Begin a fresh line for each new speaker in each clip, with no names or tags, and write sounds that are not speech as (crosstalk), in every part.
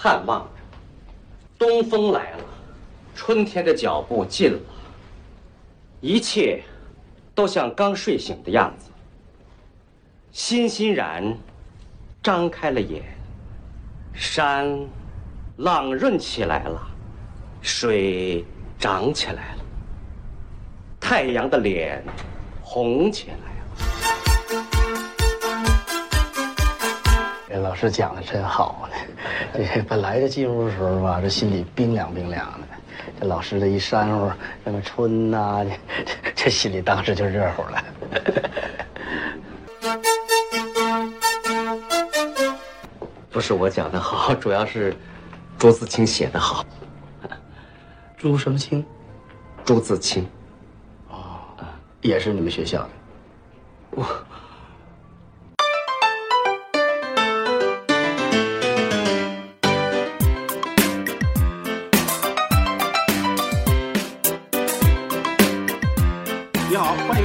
盼望着，东风来了，春天的脚步近了，一切都像刚睡醒的样子，欣欣然张开了眼，山朗润起来了，水涨起来了，太阳的脸红起来
这老师讲的真好呢。这本来这进屋的时候吧，这心里冰凉冰凉的。这老师这一煽乎，什么春呐、这这心里当时就热乎了。
不是我讲的好，主要是朱自清写的好。
朱什么清？
朱自清，哦
也是你们学校的。
你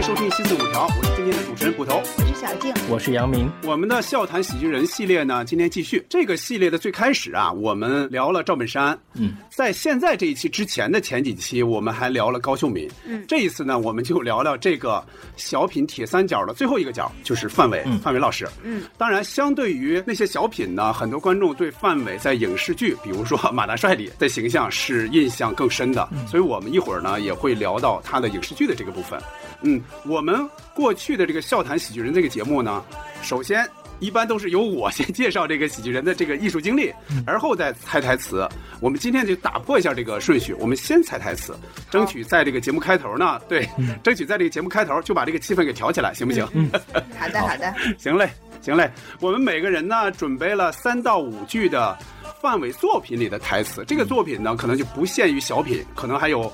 迎收听《新四五条》，我是今天的主持人骨头。
我是小静，
我是杨明，
我们的笑谈喜剧人系列呢，今天继续。这个系列的最开始啊，我们聊了赵本山。
嗯，
在现在这一期之前的前几期，我们还聊了高秀敏。
嗯
这一次呢，我们就聊聊这个小品铁三角的最后一个角，就是范伟，
嗯
范伟老师。
嗯，
当然，相对于那些小品呢，很多观众对范伟在影视剧，比如说《马大帅》里的形象是印象更深的。所以我们一会儿呢也会聊到他的影视剧的这个部分。嗯，我们过去的这个笑谈喜剧人这个节目呢，首先一般都是由我先介绍这个喜剧人的这个艺术经历，而后再猜台词。我们今天就打破一下这个顺序，我们先猜台词，争取在这个节目开头呢，对，争取在这个节目开头就把这个气氛给调起来，行不行？
好的好的，
行嘞，行嘞，我们每个人呢准备了三到五句的范伟作品里的台词。这个作品呢，可能就不限于小品，可能还有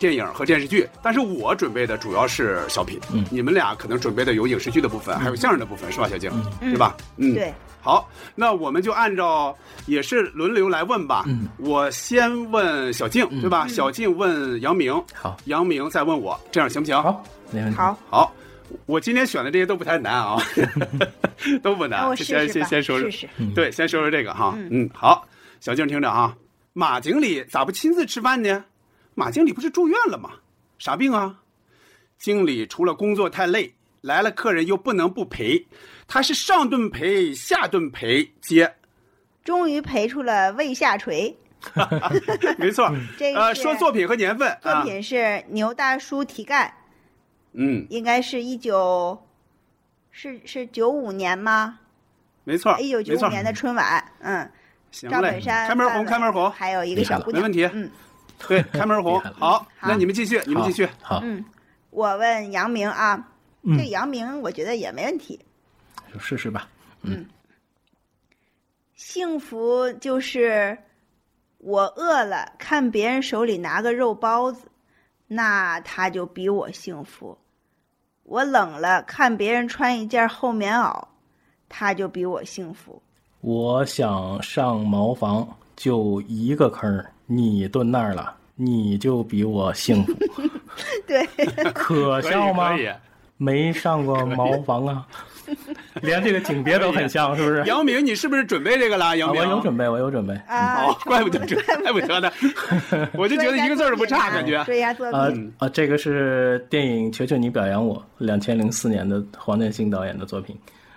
电影和电视剧。但是我准备的主要是小品，
嗯
你们俩可能准备的有影视剧的部分，还有相声的部分，是吧，小静？对吧？嗯，
对。
好，那我们就按照也是轮流来问吧。
嗯
我先问小静，对吧？小静问杨明，
好，
杨明再问我，这样行不行？
好，没问题。
好，
好，我今天选的这些都不太难啊，(laughs) 都不难。先，先先说说
试，试。
对，先说说这个哈。
嗯
嗯，好，小静听着啊，马经理咋不亲自吃饭呢？马经理不是住院了吗？啥病啊？经理除了工作太累，来了客人又不能不陪，他是上顿陪，下顿陪，接。
终于陪出了胃下垂。(laughs)
没错，(laughs)
这
呃，说作品和年份，啊，
作品是牛大叔提干，
嗯，
应该是一九，是是九五年吗？
没错，
一九九，五年的春晚，嗯，
行嘞
赵本，山、
开门红，开门红，
还有一个小姑娘，
没问题
嗯 (laughs)
对，开门红好，那你们继续，你们继续。
好，
嗯，我问杨明啊，
嗯
这杨明我觉得也没问题。
就试试吧。
嗯幸福就是我饿了，看别人手里拿个肉包子，那他就比我幸福；我冷了，看别人穿一件厚棉袄，他就比我幸福。
我想上茅房，就一个坑儿，你蹲那儿了，你就比我幸福，(laughs)
对，(laughs)
可笑吗
可？以。
没上过茅房啊，(laughs) 连这个景别都很像，是不是？
姚明，你是不是准备这个了？姚明，
我有准备，我有准备。
啊
哦，，怪不得这，怪不得呢，我就觉得一个字儿都不差，感觉。
说一下作
啊
品，
啊，这个是电影《求求你表扬我》，两千零四年的黄建新导演的作品。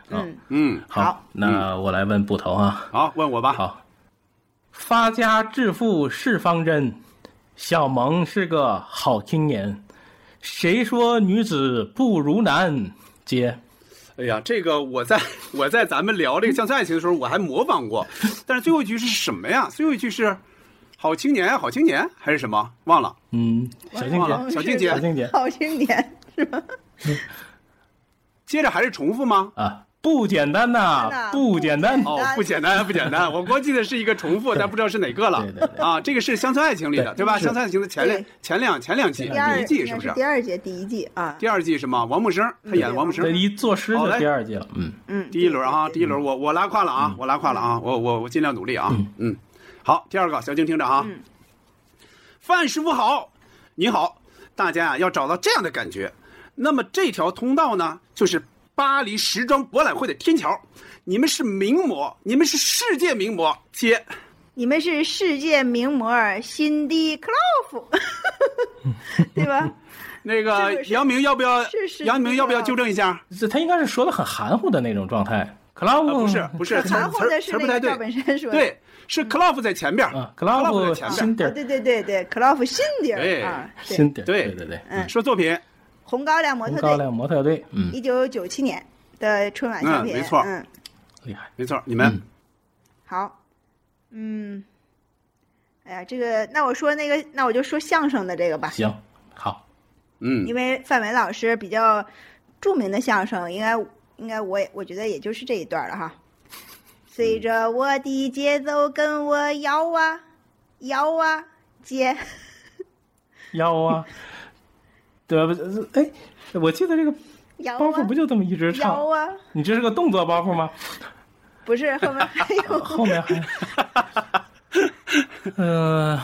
嗯，
嗯，
好
那我来问捕头啊。
好，问我吧。
好，发家致富是方针，小萌是个好青年。谁说女子不如男？姐，
哎呀，这个我在 (laughs) 我在咱们聊这个乡村爱情的时候，我还模仿过，(laughs) 但是最后一句是什么呀？最后一句是“好青年，好青年”还是什么？忘了。
嗯，小静姐，
小静姐
小静姐
好青年是吧？(laughs)
接着还是重复吗？
啊，不简单呐、不简单。
哦，不简单，不简单。(laughs) 我光记得是一个重复，但不知道是哪个了。啊，这个是《乡村爱情》里的，
对
对吧？《乡村爱情》的前两前两前两季，
第
一季是不是？
第二季第一季啊，
第二季是吗？王木生他演的王木生。
这。一作诗就
好嘞。
第二季了，嗯，
嗯，
第一轮啊，第一轮我我拉胯了啊，我拉胯了啊，我我我尽量努力啊，嗯，好，第二个小静听着啊，
嗯。
范师傅好，你好，大家啊要找到这样的感觉，那么这条通道呢，就是巴黎时装博览会的天桥，你们是名模，你们是世界名模，接
你们是世界名模辛迪·克劳夫，(laughs) 对吧？
那个杨明要不要？杨明要不要
是
纠正一下？
这他应该是说的很含糊的那种状态。克拉夫、
啊，不是不是，
含糊的是那
词儿不太对
个赵。本山说的。
对，是 Clough 在前边儿
啊，克拉
夫
夫
在前边儿。
对对对对，克劳夫辛迪尔
哎
啊，对
辛迪尔，
对
对对对，
嗯，
说作品，
红高粱模特队，
红高粱模特队，嗯，
一九九七年的春晚小品，
嗯没错。
嗯，
厉害，
没错，你们。
嗯。
好，嗯，哎呀，这个，那我说那个，那我就说相声的这个吧，
行，好，
嗯。
因为范伟老师比较著名的相声，应该应该我也我觉得也就是这一段了哈。随着我的节奏跟我摇啊摇啊接，
摇啊，(laughs) 对吧？不哎，我记得这个包袱
啊
不就这么一直唱
摇？啊，
你这是个动作包袱吗？
不是后面还有 (laughs)
后面还，嗯、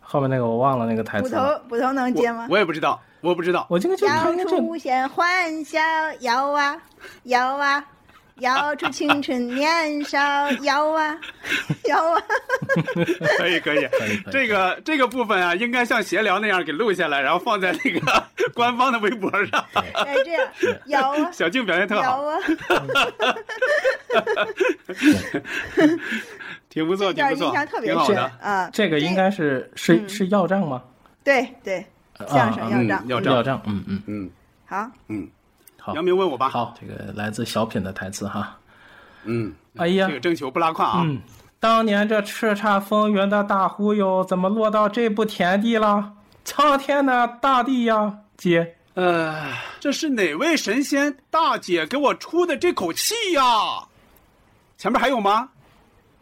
后面那个我忘了那个台词捕。
头捕头能接吗
我？我也不知道，我不知道。
我这个就他
摇出现欢笑，摇啊摇啊，(laughs) 摇出青春年少，摇啊 (laughs) 摇啊。
可以可以
可以可以
这个这个部分啊，应该像闲聊那样给录下来，然后放在那个 (laughs) 官方的微博上。
哎，这样摇啊
小静表现特好
摇
好，
啊，
挺不错，
这段
挺不错
印象特，别深
挺好的。
啊。
这个应该是是
嗯
是要账吗？
对对，相声要账。
嗯要账
要账，嗯嗯，
嗯
好，
嗯，
好
杨，明问我吧。
好，这个来自小品的台词哈。
嗯，
哎呀
这个征求不拉胯啊。
嗯，当年这叱咤风云的大忽悠，怎么落到这步田地了？苍天呐，大地呀，姐，
呃，这是哪位神仙大姐给我出的这口气呀？前面还有吗？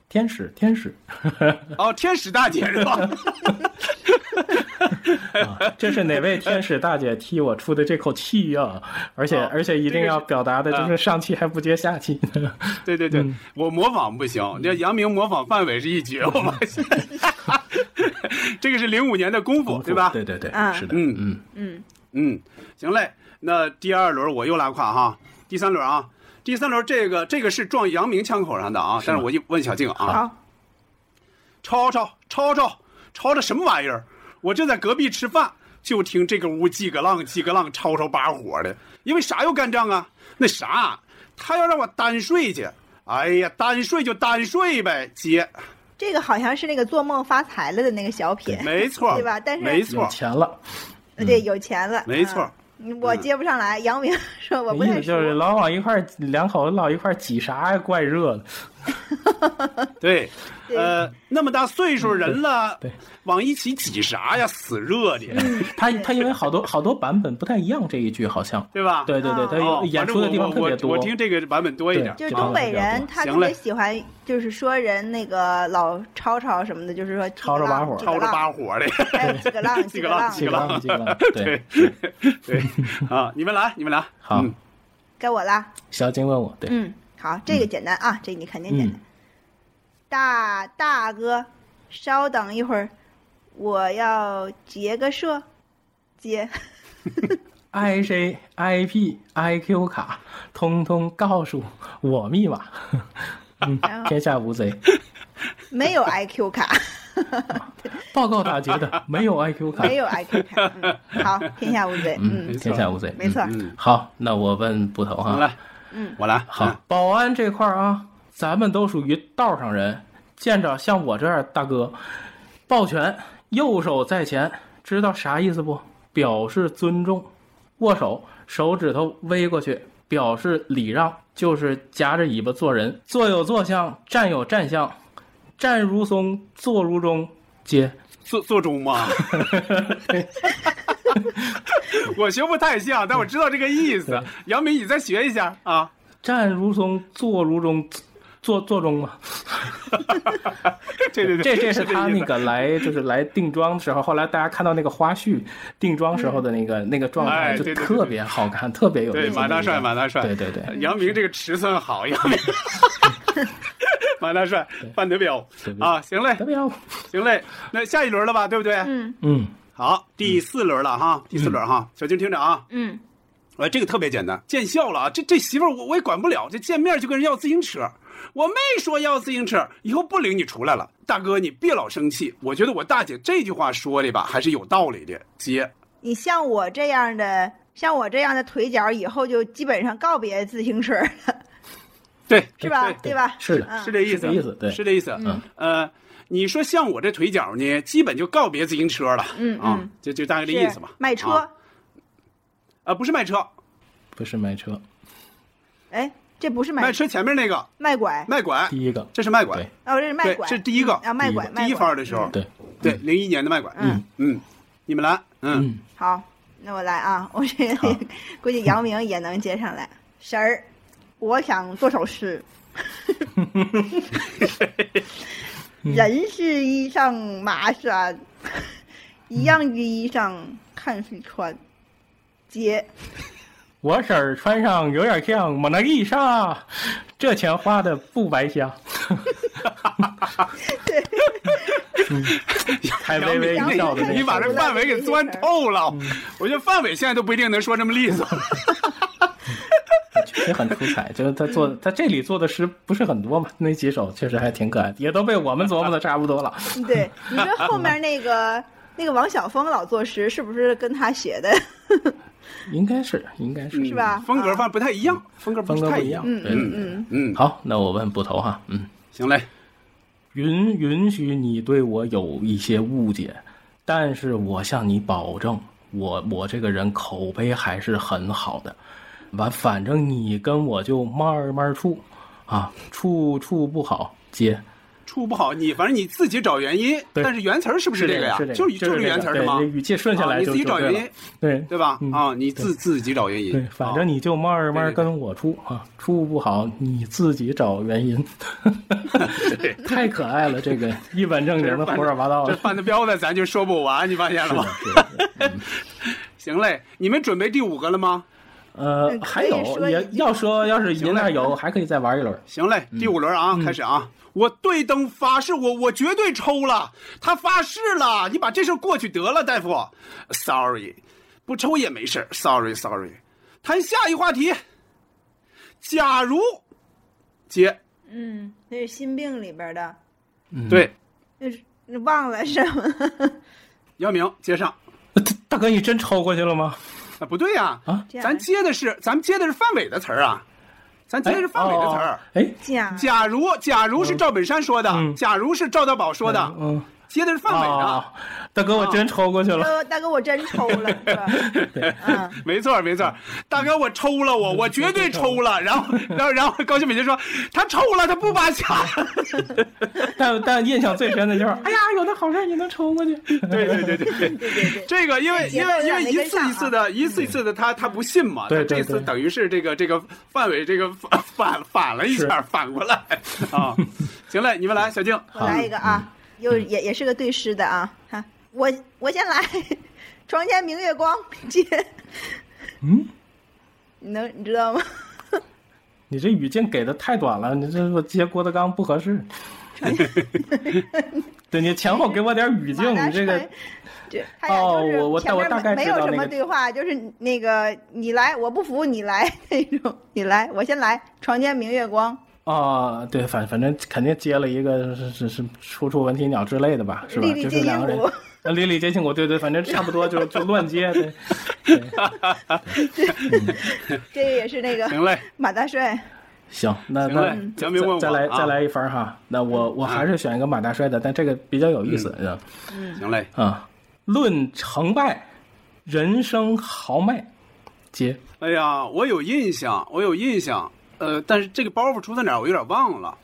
天使，天使，(laughs)
哦，天使大姐是吧？(laughs) (laughs)
啊，这是哪位天使大姐替我出的这口气呀、(laughs) 而且、
哦
而且一定要表达的就是上气还不接下气。(laughs)
对对对，
嗯
我模仿不行，这杨明模仿范伟是一绝，我发现。这个是零五年的功夫，对吧？
对对对，
嗯
是的，
嗯
嗯，
嗯，
嗯，行嘞。那第二轮我又拉胯哈，第三轮啊，第三轮这个这个是撞杨明枪口上的啊，但是我就问小静啊，
好，
吵吵吵吵吵的什么玩意儿？我正在隔壁吃饭，就听这个屋叽个浪叽个浪吵吵把火的，因为啥要干仗啊？那啥，他要让我单睡去。哎呀，单睡就单睡呗，姐，
这个好像是那个做梦发财了的那个小品，
没错，(laughs)
对吧但是
没错，
钱了，
呃对，有钱了，
没错
嗯。我接不上来，杨明说我不
意
太熟。
思就是老往一块儿两口子老一块儿挤啥呀？怪热的。(laughs)
对，
对。
呃，那么大岁数人了，
对，
往一起挤啥呀？死热的，
他他因为好多好多版本不太一样，这一句好像。
对吧？
对对对，他演出的地方特别多。
我听这个版本多一点。
就是东北人，他特别喜欢，就是说人那个老吵吵什么的，就是说
吵吵把火。
吵吵把火的，
还有几个浪，
几个浪，
几个浪，几个浪，对
对，啊，你们来，你们来，
好。
嗯。
该我啦。
小金问我，对，
嗯，好，这个简单啊，这你肯定简单
嗯。
大大哥，稍等一会儿，我要结个社，结。(laughs)
i c IP IQ 卡，通通告诉我密码。嗯天下无贼。
没有 IQ 卡，
报告打劫的，没有 IQ (laughs) 卡。
没有 IQ 卡。嗯，好，天下无贼。
嗯，
嗯，
天下无贼。
没错。
嗯，
好，那我问捕头哈。
我来，
嗯，
我来，
好，保安这块儿啊，咱们都属于道上人，见着像我这样大哥，抱拳，右手在前，知道啥意思不？表示尊重，握手，手指头微过去，表示礼让，就是夹着尾巴做人。坐有坐相，站有站相，站如松，坐如钟。接，
坐坐钟吗？(laughs) (laughs) (laughs) 我学不太像，但我知道这个意思。杨明，你再学一下啊！
站如松，坐如钟，坐坐钟嘛。
对对对，
这这是他那个来就是来定妆的时候，后来大家看到那个花絮，定妆时候的那个、那个状态就特别好看，特别有
对
意思
马大帅，马大帅，
对对对，
杨明这个尺寸好，杨明，马大帅，范德彪。啊，行嘞。
德彪。
行嘞，那下一轮了吧，对不对？
嗯。
嗯，
好，第四轮了哈，第四轮哈，小静听着啊，
嗯，
呃，这个特别简单，见笑了啊！这这媳妇儿我我也管不了，这见面就跟人要自行车，我没说要自行车，以后不领你出来了。大哥，你别老生气，我觉得我大姐这句话说的吧，还是有道理的。姐，
你像我这样的，像我这样的腿脚，以后就基本上告别自行车了，
对，(laughs)
是吧？
对
吧？
是
是这意思，
意思对
是这意思。
嗯，
呃，你说像我这腿脚呢，基本就告别自行车了，
嗯
啊
嗯，
就就大概这意思吧。
卖车，
啊，啊不是卖车，
不是卖车，
哎，这不是卖
卖车前面那个
卖拐，
卖拐，
第一个，
这是卖拐，
哦，这是卖
对
拐，
是第一个
嗯啊，卖拐，
第一个
第一番的时候，
对，
对，零一年的卖拐。
嗯，
嗯，你们来，嗯，
嗯，
好，那我来啊，我这个估计姚明也能接上来。婶儿，我想做首诗。(laughs) 人是衣裳马衫，一样的衣裳看谁穿。姐，(laughs)
我婶儿穿上有点像蒙娜丽莎，这钱花的不白瞎。(laughs) 嗯还微微一笑的那
你把这
个
范伟给钻透了。
嗯
我觉得范伟现在都不一定能说这么利索。(laughs)
确实很出彩，就是他做 (laughs) 他这里做的诗不是很多嘛，那几首确实还挺可爱的，也都被我们琢磨的差不多了。(laughs)
对，你说后面那个 (laughs) 那个王晓峰老作诗，是不是跟他写的？
应该是，应该是。
是吧？
嗯风格反正不太一样，风格不
风格不一
样。
嗯嗯，嗯，
好，那我问捕头哈，嗯，
行嘞，
允允许你对我有一些误解，但是我向你保证，我我这个人口碑还是很好的。完，反正你跟我就慢慢处，啊，处处不好接。
处不好，你反正你自己找原因。
对
但是原词儿是不是这个呀？就是就是原词儿是吗？
语气顺下来
啊你自己找原因，
对
对吧？
嗯
啊，你自自己找原因。
对，反正
啊
你就慢慢跟我处啊，处不好你自己找原因。(laughs) 太可爱了，这个 (laughs) 一本正经的胡说八道
这
的。
范德彪的咱就说不完，你发现了吗？，(laughs) 行嘞，你们准备第五个了吗？
呃，
嗯
还有也要说，要是
行嘞
您那有，还可以再玩一轮。
行嘞，
嗯
第五轮啊，开始啊！我对灯发誓，我我绝对抽了，他发誓了，你把这事儿过去得了，大夫。Sorry，不抽也没事儿 Sorry Sorry，谈下一话题。假如，姐，
嗯，那是心病里边的，
嗯，
对，
那是那忘了是吗？(laughs)
姚明接上。
大大哥，你真抽过去了吗？
啊，不对呀、
啊
咱接的是咱们接的是范伟的词儿啊，咱接的是范伟的词儿。
哎，
假
假如，假如是赵本山说的，
嗯
假如是赵大宝说的，
嗯，
接的是范伟的。
啊，大哥，我真抽过去了。
大哥，大哥，我真抽了，是吧？(laughs) 嗯，
没错，没错，大哥，我抽了我，我绝对抽了。然后，然后，然后高秀敏就说他抽了，他不拔卡。(laughs)
但但印象最深的就是，哎呀，有的好事你能抽过去。
对对对对对，
对对对，(laughs)
这个因为因为因为一次一次的，一次一次的，他他不信嘛。
对对
他这次等于是这个这个范伟这个反反反了一下，反过来啊。行嘞，你们来，小静。
我来一个啊，又也也是个对诗的啊，哈，我我先来，床前明月光，接，
嗯，(laughs)
你能你知道吗？(laughs)
你这语境给的太短了，你这我接郭德纲不合适。(laughs) 对你前后给我点语境，你这个哦我我我大概
没有什么对话，就是那个你来，我不服你来那种，你来，我先来，床前明月光，
啊，对，反反正肯定接了一个是是是楚楚文啼鸟之类的吧，是吧？
粒粒
就是两个人
苦，(laughs)
啊，粒粒皆辛苦，对对，反正差不多就就乱接，对。对 (laughs)
这个也是那个
行嘞，
马大帅，
行，那那
行嘞
再
江明问我
再来
啊
再来一分哈。那我我还是选一个马大帅的，但这个比较有意思，嗯
行嘞。
啊。论成败，人生豪迈，接
哎呀，我有印象，我有印象。呃，但是这个包袱出在哪儿，我有点忘了。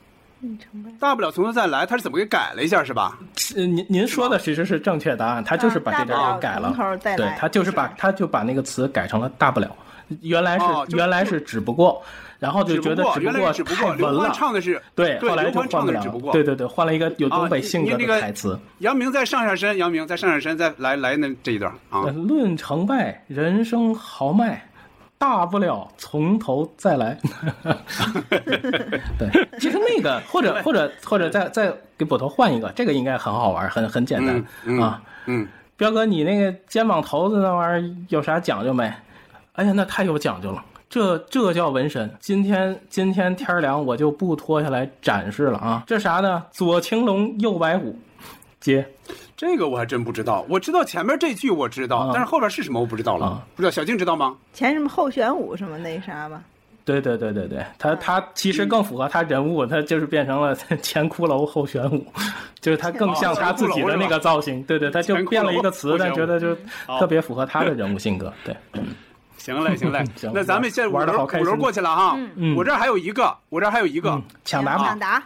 大不了从头再来，他是怎么给改了一下，是吧？
呃您您说的其实是正确答案，他就是把这点
啊
给改了对他就是把他就把那个词改成了大不了，原来是
哦
原来是只不过，然后就觉得
只不过
只不过
原来是不
太
过刘欢
文了，
唱的是
对，后来就换不了
的只不过
对对对，换了一个有东北
啊
性格的
你那个
台词。
杨明再上下身，杨明再上下身，再来来那这一段啊
呃。论成败，人生豪迈，大不了从头再来。(laughs) 对，其实那个或者或者或者再再给捕头换一个，这个应该很好玩，很很简单、
嗯嗯
啊。
嗯，
彪哥，你那个肩膀头子那玩意儿有啥讲究没？哎呀，那太有讲究了。这这叫纹身。今天今天天儿凉，我就不脱下来展示了啊。这啥呢？左青龙，右白虎，接
这个我还真不知道。我知道前面这句我知道，
啊
但是后边是什么我不知道了。
啊
不知道小静知道吗？
前什么后玄武什么那啥吧？
对对对对对，他他其实更符合他人物，他就是变成了 (laughs) 前骷髅后玄武，就是他更像他自己的那个造型。对对，他就变了一个词，但觉得就特别符合他的人物性格。对，(laughs)
行嘞，行嘞 (laughs)
行
那咱们现在五
玩得
轮
好开心
五轮过去了哈。
嗯
我这儿还有一个，我这儿还有一个。
嗯，抢答吧
抢。答，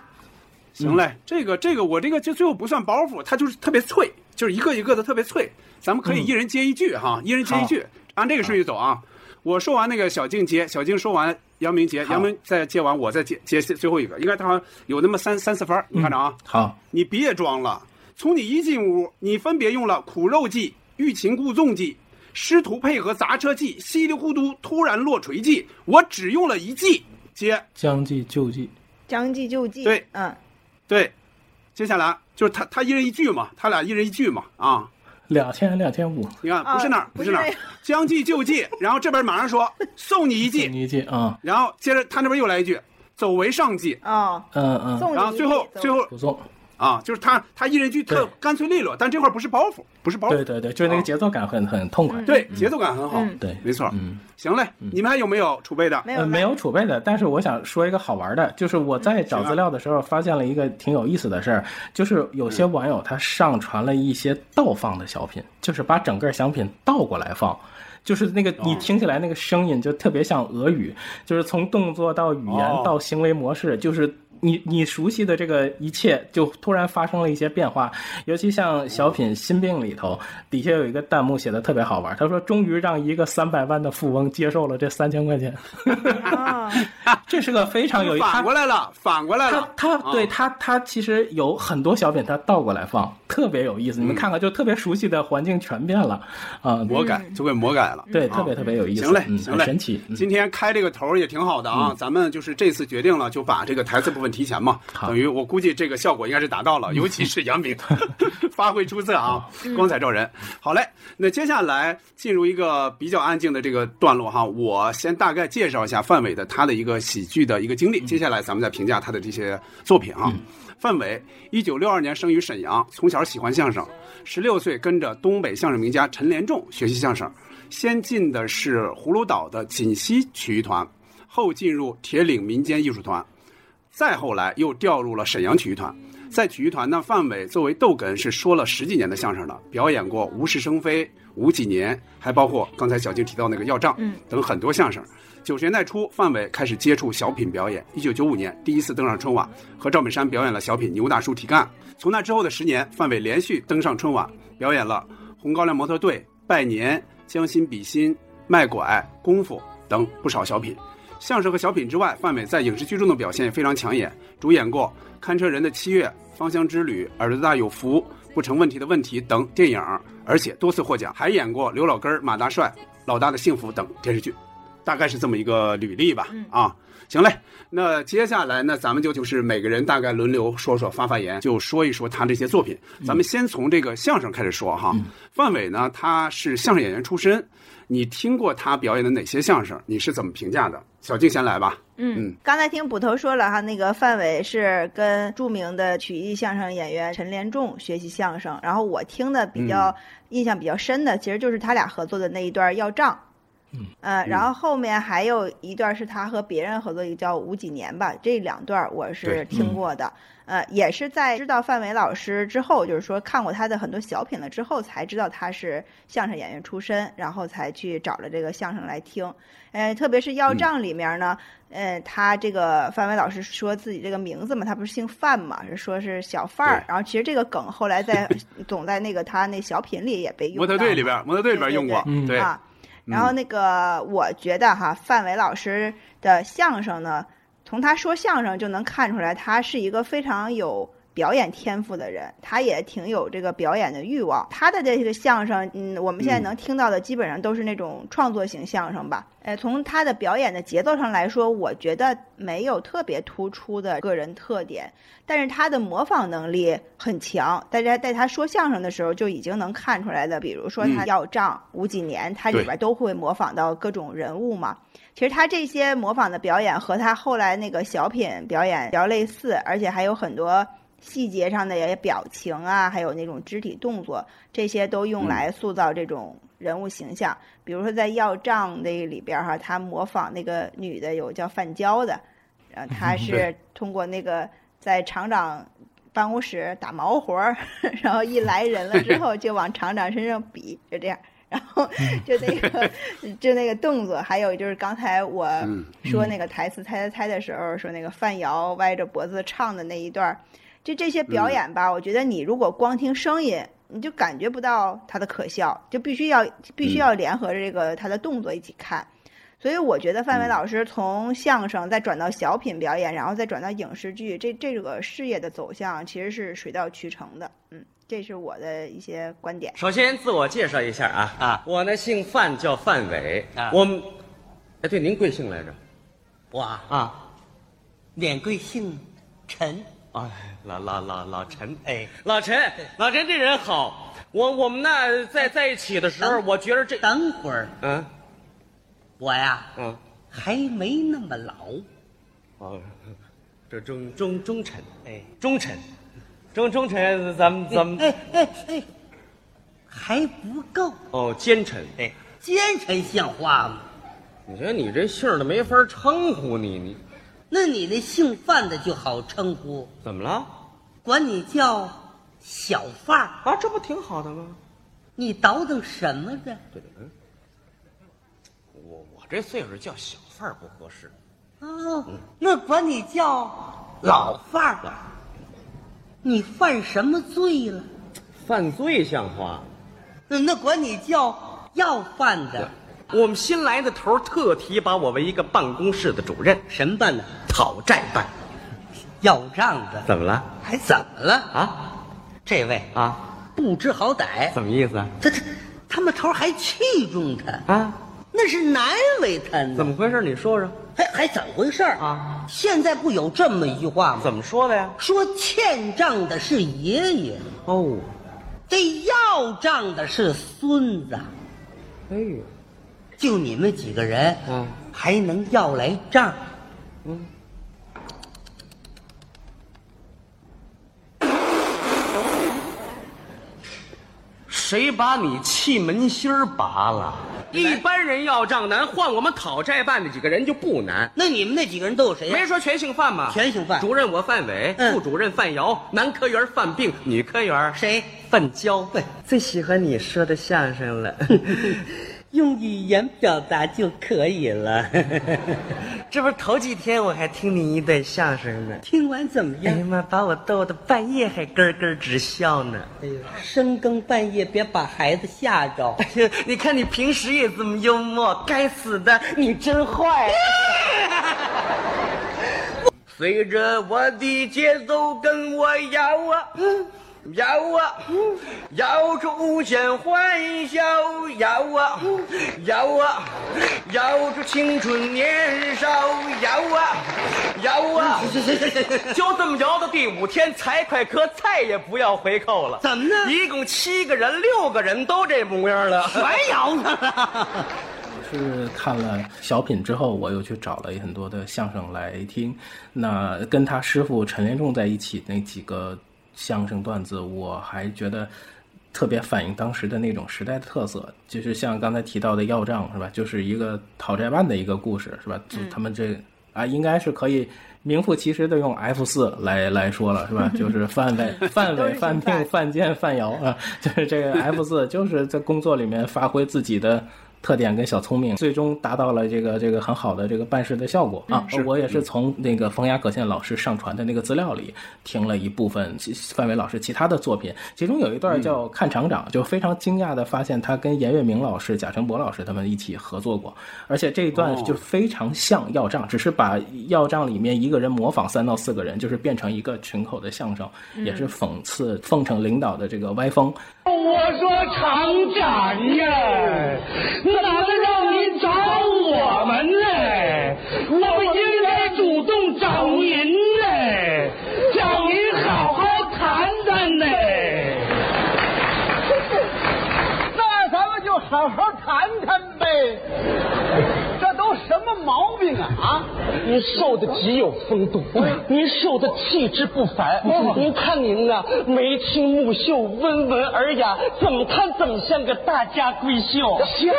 行嘞，这个这个我这个就最后不算包袱，它就是特别脆，就是一个一个的特别脆。咱们可以一人接一句哈，一人接一句，按这个顺序走啊。我说完那个小静接，小静说完杨明接，杨明再接完我再接接最后一个，应该他好像有那么三三四分儿，你看着啊。
好，
你别装了，从你一进屋，你分别用了苦肉计、欲擒故纵计、师徒配合砸车计、稀里糊涂突然落锤计，我只用了一计。接
将计就计。
将计就计。
对
嗯，
对，接下来就是他他一人一句嘛，他俩一人一句嘛啊。
两千两千五，
你看，
啊
不是那儿，
不是那儿，
将计就计。然后这边马上说 (laughs) 送你一计，
你一计啊，
然后接着他那边又来一句走为上计。
啊，
嗯嗯，
然后最后最后
不送。
啊，就是他他一人一句特干脆利落，但这块不是包袱，不是包袱，
对对对，就是那个节奏感很很痛快。
对节奏感很好。
嗯
对，
没错。
嗯。
行嘞，你们还有没有储备的？
没有
呃，没有储备的，但是我想说一个好玩的，就是我在找资料的时候发现了一个挺有意思的事儿，就是有些网友他上传了一些倒放的小品，就是把整个小品倒过来放。就是那个你听起来那个声音就特别像俄语，就是从动作到语言
哦
到行为模式，就是你你熟悉的这个一切就突然发生了一些变化。尤其像小品《心病》里头，底下有一个弹幕写的特别好玩，他说：“终于让一个三百万的富翁接受了这三千块钱。”
啊，(laughs)
这是个非常有意思。
反过来了，反过来了。
他
他
对他他其实有很多小品，他倒过来放，特别有意思。你们看看，就特别熟悉的环境全变了啊！
魔改就给魔改了。
对，
啊
特别特别有意思。
行嘞，
嗯
行嘞，
神奇。嗯
今天开这个头儿也挺好的啊，咱们就是这次决定了，就把这个台词部分提前嘛，等于我估计这个效果应该是达到了，尤其是杨明 (laughs) 发挥出色啊，光彩照人。好嘞，那接下来进入一个比较安静的这个段落哈，我先大概介绍一下范伟的他的一个喜剧的一个经历，接下来咱们再评价他的这些作品啊。范伟，一九六二年生于沈阳，从小喜欢相声，十六岁跟着东北相声名家陈连仲学习相声，先进的是葫芦岛的锦溪曲艺团，后进入铁岭民间艺术团，再后来又调入了沈阳曲艺团。在曲艺团呢，范伟作为逗哏是说了十几年的相声了，表演过《无事生非》《五几年》，还包括刚才小静提到那个《要账》等很多相声。九十年代初，范伟开始接触小品表演。一九九五年，第一次登上春晚，和赵本山表演了小品《牛大叔提干》。从那之后的十年，范伟连续登上春晚，表演了《红高粱模特队》《拜年》《将心比心》《卖拐》《功夫》等不少小品。相声和小品之外，范伟在影视剧中的表现也非常抢眼，主演过《看车人的七月》《芳香之旅》《耳朵大有福》《不成问题的问题》等电影，而且多次获奖，还演过刘老根、马大帅、老大的幸福等电视剧。大概是这么一个履历吧。啊，行嘞，那接下来呢，咱们就就是每个人大概轮流说说发发言，就说一说他这些作品。咱们先从这个相声开始说哈。范伟呢，他是相声演员出身，你听过他表演的哪些相声？你是怎么评价的？小静先来吧。嗯
刚才听捕头说了哈，那个范伟是跟著名的曲艺相声演员陈连仲学习相声，然后我听的比较、印象比较深的，其实就是他俩合作的那一段要账。
嗯，
呃，然后后面还有一段是他和别人合作，一个叫《五几年》吧，这两段我是听过的。呃，也是在知道范伟老师之后，就是说看过他的很多小品了之后，才知道他是相声演员出身，然后才去找了这个相声来听。呃，特别是《要账》里面呢，呃，他这个范伟老师说自己这个名字嘛，他不是姓范嘛，是说是小范儿。然后其实这个梗后来在 (laughs) 总在那个他那小品里也被用
模特队里边，模特队里边用过。
嗯
对，
啊。然后那个，我觉得哈，范伟老师的相声呢，从他说相声就能看出来，他是一个非常有表演天赋的人，他也挺有这个表演的欲望。他的这个相声，嗯，我们现在能听到的基本上都是那种创作型相声吧。呃，从他的表演的节奏上来说，我觉得没有特别突出的个人特点，但是他的模仿能力很强。大家在他说相声的时候就已经能看出来的，比如说他要账五几年，他里边都会模仿到各种人物嘛。其实他这些模仿的表演和他后来那个小品表演比较类似，而且还有很多细节上的也表情啊，还有那种肢体动作，这些都用来塑造这种。人物形象，比如说在要账那里边哈，他模仿那个女的有叫范娇的，然后他是通过那个在厂长办公室打毛活儿，(laughs) 然后一来人了之后就往厂长身上比，就这样，然后就那个就那个动作，还有就是刚才我说那个台词猜猜猜的时候说那个范瑶歪着脖子唱的那一段，就这些表演吧，我觉得你如果光听声音。你就感觉不到他的可笑，就必须要必须要联合着这个他的动作一起看，所以我觉得范伟老师从相声再转到小品表演，然后再转到影视剧，这这个事业的走向其实是水到渠成的。嗯，这是我的一些观点。
首先自我介绍一下啊
啊，
我呢姓范，叫范伟
啊。
我们，哎，对，您贵姓来着？
我
啊，
免贵姓陈。
哎，老老老老陈，
哎，
老陈，老陈这人好。我我们那在在一起的时候，我觉得这
等会儿，
嗯，
我呀，
嗯，
还没那么老。
哦，这忠忠忠臣，
哎，
忠臣，忠忠臣，咱们咱们，
哎哎哎，还不够。
哦，奸臣，
哎，奸臣像话吗？
你说你这姓儿都没法称呼你，你。
那你那姓范的就好称呼，
怎么了？
管你叫小范儿
啊，这不挺好的吗？
你倒腾什么的？
对对，嗯，我我这岁数叫小范儿不合适。
哦，那管你叫老范儿。你犯什么罪了？
犯罪像话？
那那管你叫要饭的。
我们新来的头特提拔我为一个办公室的主任，
什么办呢？
讨债办，
要账的。
怎么了？
还怎么了
啊？
这位
啊，
不知好歹。
怎么意思？
他他他们头还器重他
啊？
那是难为他呢。
怎么回事？你说说。
还还怎么回事
啊？
现在不有这么一句话吗？
怎么说的呀？
说欠账的是爷爷
哦，
这要账的是孙子。
哎呦。
就你们几个人，
嗯，
还能要来账，
嗯，谁把你气门芯儿拔了？一般人要账难，换我们讨债办的几个人就不难。
那你们那几个人都有谁？
没说全姓范吗？
全姓范。
主任我范伟，副主任范瑶，男科员范病，女科员
谁？
范娇。最喜欢你说的相声了。(laughs)
用语言表达就可以了。(laughs)
这不是头几天我还听你一段相声呢，
听完怎么样？
哎呀妈，把我逗得半夜还咯咯直笑呢。
哎呦，深更半夜别把孩子吓着。
哎呀，你看你平时也这么幽默，该死的，你真坏。(laughs) 随着我的节奏跟我摇啊。摇啊，摇出无限欢笑；摇啊，摇啊，摇出青春年少；摇啊，摇啊，(laughs) 就这么摇到第五天，财快可再也不要回扣了。
怎么呢？
一共七个人，六个人都这模样了，
全摇上了。(laughs)
是看了小品之后，我又去找了很多的相声来听。那跟他师傅陈连仲在一起那几个。相声段子，我还觉得特别反映当时的那种时代的特色，就是像刚才提到的要账是吧？就是一个讨债办的一个故事是吧？他们这啊，应该是可以名副其实的用 F 四来来说了是吧？就是 (laughs) 范伟、范伟、范聘、范建、范瑶啊，就是这个 F 四，就是在工作里面发挥自己的特点跟小聪明，最终达到了这个这个很好的这个办事的效果啊。我也是从那个冯雅可宪老师上传的那个资料里听了一部分范伟老师其他的作品，其中有一段叫《看厂长》，就非常惊讶的发现他跟严月明老师、贾成博老师他们一起合作过，而且这一段就非常像要账，只是把要账里面一个人模仿三到四个人，就是变成一个群口的相声，也是讽刺奉承领导的这个歪风。
我说厂长呀，哪能让您找我们呢？我们应该主动找您呢，找您好好谈谈呢。(laughs)
那咱们就好好谈谈呗。毛病啊？啊！(laughs)
您瘦的极有风度，您瘦的气质不凡。您看您呐，眉清目秀，温文尔雅，怎么看怎么像个大家闺秀。
行，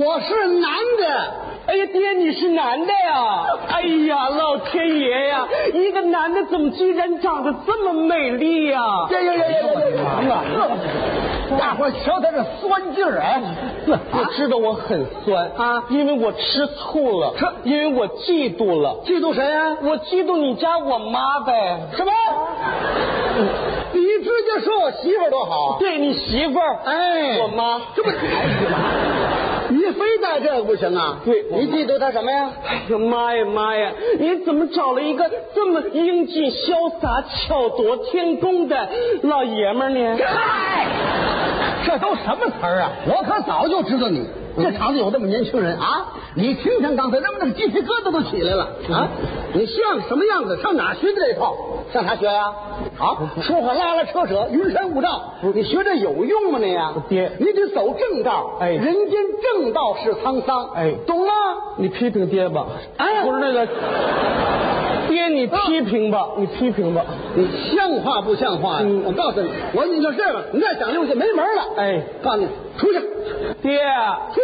我是男的。
哎呀，爹，你是男的呀？哎呀，老天爷呀！一个男的怎么居然长得这么美丽呀？
呀呀呀呀呀！大伙瞧他这酸劲儿哎！
我知道我很酸
啊，
因为我吃醋了，
吃，
因为我嫉妒了。
嫉妒谁呀？
我嫉妒你家我妈呗。
什么？你直接说我媳妇儿多好？
对你媳妇儿，
哎，
我妈，
这不哎呀你非带这个不行啊？
对，
你嫉妒他什么呀？
哎呀妈呀妈呀！你怎么找了一个这么英俊潇洒、巧夺天工的老爷们儿呢？
嗨，这都什么词儿啊？我可早就知道你这厂子有这么年轻人啊！你听听刚才那么那个鸡皮疙瘩都起来了啊！你像什么样子？上哪学的这套？上哪学呀？啊，说话拉拉扯扯，云山雾罩，你学这有用吗？你呀，
爹，
你得走正道。
哎，
人间正道是沧桑。
哎，
懂吗？
你批评爹吧。
哎，
不是那个，(laughs) 爹，你批评吧，你批评吧。
你像话不像话呀？
嗯
我告诉你，我你就这样，你再想溜下没门了。
哎，
告诉你，出去，
爹，
出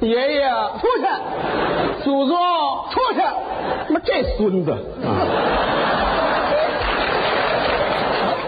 去，
爷爷，
出去，
祖宗，
出去。
他妈这孙子。
啊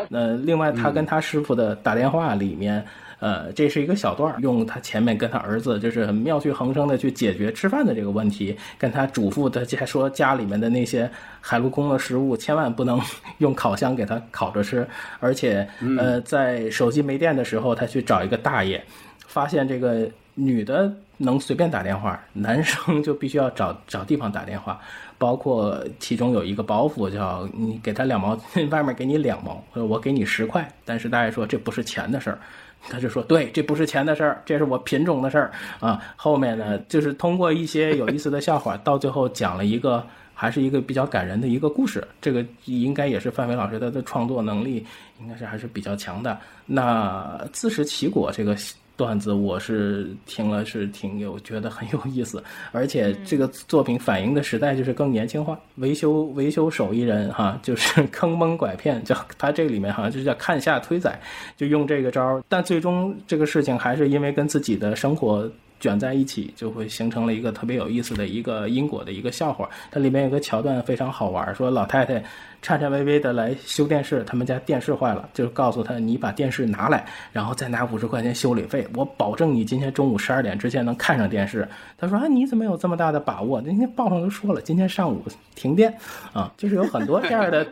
那，另外他跟他师傅的打电话里面，呃，这是一个小段儿，用他前面跟他儿子就是很妙趣横生的去解决吃饭的这个问题，跟他嘱咐他还说家里面的那些海陆空的食物千万不能用烤箱给他烤着吃，而且呃，在手机没电的时候，他去找一个大爷，发现这个女的能随便打电话，男生就必须要找找地方打电话。包括其中有一个包袱叫你给他两毛，(laughs) 外面给你两毛，我给你十块，但是大爷说这不是钱的事儿，他就说对，这不是钱的事儿，这是我品种的事儿啊。后面呢，就是通过一些有意思的笑话，到最后讲了一个还是一个比较感人的一个故事。这个应该也是范伟老师他的创作能力应该是还是比较强的。那自食其果这个。段子我是听了是挺有觉得很有意思，而且这个作品反映的时代就是更年轻化，维修维修手艺人哈，(laughs) 就是坑蒙拐骗，叫他这里面好像就叫看下推宰，就用这个招儿，但最终这个事情还是因为跟自己的生活。卷在一起，就会形成了一个特别有意思的一个因果的一个笑话。它里面有个桥段非常好玩，说老太太颤颤巍巍的来修电视，他们家电视坏了，就告诉他你把电视拿来，然后再拿五十块钱修理费，我保证你今天中午十二点之前能看上电视。他说啊，你怎么有这么大的把握？那天报上都说了，今天上午 (laughs) 停电啊，就是有很多这样的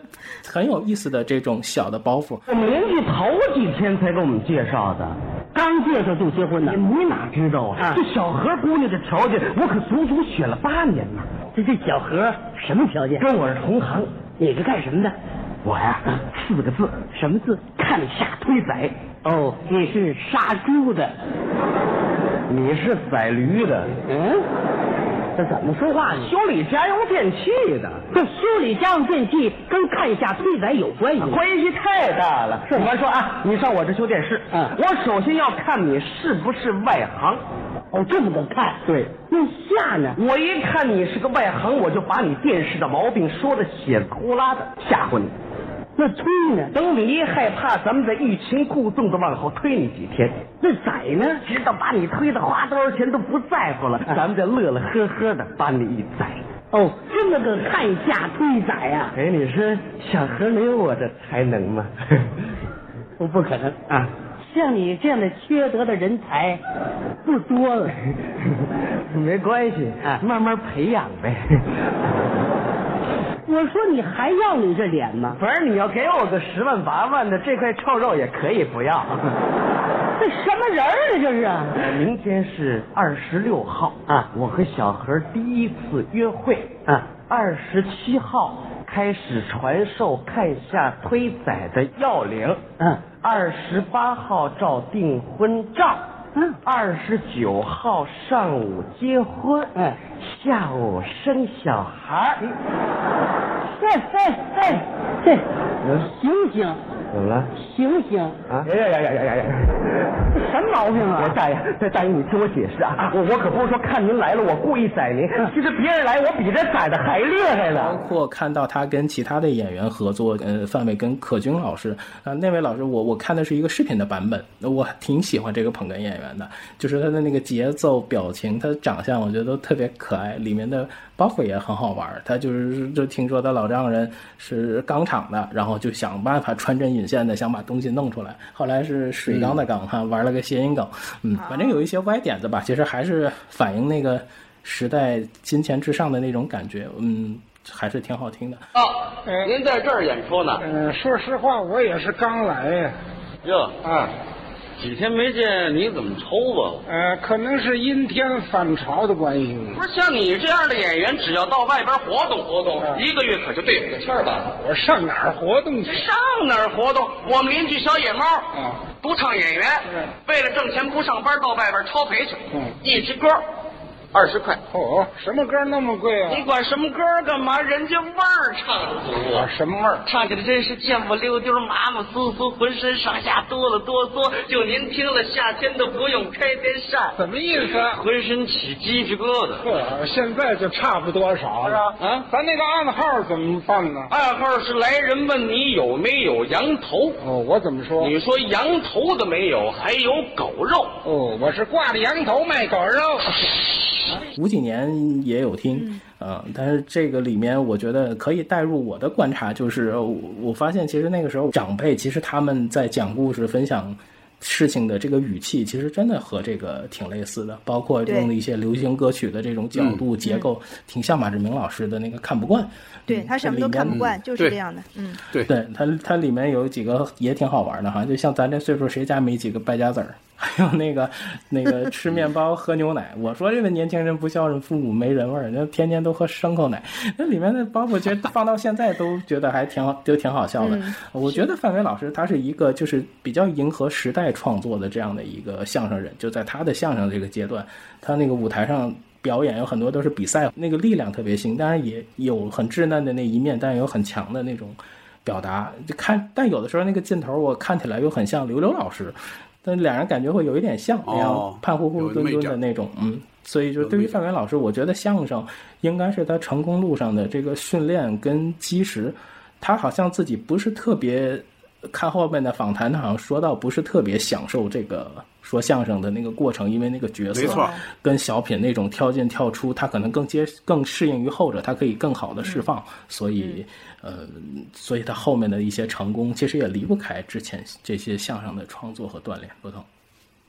很有意思的这种小的包袱。
我们邻居头几天才给我们介绍的，刚介绍就结婚呢。你哪知道啊？这小何姑娘的条件，我可足足选了八年呢。这这小何什么条件？跟我是同行。你是干什么的？我呀，四个字，什么字？看下推宰。哦，你是杀猪的，你是宰驴的。嗯。这怎么说话呢？修理家用电器的，这修理家用电器跟看下推宰有关系？关系太大了。比方说啊，你上我这修电视，嗯，我首先要看你是不是外行。哦，这么个看？对。那下呢？我一看你是个外行，我就把你电视的毛病说的血呼啦的吓唬你。那推呢？等你一害怕，咱们再欲擒故纵的往后推你几天。那宰呢？直到把你推的花多少钱都不在乎了，咱们再乐乐呵呵的把你一宰。哦，这么个看下推宰呀、哎，你说小何没有我的才能吗？(laughs) 我不可能啊！像你这样的缺德的人才不多了。(laughs)
没关系，
啊
慢慢培养呗。
我说你还要你这脸吗？
不是你要给我个十万八万的，这块臭肉也可以不要。(laughs)
这什么人儿啊？这是
明天是二十六号
啊
我和小何第一次约会
啊。
二十七号开始传授看下推宰的要领。
嗯，
二十八号照订婚照。
嗯
二十九号上午结婚。
哎，
下午生小孩儿。
哎哎哎，这醒醒
怎么了？
醒醒！
啊！呀呀呀呀呀呀！
这什么毛病啊？
大爷，大爷，你听我解释啊！我我可不是说看您来了我故意宰您，其实别人来我比这宰的还厉害呢包。
括看到他跟其他的演员合作，呃，范伟跟可君老师，啊、那位老师我我看的是一个视频的版本，我挺喜欢这个捧哏演员的，就是他的那个节奏、表情，他的长相，我觉得都特别可爱，里面的包袱也很好玩儿。他就是就听说他老丈人是钢厂的，然后就想办法穿针引线的想把东西弄出来，后来是水缸的缸哈、玩了个谐音梗，嗯，反正有一些歪点子吧，其实还是反映那个时代金钱至上的那种感觉，嗯。还是挺好听的。
啊，您在这儿演出呢？
嗯，说实话，我也是刚来呀。
哟，
啊，
几天没见，你怎么抽吧？
呃，可能是阴天反潮的关系。
不是像你这样的演员，只要到外边活动活动，一个月可就对付个气儿吧？
我上哪儿活动去？
上哪儿活动？我们邻居小野猫，
啊，
独唱演员，为了挣钱不上班，到外边抄赔去。
嗯
一支歌二十块。
哦，什么歌那么贵啊？
你管什么歌干嘛？人家味儿唱的足啊！
什么味儿？
唱起来真是贱不溜丢、麻麻酥酥，浑身上下哆了哆嗦。就您听了，夏天都不用开电扇，
什么意思？
浑身起鸡皮疙瘩。
呵，现在就差不多少了。
是啊啊
咱那个暗号怎么办呢？
暗号是来人问你有没有羊头，
哦，我怎么说？
你说羊头的没有，还有狗肉。
哦，我是挂着羊头卖狗肉。(laughs)
五几年也有听，嗯、但是这个里面我觉得可以带入我的观察，就是我我发现其实那个时候长辈其实他们在讲故事、分享事情的这个语气，其实真的和这个挺类似的，包括用的一些流行歌曲的这种角度、结构，挺像马志明老师的那个看不惯。
对他什么都看不惯，就是这样的。嗯，
对他他里面有几个也挺好玩的哈，就像咱这岁数，谁家没几个败家子儿？还有那个那个 (laughs) 吃面包喝牛奶，我说这个年轻人不孝顺父母没人味儿，那天天都喝牲口奶。那里面的包括觉得放到现在都觉得还挺好，(laughs) 都挺好笑的。
嗯
我觉得范伟老师他是一个就是比较迎合时代创作的这样的一个相声人，就在他的相声这个阶段，他那个舞台上。表演有很多都是比赛，那个力量特别行，当然也有很稚嫩的那一面，但有很强的那种表达。就看，但有的时候那个镜头我看起来又很像刘刘老师，但俩人感觉会有一点像那样
哦
胖乎乎墩墩的那种，嗯。所以就对于范伟老师，我觉得相声应该是他成功路上的这个训练跟基石。他好像自己不是特别看后面的访谈，他好像说到不是特别享受这个说相声的那个过程，因为那个角色
没错
跟小品那种跳进跳出，他可能更接更适应于后者，他可以更好的释放，所以呃，所以他后面的一些成功其实也离不开之前这些相声的创作和锻炼，不同。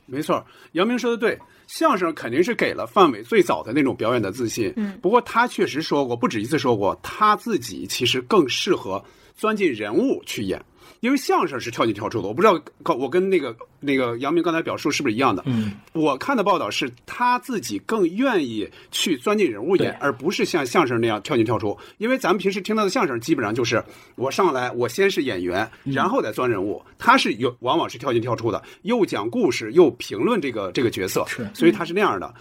没错，杨明说的对，相声肯定是给了范伟最早的那种表演的自信。
嗯
不过他确实说过，不止一次说过，他自己其实更适合钻进人物去演。因为相声是跳进跳出的，我不知道我跟那个那个杨明刚才表述是不是一样的？
嗯，
我看的报道是他自己更愿意去钻进人物演，而不是像相声那样跳进跳出。因为咱们平时听到的相声，基本上就是我上来，我先是演员，然后再钻人物。他是有往往是跳进跳出的，又讲故事，又评论这个这个角色，
是
所以他是那样的。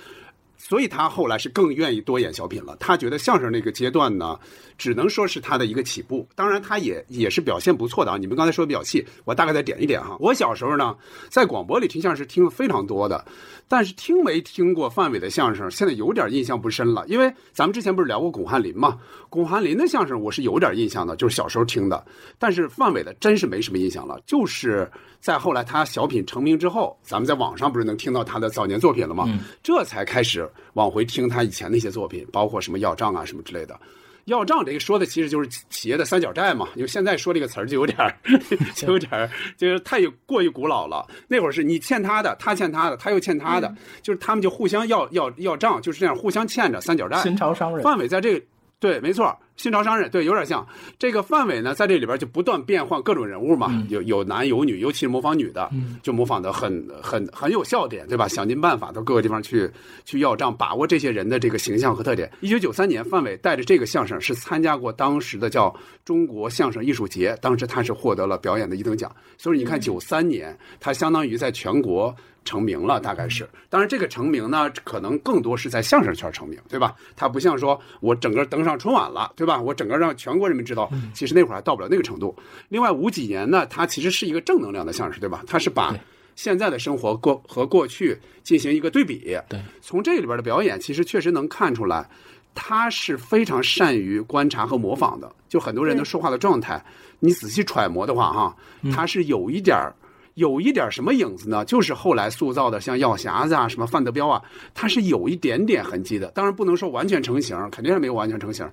所以他后来是更愿意多演小品了。他觉得相声那个阶段呢，只能说是他的一个起步。当然，他也也是表现不错的啊。你们刚才说比较细，我大概再点一点哈。我小时候呢，在广播里听相声是听了非常多的，但是听没听过范伟的相声，现在有点印象不深了。因为咱们之前不是聊过巩汉林嘛，巩汉林的相声我是有点印象的，就是小时候听的。但是范伟的真是没什么印象了，就是在后来他小品成名之后，咱们在网上不是能听到他的早年作品了吗？这才开始往回听他以前那些作品，包括什么要账啊什么之类的。要账这个说的其实就是企企业的三角债嘛，因为现在说这个词儿就有点儿 (laughs) 就有点儿就是太过于古老了。那会儿是你欠他的，他欠他的，他又欠他的，就是他们就互相要要要账，就是这样互相欠着三角债。
新朝商人
范伟在这个对，没错，新潮商人对，有点像这个范伟呢，在这里边就不断变换各种人物嘛，有有男有女，尤其是模仿女的，就模仿的很很很有笑点，对吧？想尽办法到各个地方去去要账，把握这些人的这个形象和特点。一九九三年，范伟带着这个相声是参加过当时的叫中国相声艺术节，当时他是获得了表演的一等奖。所以你看，九三年他相当于在全国。成名了，大概是。当然，这个成名呢，可能更多是在相声圈成名，对吧？他不像说我整个登上春晚了，对吧？我整个让全国人民知道，其实那会儿还到不了那个程度。另外，吴几年呢，他其实是一个正能量的相声，对吧？他是把现在的生活过和过去进行一个对比。
对，
从这里边的表演，其实确实能看出来，他是非常善于观察和模仿的。就很多人的说话的状态，你仔细揣摩的话，哈，他是有一点儿。有一点什么影子呢？就是后来塑造的，像药匣子啊、什么范德彪啊，他是有一点点痕迹的。当然不能说完全成型，肯定是没有完全成型，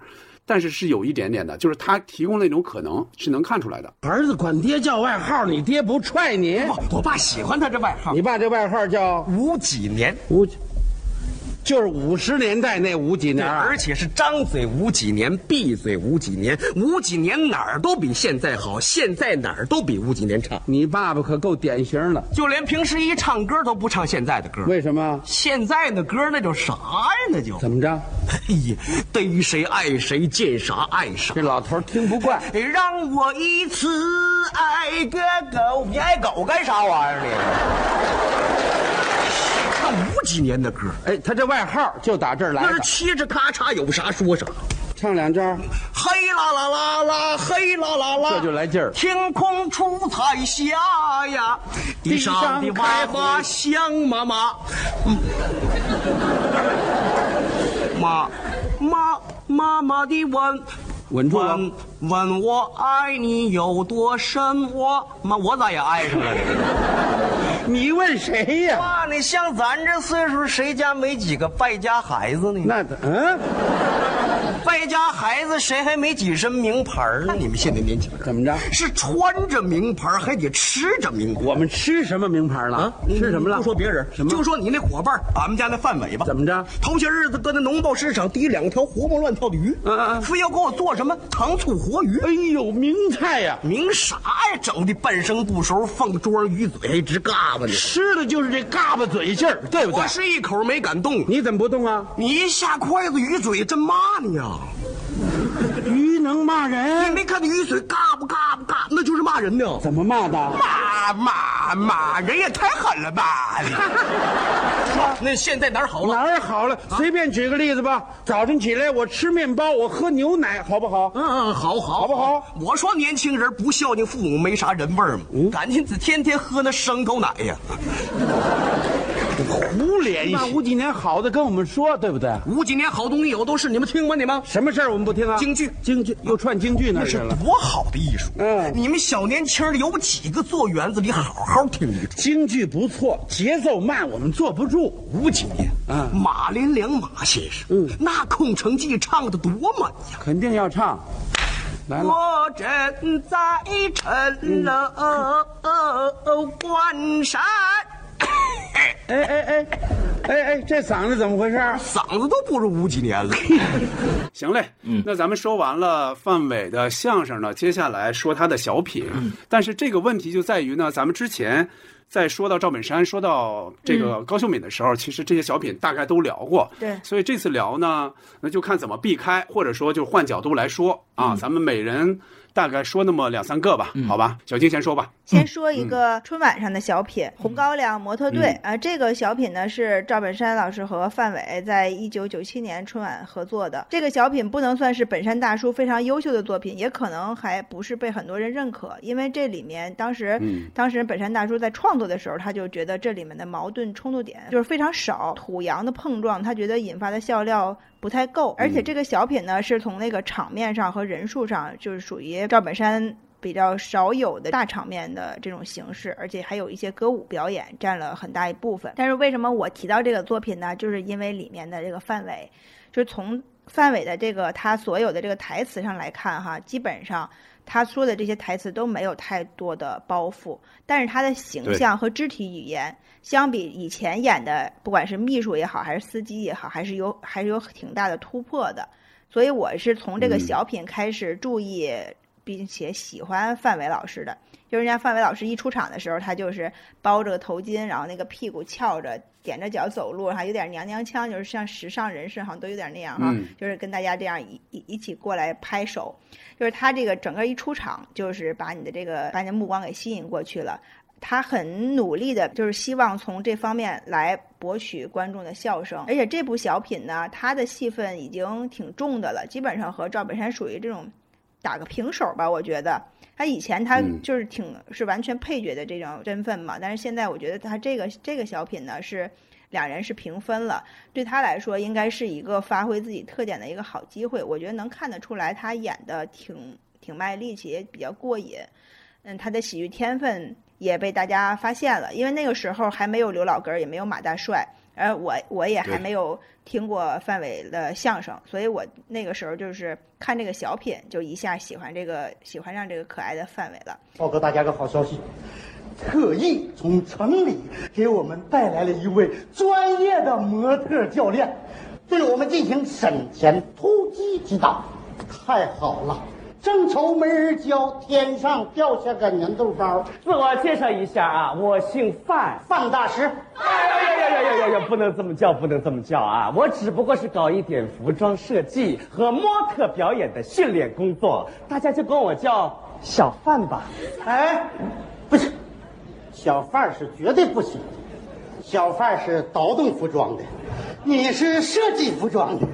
但是是有一点点的，就是他提供了一种可能是能看出来的。
儿子管爹叫外号，你爹不踹你？
我爸喜欢他这外号。
你爸这外号叫
吴几年？
吴。就是五十年代那五几年，
而且是张嘴五几年，闭嘴五几年，五几年哪儿都比现在好，现在哪儿都比五几年差。
你爸爸可够典型的，
就连平时一唱歌都不唱现在的歌。
为什么？
现在的歌那叫啥呀？那就
怎么着？
哎呀，逮谁爱谁，见啥爱啥。
这老头听不惯。
让我一次爱个够，你爱狗干啥玩意儿呢？五几年的歌，
哎，他这外号就打这儿来
那是嘁哧咔嚓，有啥说啥。
唱两招。
嘿啦啦啦啦，嘿啦啦啦，
这就来劲儿。
天空出彩霞呀，地上的娃娃香妈妈。妈妈妈妈的吻。
稳住
问问我爱你有多深？我妈，我咋也爱上了呢？(laughs)
你问谁呀？
爸，你像咱这岁数，谁家没几个败家孩子呢？
那嗯，
败家孩子谁还没几身名牌呢？你们现在年轻人
怎么着？
是穿着名牌，还得吃着名牌。
我们吃什么名牌了？啊，吃什么了？
不说别人，
什么？
就说你那伙伴，俺们家那范伟吧。
怎么着？
头些日子搁那农贸市场逮两条活蹦乱跳的鱼，
嗯嗯，
非要给我做。什么糖醋活鱼？
哎呦，名菜呀！
名啥呀？整的半生不熟，放桌上鱼嘴还直嘎巴呢。
吃的就是这嘎巴嘴劲儿，对不对？
我是一口没敢动。
你怎么不动啊？
你一下筷子，鱼嘴真骂你呀！
鱼 (laughs) 能骂人？
你没看那雨水嘎巴嘎巴嘎，那就是骂人呢。
怎么骂的？
骂骂骂！人也太狠了吧！那现在哪儿好了？
哪儿好了？随便举个例子吧。早晨起来，我吃面包，我喝牛奶，好不好？
嗯嗯，好好，
好不好？
我说年轻人不孝敬父母，没啥人味儿嘛。赶紧天天喝那生狗奶呀。
胡联系。那五几年好的跟我们说，对不对？
五几年好东西有都是，你们听吗？你们
什么事儿我们不听啊？
京剧，
京剧又串京剧
那
去了。
多好的艺术！
嗯，
你们小年轻的有几个坐园子里好好听一听？
京剧不错，节奏慢，我们坐不住。
五几年，
嗯，
马连良马先生，
嗯，
那《空城计》唱的多满呀！
肯定要唱。来了。
我正在城楼观山。
哎哎哎，哎哎，这嗓子怎么回事？
嗓子都不如五几年了。(laughs)
行嘞，嗯，那咱们说完了范伟的相声呢，接下来说他的小品。但是这个问题就在于呢，咱们之前在说到赵本山、说到这个高秀敏的时候，其实这些小品大概都聊过。
对，
所以这次聊呢，那就看怎么避开，或者说就换角度来说啊，咱们每人。大概说那么两三个吧，好吧，小金先说吧。
先说一个春晚上的小品《红高粱模特队》啊，这个小品呢是赵本山老师和范伟在一九九七年春晚合作的。这个小品不能算是本山大叔非常优秀的作品，也可能还不是被很多人认可，因为这里面当时当时本山大叔在创作的时候，他就觉得这里面的矛盾冲突点就是非常少，土洋的碰撞，他觉得引发的笑料。不太够，而且这个小品呢，是从那个场面上和人数上，就是属于赵本山比较少有的大场面的这种形式，而且还有一些歌舞表演占了很大一部分。但是为什么我提到这个作品呢？就是因为里面的这个范伟，就是从范伟的这个他所有的这个台词上来看哈，基本上他说的这些台词都没有太多的包袱，但是他的形象和肢体语言相比以前演的，不管是秘书也好，还是司机也好，还是有还是有挺大的突破的。所以我是从这个小品开始注意，并且喜欢范伟老师的。就是人家范伟老师一出场的时候，他就是包着个头巾，然后那个屁股翘着，踮着脚走路，还有点娘娘腔，就是像时尚人士好像都有点那样哈。
嗯
就是跟大家这样一一一起过来拍手，就是他这个整个一出场，就是把你的这个把你的目光给吸引过去了。他很努力的，就是希望从这方面来博取观众的笑声。而且这部小品呢，他的戏份已经挺重的了，基本上和赵本山属于这种打个平手吧，我觉得。他以前他
嗯
就是挺是完全配角的这种身份嘛，但是现在我觉得他这个这个小品呢是两人是平分了，对他来说应该是一个发挥自己特点的一个好机会。我觉得能看得出来他演的挺挺卖力气，也比较过瘾。嗯，他的喜剧天分也被大家发现了，因为那个时候还没有刘老根儿，也没有马大帅，而我我也还没有听过范伟的相声，所以我那个时候就是看这个小品，就一下喜欢这个喜欢上这个可爱的范伟了。
报告大家个好消息，特意从城里给我们带来了一位专业的模特教练，对我们进行审前突击指导。太好了，正愁没人教，天上掉下个粘豆包。
自我介绍一下啊，我姓范，
范大师。
哎呀呀呀呀呀呀！不能这么叫，不能这么叫啊！我只不过是搞一点服装设计和模特表演的训练工作，大家就管我叫小范吧。
哎，不行，小范儿是绝对不行的。小范是倒动服装的，你是设计服装的，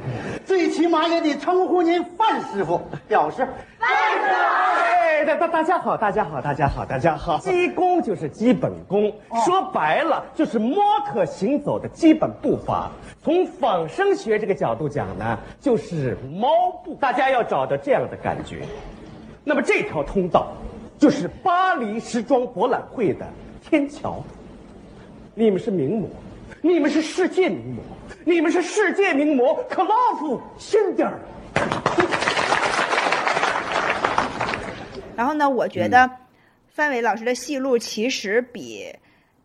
最起码也得称呼您范师傅，表示。
哎，大大大家好，大家好，大家好，大家好。基功就是基本功，说白了就是模特行走的基本步伐。从仿生学这个角度讲呢，就是猫步。大家要找到这样的感觉。那么这条通道就是巴黎时装博览会的天桥。你们是名模，你们是世界名模，你们是世界名模，克洛夫辛点儿。
然后呢，我觉得范伟老师的戏路其实比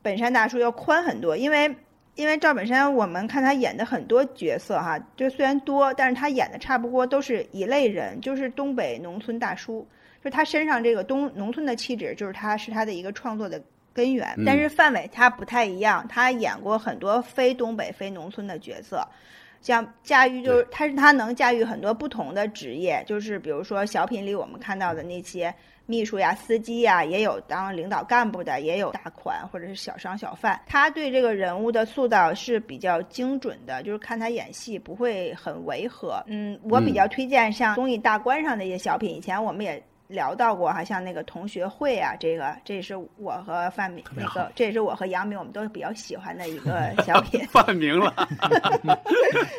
本山大叔要宽很多，因为因为赵本山我们看他演的很多角色哈，就虽然多，但是他演的差不多都是一类人，就是东北农村大叔，就他身上这个东农村的气质，就是他是他的一个创作的根源。
嗯
但是范伟他不太一样，他演过很多非东北、非农村的角色。像驾驭就是他是他能驾驭很多不同的职业，就是比如说小品里我们看到的那些秘书呀、司机呀，也有当领导干部的，也有大款或者是小商小贩。他对这个人物的塑造是比较精准的，就是看他演戏不会很违和。嗯，我比较推荐像综艺大观上的一些小品，以前我们也。聊到过哈，像那个同学会啊，这个这也是我和范明那个，这也是我和杨明我们都比较喜欢的一个 (laughs) 小品。
范明了 (laughs)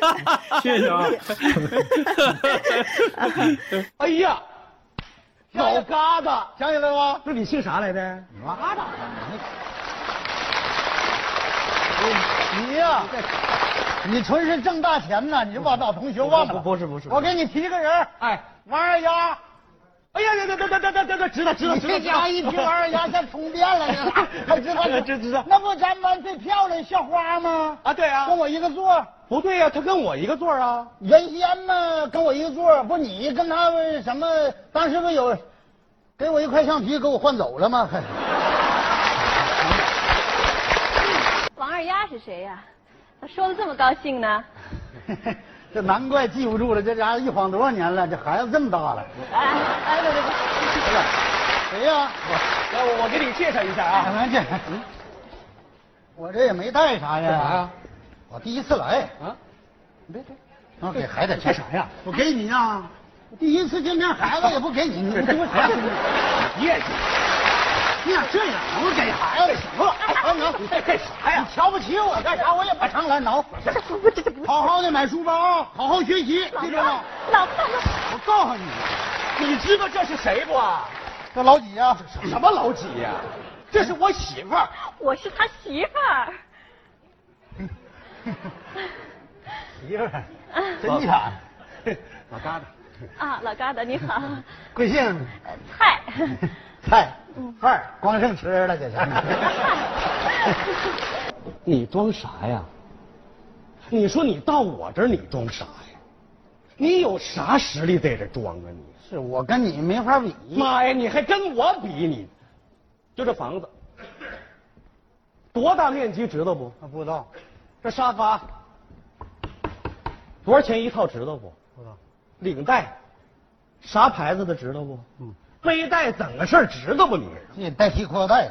(laughs)
谢谢啊。
哎呀，老疙瘩，想起来了吗？不是你姓啥来的？老疙瘩。你呀，你纯是挣大钱呢！你就把老同学忘了？不是不是，我给你提个人，哎，王二丫。哎呀，这这这这这这这，知道知道知道。这家伙一听王二丫像充电了呢，(laughs) 还知道知知道。那不咱们班最漂亮校花吗？啊，对啊，跟我一个座。不对呀，他跟我一个座啊。原先嘛，跟我一个座，不你跟他什么？当时不有给我一块橡皮，给我换走了吗？(laughs)
王二丫是谁呀、他说的这么高兴呢？(laughs)
这难怪记不住了，这家伙一晃多少年了，这孩子这么大了。
哎哎，对对对，
谁呀？
来，我我给你介绍一下啊。
来这，我这也没带啥呀。
干啥呀？
我第一次来
啊。
别别，我给孩子带啥呀？我给你呀。第一次见面，孩子也不给你，你多啥？你也是。你咋这样？我给孩子行了。哎，能你在干啥呀？你瞧不起我干啥？我也不常来挠。好好的买书包，好好学习，记住吗。
老爸，
我告诉你，
你知道这是谁不？
这老几呀？
什么老几呀？这是我媳妇儿。
我是他媳妇儿。(laughs)
媳妇儿，真假。
老 (laughs) 疙瘩，
啊，老疙瘩你好，
贵姓？
呃菜，(laughs)
菜饭儿光剩吃了，这是。你装啥呀？你说你到我这儿，你装啥呀？你有啥实力在这装啊你？
是我跟你没法比。
妈呀，你还跟我比你？就这房子，多大面积知道不？
不知道。
这沙发多少钱一套知道不？
不知道。
领带啥牌子的知道不？嗯。背带怎个事儿知道不你？
你代替裤腰带。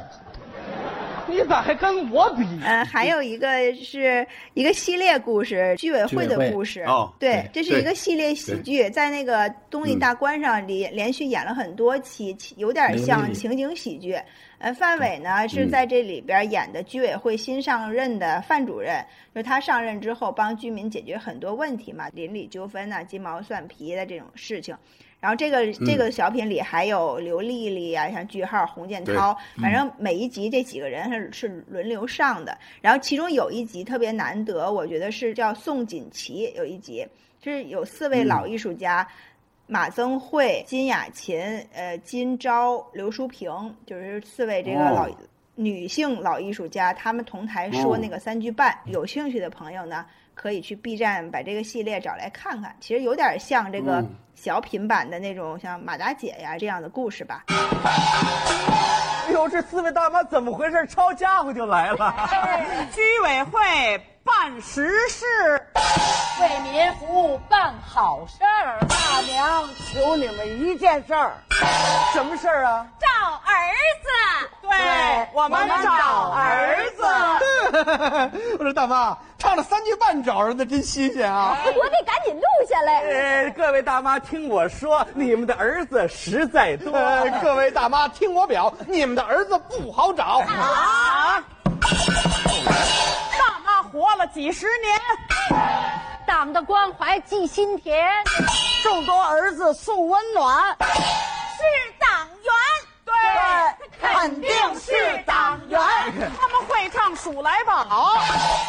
你咋还跟我比？
呃，还有一个是一个系列故事，居委会的故事。
哦，
对，这是一个系列喜剧，在那个东丽大观上连连续演了很多期，有点像情景喜剧。呃，范伟呢是在这里边演的居委会新上任的范主任，就是他上任之后帮居民解决很多问题嘛，邻里纠纷呐、鸡毛蒜皮的这种事情。然后这个这个小品里还有刘丽丽啊，像句号、洪建涛，反正每一集这几个人是是轮流上的。然后其中有一集特别难得，我觉得是叫宋锦旗，有一集就是有四位老艺术家，马增慧、金雅琴、呃金钊、刘淑萍，就是四位这个老。女性老艺术家，他们同台说那个三句半，有兴趣的朋友呢，可以去 B 站把这个系列找来看看。其实有点像这个小品版的那种，像马大姐呀这样的故事吧。
哎呦，这四位大妈怎么回事？抄家伙就来了。
居委会办实事，
为民服务办好事儿。
大娘求你们一件事儿，
什么事儿啊？
找儿子。
对，我们找儿子。(laughs)
我说大妈，唱了三句半找儿子，真新鲜啊！
我得赶紧录下来。
呃，各位大妈听我说，你们的儿子实在多。各位大妈听我表，你们的儿子不好找
啊。大妈活了几十年，
党的关怀记心田，
众多儿子送温暖，
是党员。
对，肯定是党员，他们会唱《数来宝》，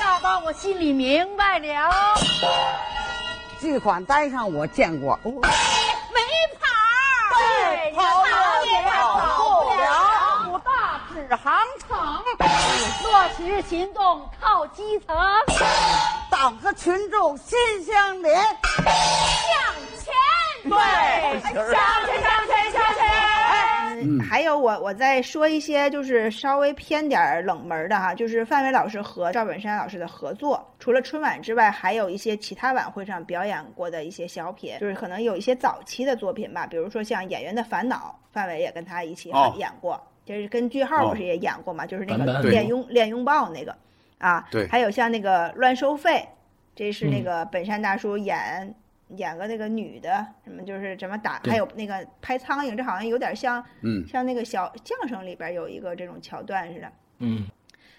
大妈我心里明白了。
巨款单上我见过，哦
没跑，
对，跑也跑不了，
五大指航程，落实行动靠基层，
党和群众心相连，
向前，
对，
向前，向前，向前。
嗯，还有我我再说一些就是稍微偏点冷门的哈，就是范伟老师和赵本山老师的合作，除了春晚之外，还有一些其他晚会上表演过的一些小品，就是可能有一些早期的作品吧，比如说像《演员的烦恼》，范伟也跟他一起演过，就是跟句号不是也演过嘛，就是那个练拥练拥抱那个啊，
对，
还有像那个乱收费，这是那个本山大叔演。演个那个女的，什么就是怎么打，还有那个拍苍蝇，这好像有点像，
嗯，
像那个小相声里边有一个这种桥段似的，
嗯，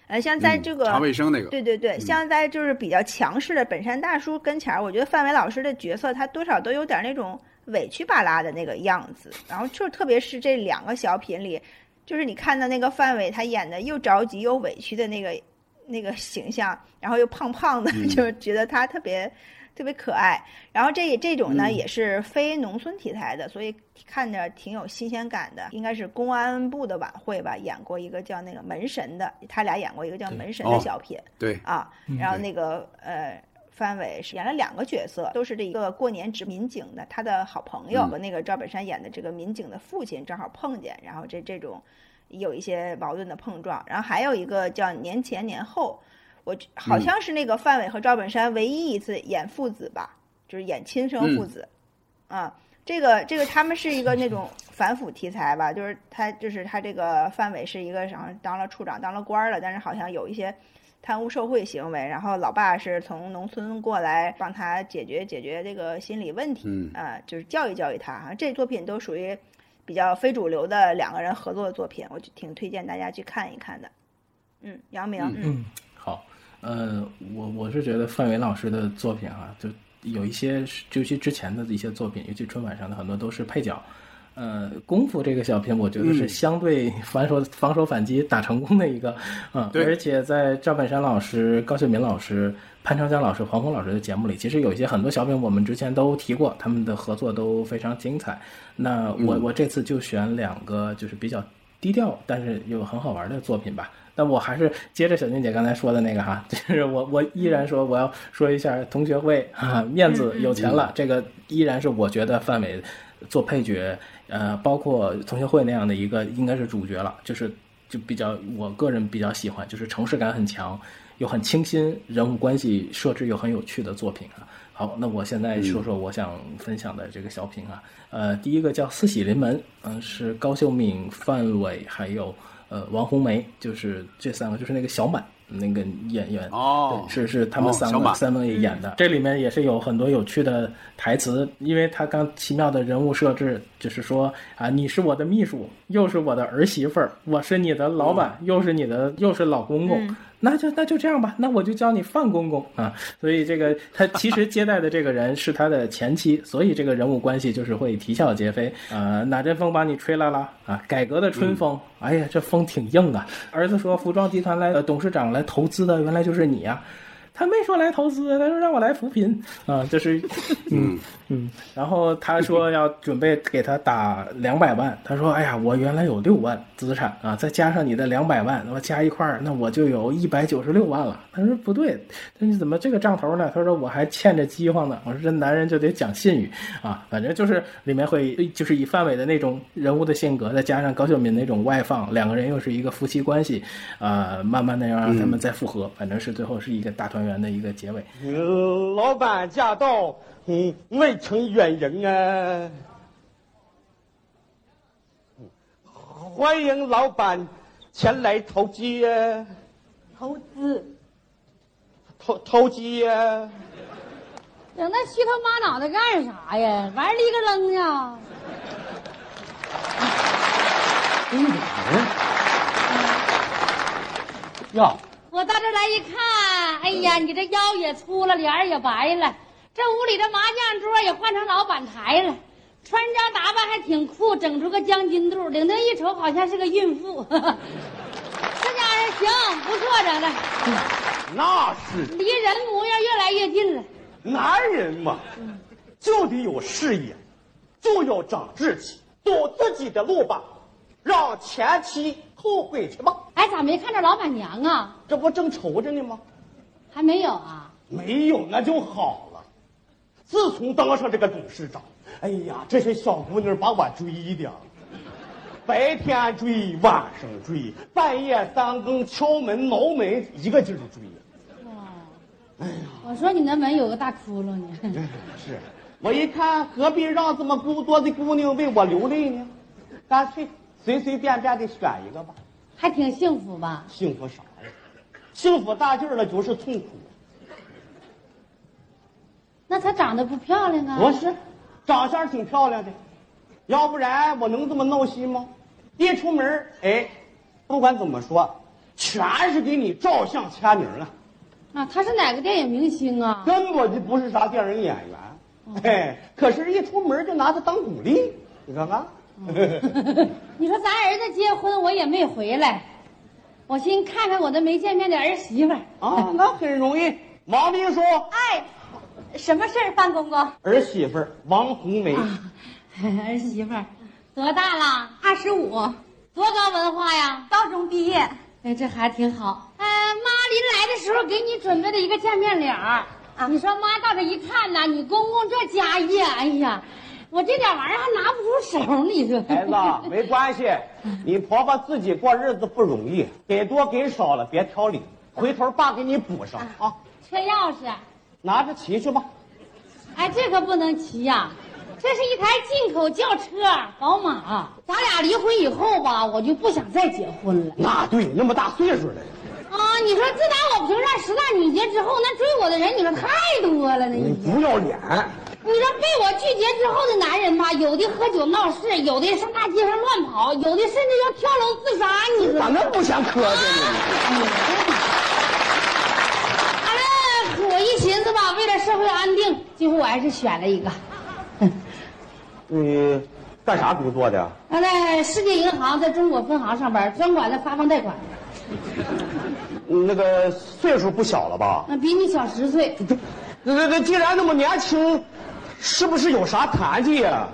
呃，像在这个
查卫生那个，
对对对，像在就是比较强势的本山大叔跟前儿，我觉得范伟老师的角色他多少都有点那种委屈巴拉的那个样子，然后就特别是这两个小品里，就是你看到那个范伟他演的又着急又委屈的那个那个形象，然后又胖胖的，(laughs) 就觉得他特别。特别可爱，然后这这种呢也是非农村题材的，所以看着挺有新鲜感的。应该是公安部的晚会吧，演过一个叫那个门神的，他俩演过一个叫门神的小品。
对
啊，然后那个呃，范伟是演了两个角色，都是这一个过年值民警的他的好朋友和那个赵本山演的这个民警的父亲正好碰见，然后这这种有一些矛盾的碰撞。然后还有一个叫年前年后。我好像是那个范伟和赵本山唯一一次演父子吧，就是演亲生父子，啊，这个这个他们是一个那种反腐题材吧，就是他就是他这个范伟是一个然后当了处长当了官了，但是好像有一些贪污受贿行为，然后老爸是从农村过来帮他解决解决这个心理问题，啊，就是教育教育他啊，这作品都属于比较非主流的两个人合作的作品，我就挺推荐大家去看一看的，嗯，杨明，
嗯，好。呃，我我是觉得范伟老师的作品哈，就有一些，尤其之前的一些作品，尤其春晚上的很多都是配角，呃，功夫这个小品，我觉得是
嗯。
相对 (laughs) 防守、防守反击打成功的一个，嗯，
对。
而且在赵本山老师、高秀敏老师、潘长江老师、黄宏老师的节目里，其实有一些很多小品我们之前都提过，他们的合作都非常精彩。那我、
嗯。
我这次就选两个就是比较低调，但是又很好玩的作品吧。但我还是接着小静姐刚才说的那个哈，(laughs) 就是我我依然说我要说一下同学会啊、面子有钱了，这个依然是我觉得范伟做配角，呃，包括同学会那样的一个应该是主角了，就是就比较我个人比较喜欢，就是城市感很强，又很清新，人物关系设置又很有趣的作品啊。好，那我现在说说我想分享的这个小品啊，呃，第一个叫《四喜临门》，嗯、是高秀敏、范伟还有呃王红梅，就是这三个，就是那个小满那个演员
哦。
对，是是他们三个、三位演的。这里面也是有很多有趣的台词，因为他刚奇妙的人物设置，就是说啊，你是我的秘书，又是我的儿媳妇儿，我是你的老板，又是你的又是老公公。
嗯
那就那就这样吧，那我就叫你范公公啊。所以这个他 (laughs) 其实接待的这个人是他的前妻，所以这个人物关系就是会啼笑皆非。呃，哪阵风把你吹来了啊？改革的春风，哎呀，这风挺硬啊。儿子说服装集团来呃董事长来投资的，原来就是你呀、他没说来投资，他说让我来扶贫啊，就是，(laughs) 嗯嗯，然后他说要准备给他打两百万，他说哎呀，我原来有六万资产啊，再加上你的两百万，我加一块儿，那我就有一百九十六万了。他说不对，那你怎么这个账头呢？他说我还欠着饥荒呢。我说这男人就得讲信誉啊，反正就是里面会就是以范伟的那种人物的性格，再加上高秀敏那种外放，两个人又是一个夫妻关系，啊、慢慢的要让他们再复合，反正是最后是一个大团圆的一个结尾。
嗯，老板驾到，嗯，未曾远迎啊。欢迎老板前来投机呀、
投资，
投投机呀、
整那虚头巴脑的干啥呀？玩儿立个扔呢？
哟，
我到这儿来一看，哎呀，你这腰也粗了，脸儿也白了，这屋里的麻将桌也换成老板台了，穿着打扮还挺酷，整出个将军肚，领头一瞅好像是个孕妇。(laughs) 这家人行，不错，整的，
那是
离人模样越来越近了。
男人嘛，就得有事业，就要长志气，走自己的路吧，让前妻后悔去吧。
哎，咋没看着老板娘啊？
这不正愁着呢吗？
还没有啊？
没有那就好了。自从当上这个董事长，哎呀，这些小姑娘把我追的，白天追，晚上追，半夜三更敲门挠门，一个劲儿追。
我说你那门有个大窟窿呢。
是，我一看，何必让这么孤多的姑娘为我流泪呢？干脆随随便便的选一个吧。
还挺幸福吧？
幸福啥呀？幸福大劲儿了就是痛苦。
那她长得不漂亮啊？
不是，长相挺漂亮的，要不然我能这么闹心吗？一出门，哎，不管怎么说，全是给你照相签名了，
啊，她是哪个电影明星啊？
根本就不是啥电影演员。哎，可是，一出门就拿她当鼓励，你看看。(laughs)
你说咱儿子结婚我也没回来，我寻看看我的没见面的儿媳妇儿。
啊，那很容易。王秘书，
哎，什么事儿，范公公？
儿媳妇王红梅，
儿媳妇多大了？二十五，多高文化呀？高中毕业。哎，这孩子挺好。哎，妈临来的时候给你准备了一个见面礼儿。啊，你说妈到这一看呐，你公公这家业，哎呀，我这点玩意儿还拿不出手，你说？
孩子没关系，你婆婆自己过日子不容易，给多给少了别挑理，回头爸给你补上啊。
车钥匙。
拿着骑去吧。
哎，这可不能骑呀、这是一台进口轿车，宝马。咱俩离婚以后吧，我就不想再结婚了。
那对，那么大岁数了，
啊，你说自打我评上十大女杰之后，那追我的人，你说太多了，呢
你。不要脸。
你说被我拒绝之后的男人吧，有的喝酒闹事，有的上大街上乱跑，有的甚至要跳楼自杀。你说
咋那不想磕碜呢？
完了，我一寻思吧，为了社会安定，最后我还是选了一个。
你
干啥工作的？
他在世界银行在中国分行上班，专管的发放贷款。
那个岁数不小了吧？
那比你小十岁。
那那那，既然那么年轻，是不是有啥残疾呀、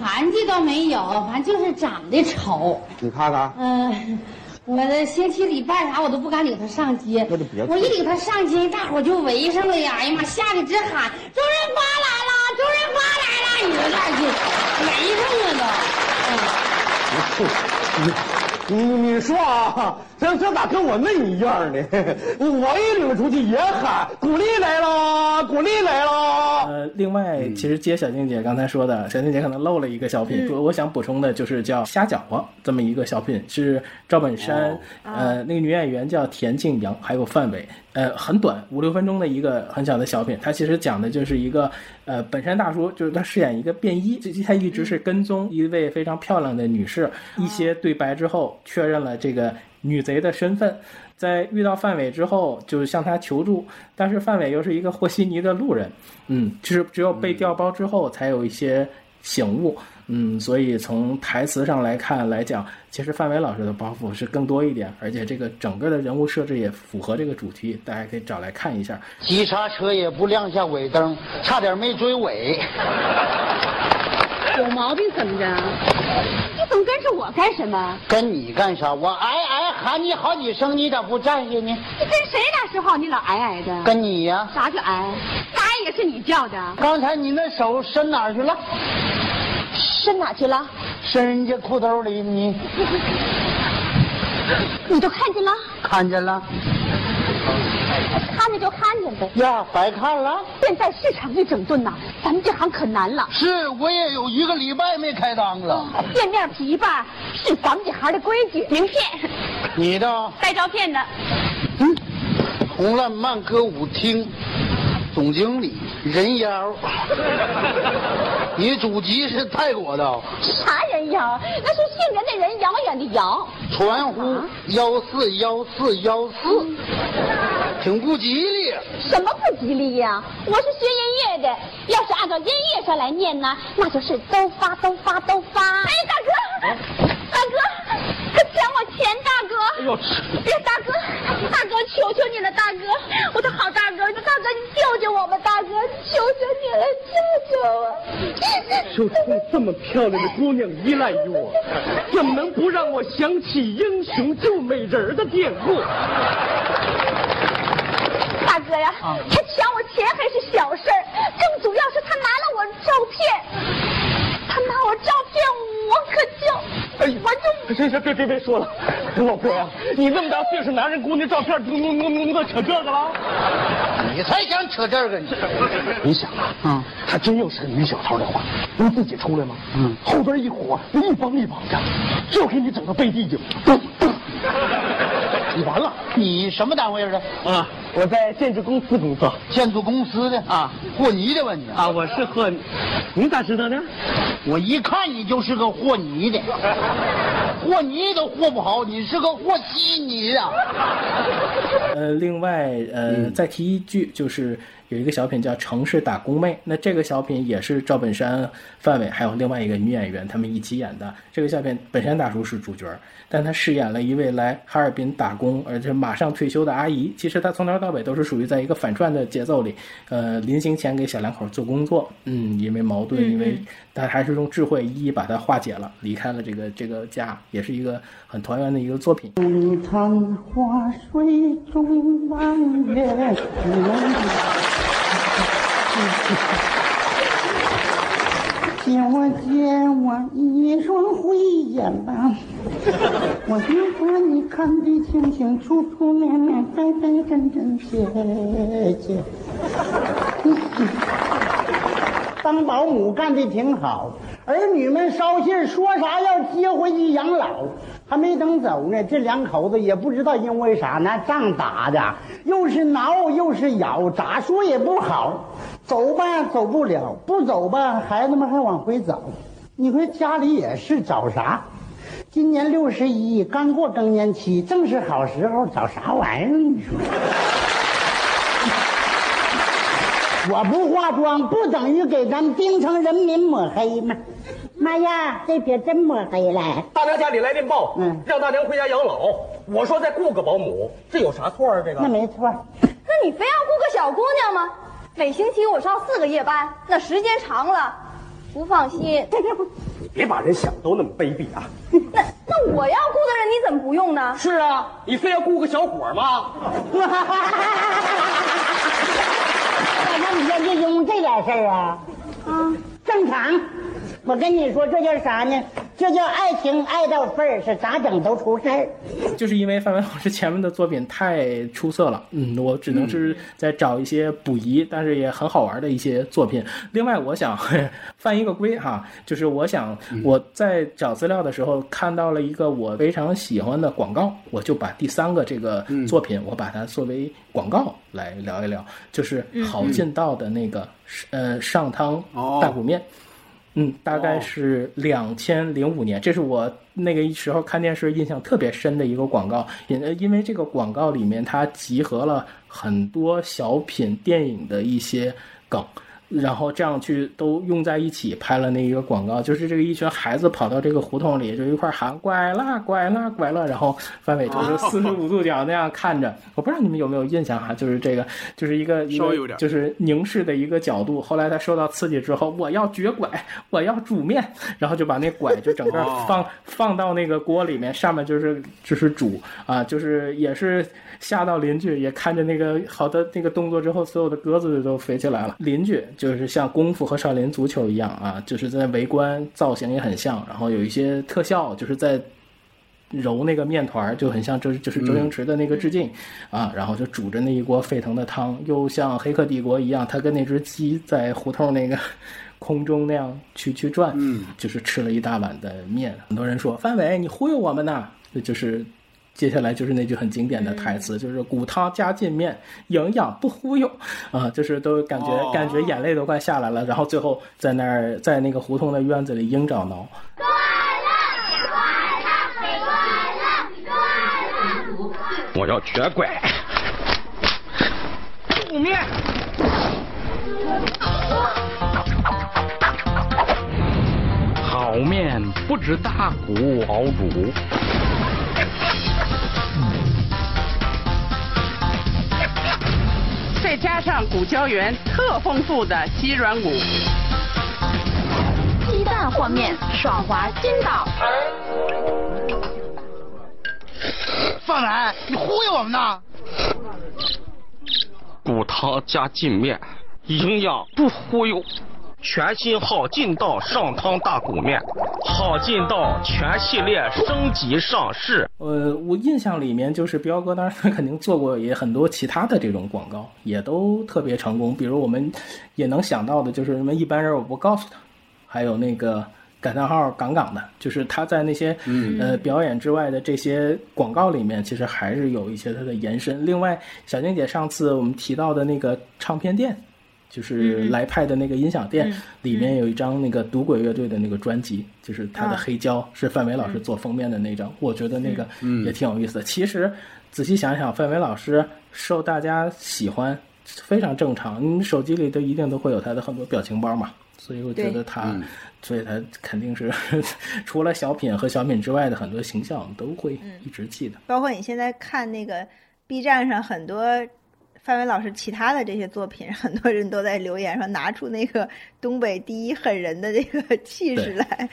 残疾倒没有，反正就是长得丑。
你看看，
嗯、我的星期礼拜啥我都不敢领他上街，
那就别
我一领他上街，大伙就围上了呀！哎呀妈，吓得直喊：“周润发来了，周润发来了！”你说这就围上了
你你你说啊，这这咋跟我妹一样呢？(laughs) 我一领出去也喊鼓励来了，鼓励来了。
呃，另外，其实接小静姐刚才说的，小静姐可能漏了一个小品，
嗯
我想补充的就是叫《瞎搅和》这么一个小品，是赵本山，
哦
呃，那个女演员叫田静阳，还有范伟，呃，很短，五六分钟的一个很小的小品，它其实讲的就是一个，呃，本山大叔就是他饰演一个便衣，这他一直是跟踪一位非常漂亮的女士，一些对白之后确认了这个女贼的身份。在遇到范伟之后，就向他求助，但是范伟又是一个和稀泥的路人，嗯，就是只有被调包之后才有一些醒悟，嗯，所以从台词上来看来讲，其实范伟老师的包袱是更多一点，而且这个整个的人物设置也符合这个主题，大家可以找来看一下。
急刹车也不亮下尾灯，差点没追尾。
有毛病怎么着？你总跟着我干什么？
跟你干啥？我挨挨喊你好几声，你咋不站下呢？
你跟谁俩说话你老挨挨的？
跟你呀、
啥叫挨？挨也是你叫的。
刚才你那手伸哪儿去了？
伸哪去了？
伸人家裤兜里，你
你都看见了？
看见了？
看着就看见呗。
呀，白看了。
现在市场一整顿呐，咱们这行可难了。
是，我也有一个礼拜没开张了。
见面皮吧是咱们这行的规矩。名片，
你的
带照片的。
嗯红浪漫歌舞厅总经理人妖，(laughs) 你祖籍是泰国的，
啥人妖？那是姓人的人，遥远的遥。
传呼幺四幺四幺四，挺不吉利。
什么不吉利呀？我是学音乐的，要是按照音乐上来念呢，那就是都发都发都发。哎，大哥，大哥，他抢我钱，大哥！
哎呦，
别，大哥，大哥，求求你了，大哥，我的好大哥，大哥，你救救我吧，大哥，求求你了，救救我！
就冲这么漂亮的姑娘依赖于我，怎么能不让我想起英雄救美人儿的典故？
大哥呀，他抢我钱还是小事儿，更主要是他拿了我照片，他拿我照片，我可就，
哎，
我就
行行，别别别说了，(laughs) 老哥呀，你那么大岁数男人姑娘照片，你你你你都扯这个了？
你才想扯这个呢！(laughs)
你想啊，
嗯，
他真要是个女小偷的话，能自己出来吗？
嗯，
后边一伙一帮一帮的，就给你整到背地里，(laughs) 你完了
你什么单位的？
啊！我在建筑公司工作
建筑公司的
啊，
和泥的吧你？
啊，我是和，你咋知道呢？
我一看你就是个和泥的，和泥都和不好，你是个和稀泥的。
呃，另外，呃，再提一句，就是有一个小品叫《城市打工妹》，那这个小品也是赵本山、范伟还有另外一个女演员他们一起演的。这个小品本山大叔是主角，但他饰演了一位来哈尔滨打工而且马上退休的阿姨。其实他从头到尾都是属于在一个反串的节奏里，呃，临行前给小两口做工作，嗯，因为矛盾，
嗯
因为
嗯
但还是用智慧一一把它化解了，离开了这个这个家，也是一个很团圆的一个作品。
你看花水中望月，借我借我一双慧眼吧，我要把你看得清清楚楚、明明白白、真真切切。当保姆干的挺好，儿女们捎信说啥要接回去养老，还没等走呢，这两口子也不知道因为啥，那仗打的又是挠又是咬，咋说也不好。走吧，走不了；不走吧，孩子们还往回走。你说家里也是找啥？今年六十一，刚过更年期，正是好时候，找啥玩意儿？你说？
我不化妆，不等于给咱京城人民抹黑吗？妈呀，这撇真抹黑了！
大娘家里来电报，嗯，让大娘回家养老。我说再雇个保姆，这有啥错啊？这个
那没错。
那你非要雇个小姑娘吗？每星期我上四个夜班，那时间长了，不放心。
你别把人想都那么卑鄙啊！(laughs)
那那我要雇的人你怎么不用呢？
是啊，你非要雇个小伙吗？(laughs)
大娘，你就因为这点事儿啊？啊，正常。我跟你说，这叫啥呢？这叫爱情爱到份儿，是咋整都出事儿。
就是因为范伟老师前面的作品太出色了，嗯，我只能是在找一些补遗，但是也很好玩的一些作品。另外，我想 (laughs) 犯一个规哈，就是我想我在找资料的时候看到了一个我非常喜欢的广告，我就把第三个这个作品，我把它作为广告来聊一聊，就是郝进道的那个呃上汤大骨面。嗯，大概是两千零五年，这是我那个时候看电视印象特别深的一个广告。因因为这个广告里面它集合了很多小品、电影的一些梗。然后这样去都用在一起拍了那一个广告，就是这个一群孩子跑到这个胡同里，就一块喊拐了拐了拐了，然后范伟就是 (laughs) 四十五度角那样看着，我不知道你们有没有印象哈，就是这个就是一个一个就是凝视的一个角度。后来他受到刺激之后，我要绝拐，我要煮面，然后就把那拐就整个放 (laughs) 放到那个锅里面，上面就是就是煮啊，就是也是吓到邻居，也看着那个好的那个动作之后，所有的鸽子都飞起来了，邻居。就是像功夫和少林足球一样啊，就是在围观，造型也很像，然后有一些特效，就是在揉那个面团，就很像周就是周星驰的那个致敬啊，然后就煮着那一锅沸腾的汤，又像《黑客帝国》一样，他跟那只鸡在胡同那个 (laughs) 空中那样去去转，嗯，就是吃了一大碗的面。很多人说范伟你忽悠我们呢，这就是。接下来就是那句很经典的台词，就是骨汤加劲面，营养不忽悠，啊，(laughs) 就是都感觉感觉眼泪都快下来了。然后最后在那儿在那个胡同的院子里鹰爪挠。
我要绝拐，煮面，好面不止大骨熬煮。
再加上骨胶原特丰富的鸡软骨，
鸡蛋和面爽滑筋道。
范伟，你忽悠我们呢？
骨汤加劲面，营养不忽悠。全新好劲道上汤大骨面，好劲道全系列升级上市。
呃，我印象里面就是彪哥，当然他肯定做过也很多其他的这种广告，也都特别成功。比如我们也能想到的就是什么一般人我不告诉他，还有那个感叹号杠杠的，就是他在那些呃表演之外的这些广告里面，其实还是有一些它的延伸。另外，小静姐上次我们提到的那个唱片店。就是来派的那个音响店里面有一张那个赌鬼乐队的那个专辑，就是他的黑胶是范伟老师做封面的那张，我觉得那个也挺有意思的。其实仔细想想，范伟老师受大家喜欢非常正常，你手机里都一定都会有他的很多表情包嘛，所以我觉得他，所以他肯定是 (laughs) 除了小品和小品之外的很多形象都会一直记得。
包括你现在看那个 B 站上很多。范伟老师其他的这些作品，(laughs) 很多人都在留言说拿出那个东北第一狠人的这个 (laughs) 气势来。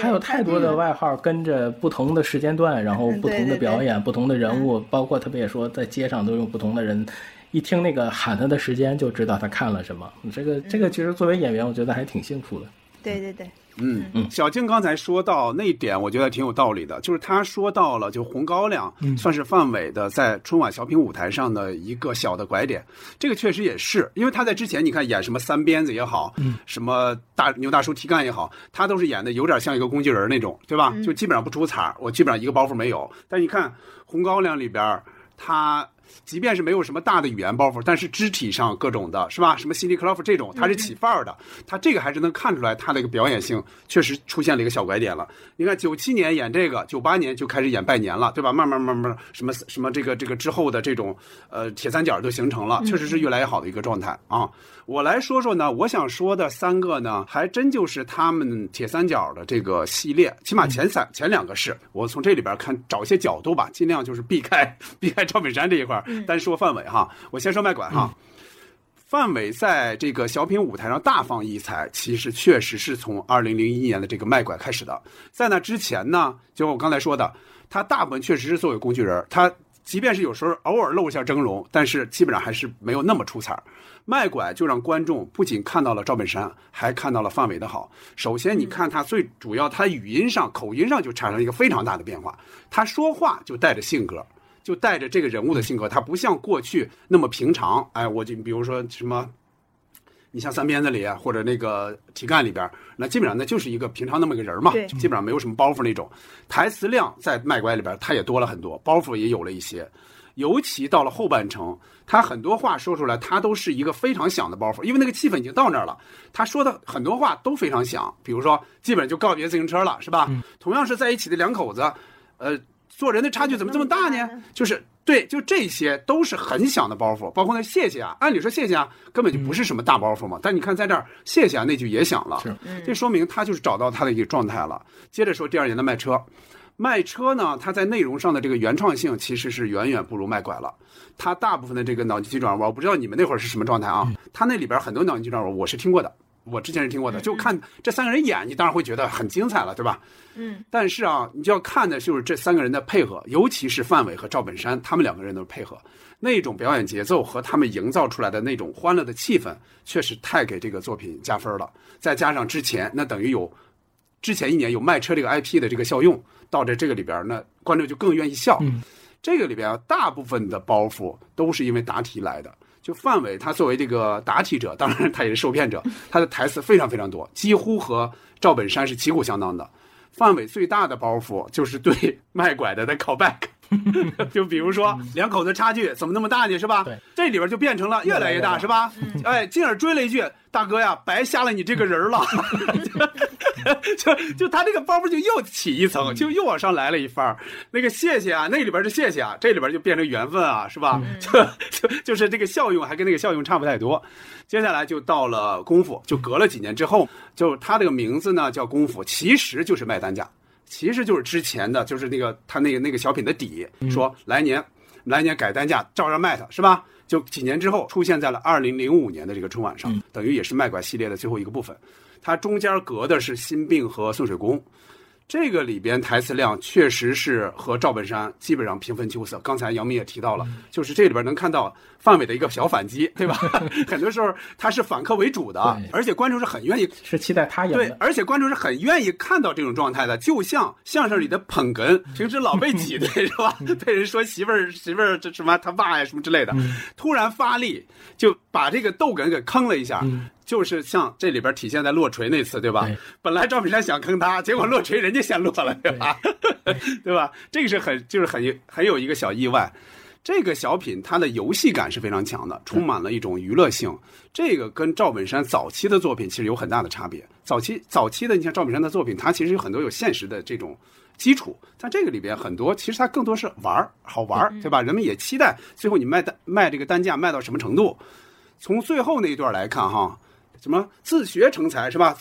他有太多的外号，跟着不同的时间段，然后不同的表演，不同的人物，包括特别也说在街上都有不同的人，一听那个喊他的时间就知道他看了什么。这个这个其实作为演员，我觉得还挺幸福的。
对对对。
嗯嗯，小静刚才说到那一点，我觉得挺有道理的。就是他说到了，就红高粱算是范伟的在春晚小品舞台上的一个小的拐点。这个确实也是，因为他在之前你看演什么三鞭子也好，什么大牛大叔提干也好，他都是演的有点像一个工具人那种，对吧？就基本上不出彩我基本上一个包袱没有。但你看红高粱里边，他即便是没有什么大的语言包袱，但是肢体上各种的是吧？什么辛迪克劳夫这种，他是起范儿的，他这个还是能看出来他的一个表演性确实出现了一个小拐点了。你看九七年演这个，九八年就开始演拜年了，对吧？慢慢慢慢什么什么这个这个之后的这种呃铁三角都形成了，确实是越来越好的一个状态啊。我来说说呢，我想说的三个呢，还真就是他们铁三角的这个系列，起码前三、前两个是我从这里边看找一些角度吧，尽量就是避开 (laughs) 避开赵本山这一块儿，单说范伟哈。我先说卖拐哈，范伟在这个小品舞台上大放异彩，其实确实是从二零零一年的这个卖拐开始的。在那之前呢，就我刚才说的，他大部分确实是作为工具人，他即便是有时候偶尔露一下峥嵘，但是基本上还是没有那么出彩儿。卖拐就让观众不仅看到了赵本山，还看到了范伟的好。首先，你看他最主要，他语音上、口音上就产生了一个非常大的变化。他说话就带着性格，就带着这个人物的性格。他不像过去那么平常。哎，我就比如说什么，你像三鞭子里啊，或者那个题干里边，那基本上那就是一个平常那么个人嘛，基本上没有什么包袱那种。台词量在卖拐里边，他也多了很多，包袱也有了一些。尤其到了后半程，他很多话说出来，他都是一个非常响的包袱，因为那个气氛已经到那儿了。他说的很多话都非常响，比如说，基本就告别自行车了，是吧？同样是在一起的两口子，呃，做人的差距怎么这么大呢？就是对，就这些都是很响的包袱，包括那谢谢啊，按理说谢谢啊，根本就不是什么大包袱嘛。但你看在这儿，谢谢啊那句也响了，这说明他就是找到他的一个状态了。接着说第二年的卖车。卖车呢，它在内容上的这个原创性其实是远远不如卖拐了。它大部分的这个脑筋急转弯，我不知道你们那会儿是什么状态啊？它那里边很多脑筋急转弯，我是听过的，我之前是听过的。就看这三个人演，你当然会觉得很精彩了，对吧？
嗯。
但是啊，你就要看的就是这三个人的配合，尤其是范伟和赵本山他们两个人的配合，那种表演节奏和他们营造出来的那种欢乐的气氛，确实太给这个作品加分了。再加上之前那等于有之前一年有卖车这个 IP 的这个效用。到这这个里边，那观众就更愿意笑。这个里边大部分的包袱都是因为答题来的。就范伟他作为这个答题者，当然他也是受骗者，他的台词非常非常多，几乎和赵本山是旗鼓相当的。范伟最大的包袱就是对 (laughs) 卖拐的的 callback，(laughs) 就比如说两口子差距怎么那么大呢？是吧？这里边就变成了越来越大，是吧？哎，进而追了一句：“大哥呀，白瞎了你这个人了。(laughs) ”就就他这个包袱就又起一层，就又往上来了一番那个谢谢啊，那里边是谢谢啊，这里边就变成缘分啊，是吧？(laughs) 就就就是这个效用还跟那个效用差不太多。接下来就到了功夫，就隔了几年之后，就他这个名字呢叫功夫，其实就是卖单价，其实就是之前的就是那个他那个那个小品的底，说来年来年改单价照样卖它，是吧？就几年之后出现在了二零零五年的这个春晚上，等于也是卖拐系列的最后一个部分。它中间隔的是心病和送水工，这个里边台词量确实是和赵本山基本上平分秋色。刚才杨明也提到了，就是这里边能看到范伟的一个小反击，对吧？(laughs) 很多时候他是反客为主的，而且观众是很愿意
是期待他演
对，而且观众是很愿意看到这种状态的，就像相声里的捧哏，平时老被挤兑是吧？被人说媳妇儿媳妇儿这什么他爸呀什么之类的，突然发力就把这个逗哏给坑了一下。就是像这里边体现在落锤那次，对吧？本来赵本山想坑他，结果落锤人家先落了，对吧？对 (laughs) 吧？这个是很就是很很有一个小意外。这个小品它的游戏感是非常强的，充满了一种娱乐性。这个跟赵本山早期的作品其实有很大的差别。早期早期的你像赵本山的作品，它其实有很多有现实的这种基础，但这个里边很多其实它更多是玩儿，好玩儿，对吧？人们也期待最后你卖单卖这个单价卖到什么程度。从最后那一段来看，哈。什么自学成才是吧？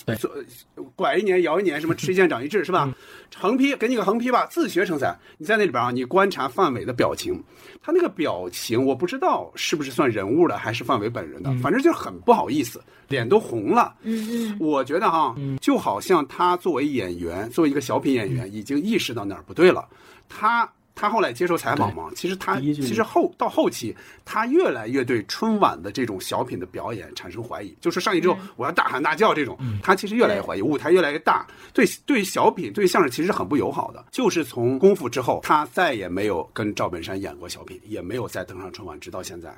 拐一年摇一年，什么吃一堑长一智是吧？横批给你个横批吧，自学成才。你在那里边啊，你观察范伟的表情，他那个表情我不知道是不是算人物的，还是范伟本人的，反正就很不好意思，脸都红了。
嗯嗯，
我觉得哈，就好像他作为演员，作为一个小品演员，已经意识到哪儿不对了，他。他后来接受采访嘛，其实他其实后到后期，他越来越对春晚的这种小品的表演产生怀疑。就是上去之后，我要大喊大叫这种，他其实越来越怀疑。舞台越来越大，对对小品对相声其实很不友好的。就是从功夫之后，他再也没有跟赵本山演过小品，也没有再登上春晚，直到现在。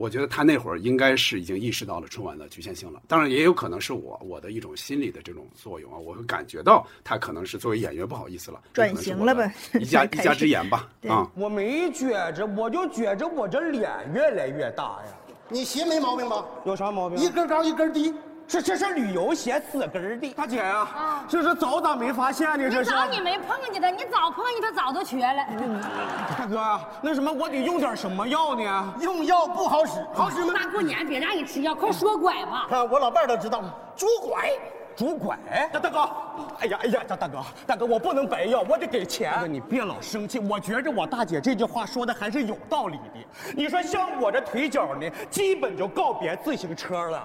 我觉得他那会儿应该是已经意识到了春晚的局限性了。当然，也有可能是我我的一种心理的这种作用啊，我会感觉到他可能是作为演员不好意思了，
转型了吧？
一家一家之言吧，啊。
我没觉着，我就觉着我这脸越来越大呀。
你鞋没毛病吧？
有啥毛病？
一根高一根低。
这这是旅游鞋死根的，大姐呀，啊，这是早咋没发现呢？这是
早你没碰见他，你早碰见他早都瘸了。
大哥呀，那什么，我得用点什么药呢？
用药不好使，好使吗？
大过年别让你吃药，快说拐吧。
看我老伴儿都知道了，拄拐，
拄拐。大大哥，哎呀哎呀，大大哥，大哥，我不能白要，我得给钱。大哥，你别老生气，我觉着我大姐这句话说的还是有道理的。你说像我这腿脚呢，基本就告别自行车了。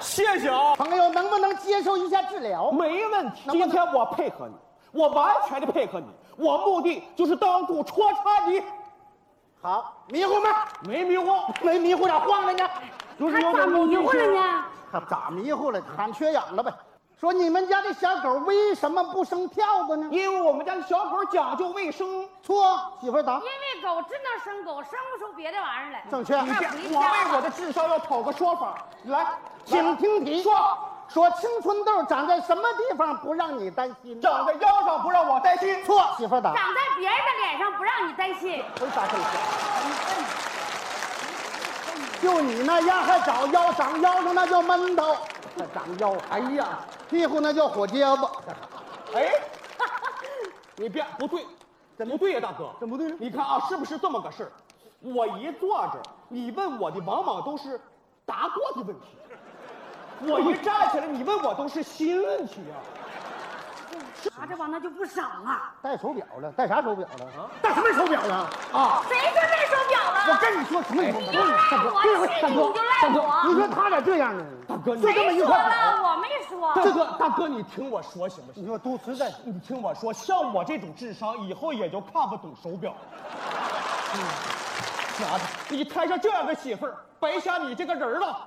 谢谢啊，
朋友，能不能接受一下治疗？
没问题，今天我配合你，我完全的配合你，我目的就是当众戳穿你。
好，迷糊吗？
没迷糊，
没迷糊，咋晃了呢？
还咋迷糊了呢？
他咋迷糊了？喊缺氧了呗。说你们家的小狗为什么不生票子呢？
因为我们家的小狗讲究卫生。
错，媳妇答。
因为狗只能生狗，生不出别的玩意儿来。
正确。
你我为我的智商要讨个说法。来，
请听题。
说，
说青春痘长在什么地方不让你担心？
长在腰上不让我担心。
错，媳妇答。
长在别人的脸上不让你担心。
为啥这么就你那样还长腰？长腰上那叫闷头。长腰，哎呀，屁股那叫火结子。
哎，(laughs) 你别不对，怎么不对呀，大哥？
怎么不对呢？
你看啊，是不是这么个事儿？我一坐着，你问我的往往都是答过的问题；我一站起来，你问我都是新问题啊。
拿着吧，那就不少啊。
戴手表了？戴啥手表了？啊？戴什么手表了？
啊？
谁说戴手表了？
我跟你说什么手表？
大哥，大哥，
大哥，你说他咋这样呢？
大哥，
就这么一块
了，我没说。
大哥，大哥，你听我说行不行？
你说都实在，
你听我说，像我这种智商，以后也就看不懂手表。嗯，啥的？你摊上这样的媳妇儿，白瞎你这个人了。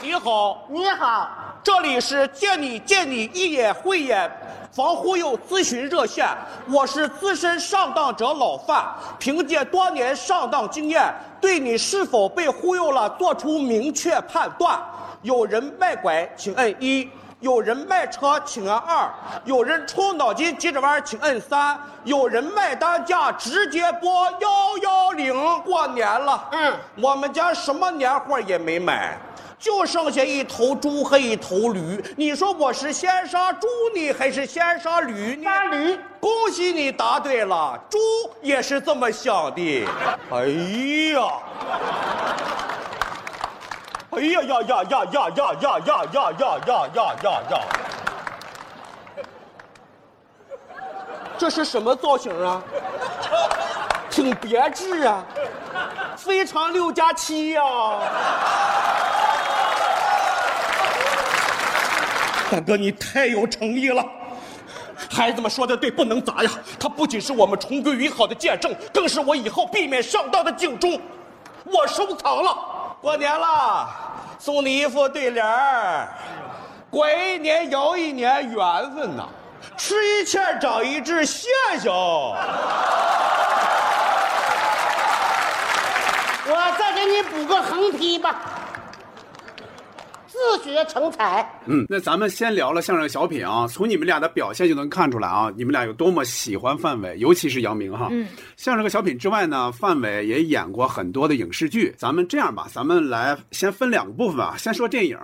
你好，
你好，
这里是见你见你一眼慧眼防忽悠咨询热线，我是资深上当者老范，凭借多年上当经验，对你是否被忽悠了做出明确判断。有人卖拐，请摁一；有人卖车，请按二；有人冲脑筋急转弯，请摁三；有人卖单价，直接拨幺幺零。过年了，嗯，我们家什么年货也没买。就剩下一头猪和一头驴，你说我是先杀猪呢，还是先杀驴呢？
杀驴！
恭喜你答对了，猪也是这么想的。哎呀！哎呀呀呀呀呀呀呀呀呀呀呀呀呀呀！这是什么造型啊？挺别致啊，非常六加七呀！大哥，你太有诚意了。孩子们说的对，不能砸呀！它不仅是我们重归于好的见证，更是我以后避免上当的警钟。我收藏了。过年了，送你一副对联儿：过一年摇一年，缘分呐，吃一堑长一智，谢谢。
我再给你补个横批吧。自学成才。
嗯，那咱们先聊了相声小品啊，从你们俩的表现就能看出来啊，你们俩有多么喜欢范伟，尤其是杨明哈。
嗯，
相声和小品之外呢，范伟也演过很多的影视剧。咱们这样吧，咱们来先分两个部分啊，先说电影，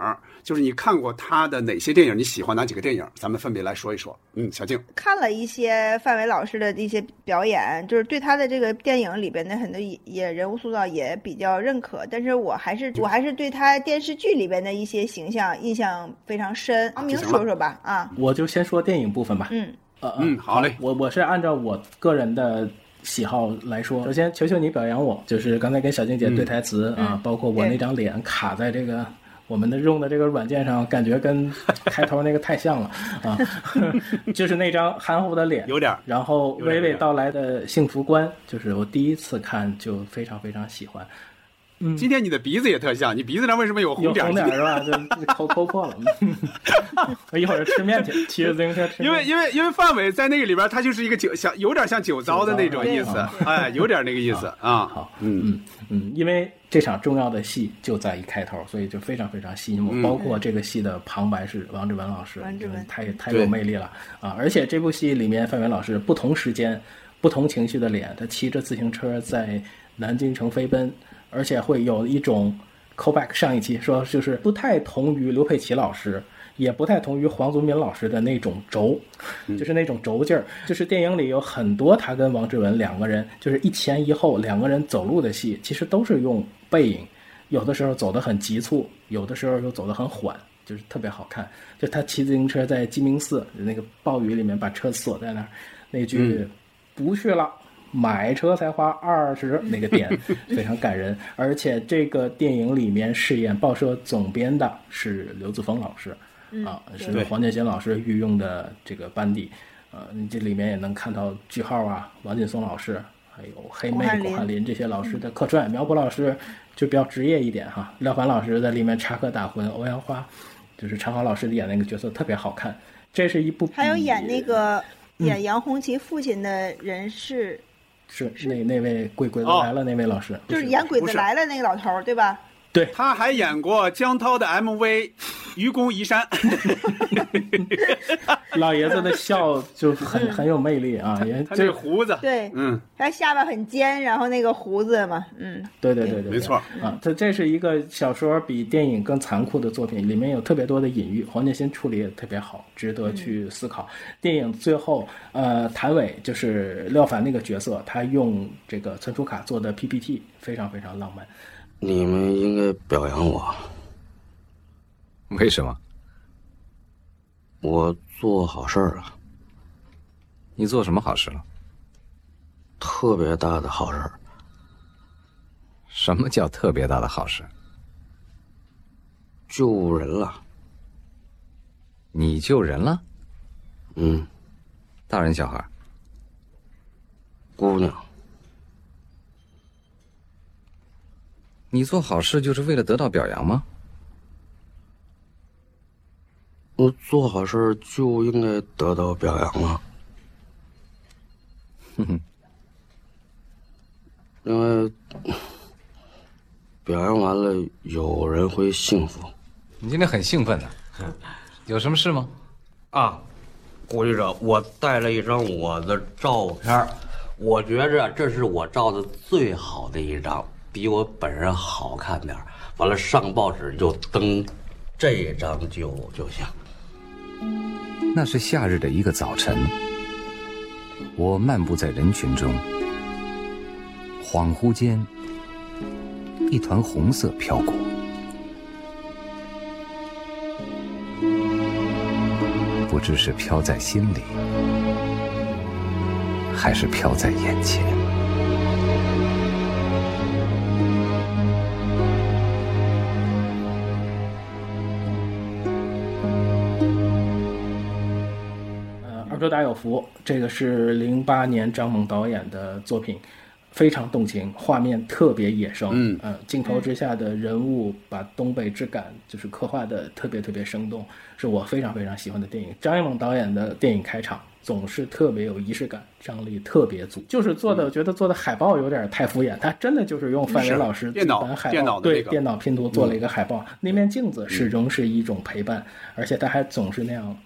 就是你看过他的哪些电影？你喜欢哪几个电影？咱们分别来说一说。嗯，小静
看了一些范伟老师的一些表演，就是对他的这个电影里边的很多也人物塑造也比较认可，但是我还是我还是对他电视剧里边的一些。形象印象非常深，阿明说说吧，啊，
我就先说电影部分吧，
嗯，
呃，
嗯，好嘞，
我我是按照我个人的喜好来说，首先求求你表扬我，就是刚才跟小静姐对台词啊，包括我那张脸卡在这个我们的用的这个软件上，感觉跟 (laughs) 开头那个太像了啊，(laughs) 就是那张憨厚的脸，
有点，
然后娓娓道来的幸福观，就是我第一次看就非常非常喜欢。
嗯今天你的鼻子也特像，你鼻子上为什么有
红
点儿？
红点儿是吧？(laughs) 就抠抠破了。我一会儿吃面去，骑着自行车吃面。
因为因为因为范伟在那个里边，他就是一个酒像有点像酒糟的那种意思哎，有点那个意思啊。
好，
嗯
嗯嗯，因为这场重要的戏就在一开头，所以就非常非常吸引我。
嗯
包括这个戏的旁白是王志文老师，
王志文
太太有魅力了啊！而且这部戏里面，范伟老师不同时间、不同情绪的脸，他骑着自行车在南京城飞奔，而且会有一种 callback 上一期说，就是不太同于刘佩琦老师。也不太同于黄祖民老师的那种轴，就是那种轴劲儿。就是电影里有很多他跟王志文两个人，就是一前一后两个人走路的戏，其实都是用背影，有的时候走得很急促，有的时候又走得很缓，就是特别好看。就他骑自行车在鸡鸣寺那个暴雨里面把车锁在那儿，那句
嗯“
不去了”。买车才花二十，那个点非常感人，(laughs) 而且这个电影里面饰演报社总编的是刘子峰老师，
嗯
啊，是黄建新老师御用的这个班底，呃，你这里面也能看到句号啊，王劲松老师，还有黑妹
巩汉林
这些老师的客串，苗圃老师就比较职业一点哈，廖凡老师在里面插科打诨，欧阳花就是常豪老师演那个角色特别好看，这是一部
还有演那个
嗯。
演杨红旗父亲的人是，
是那那位鬼鬼子
哦
来了那位老师，
就是演鬼子来了那个老头儿，对吧？
对，
他还演过江涛的 MV《愚公移山》(laughs)
老爷子的笑就很很有魅力啊，(laughs) 也
他这个胡子，
对，
嗯，
他下巴很尖，然后那个胡子嘛，嗯，
对对对对，
没错。
啊，他这是一个小说比电影更残酷的作品，里面有特别多的隐喻，黄建新处理也特别好，值得去思考。电影最后，呃，谭伟就是廖凡那个角色，他用这个存储卡做的 PPT，非常非常浪漫。
你们应该表扬我，
为什么？
我做好事儿了，
你做什么好事了？
特别大的好事儿。
什么叫特别大的好事？
救人了。
你救人了？
嗯，
大人小孩？
姑娘，
你做好事就是为了得到表扬吗？
我做好事就应该得到表扬啊。
哼哼，
因为表扬完了，有人会幸福。
你今天很兴奋呢，(laughs) 有什么事吗？
啊，顾局长，我带了一张我的照片，我觉着这是我照的最好的一张，比我本人好看点儿完了，上报纸就登这张就就行。
那是夏日的一个早晨，我漫步在人群中，恍惚间，一团红色飘过。不知是飘在心里，还是飘在眼前。
福，这个是零八年张猛导演的作品，非常动情，画面特别野生。
嗯
呃，镜头之下的人物把东北质感就是刻画的特别特别生动，是我非常非常喜欢的电影。张艺谋导演的电影开场总是特别有仪式感，张力特别足。就是做的，我觉得做的海报有点太敷衍，他真的就是用范伟老师
电脑
版海报
电脑那个
对电脑拼图做了一个海报，那面镜子始终是一种陪伴，而且他还总是那样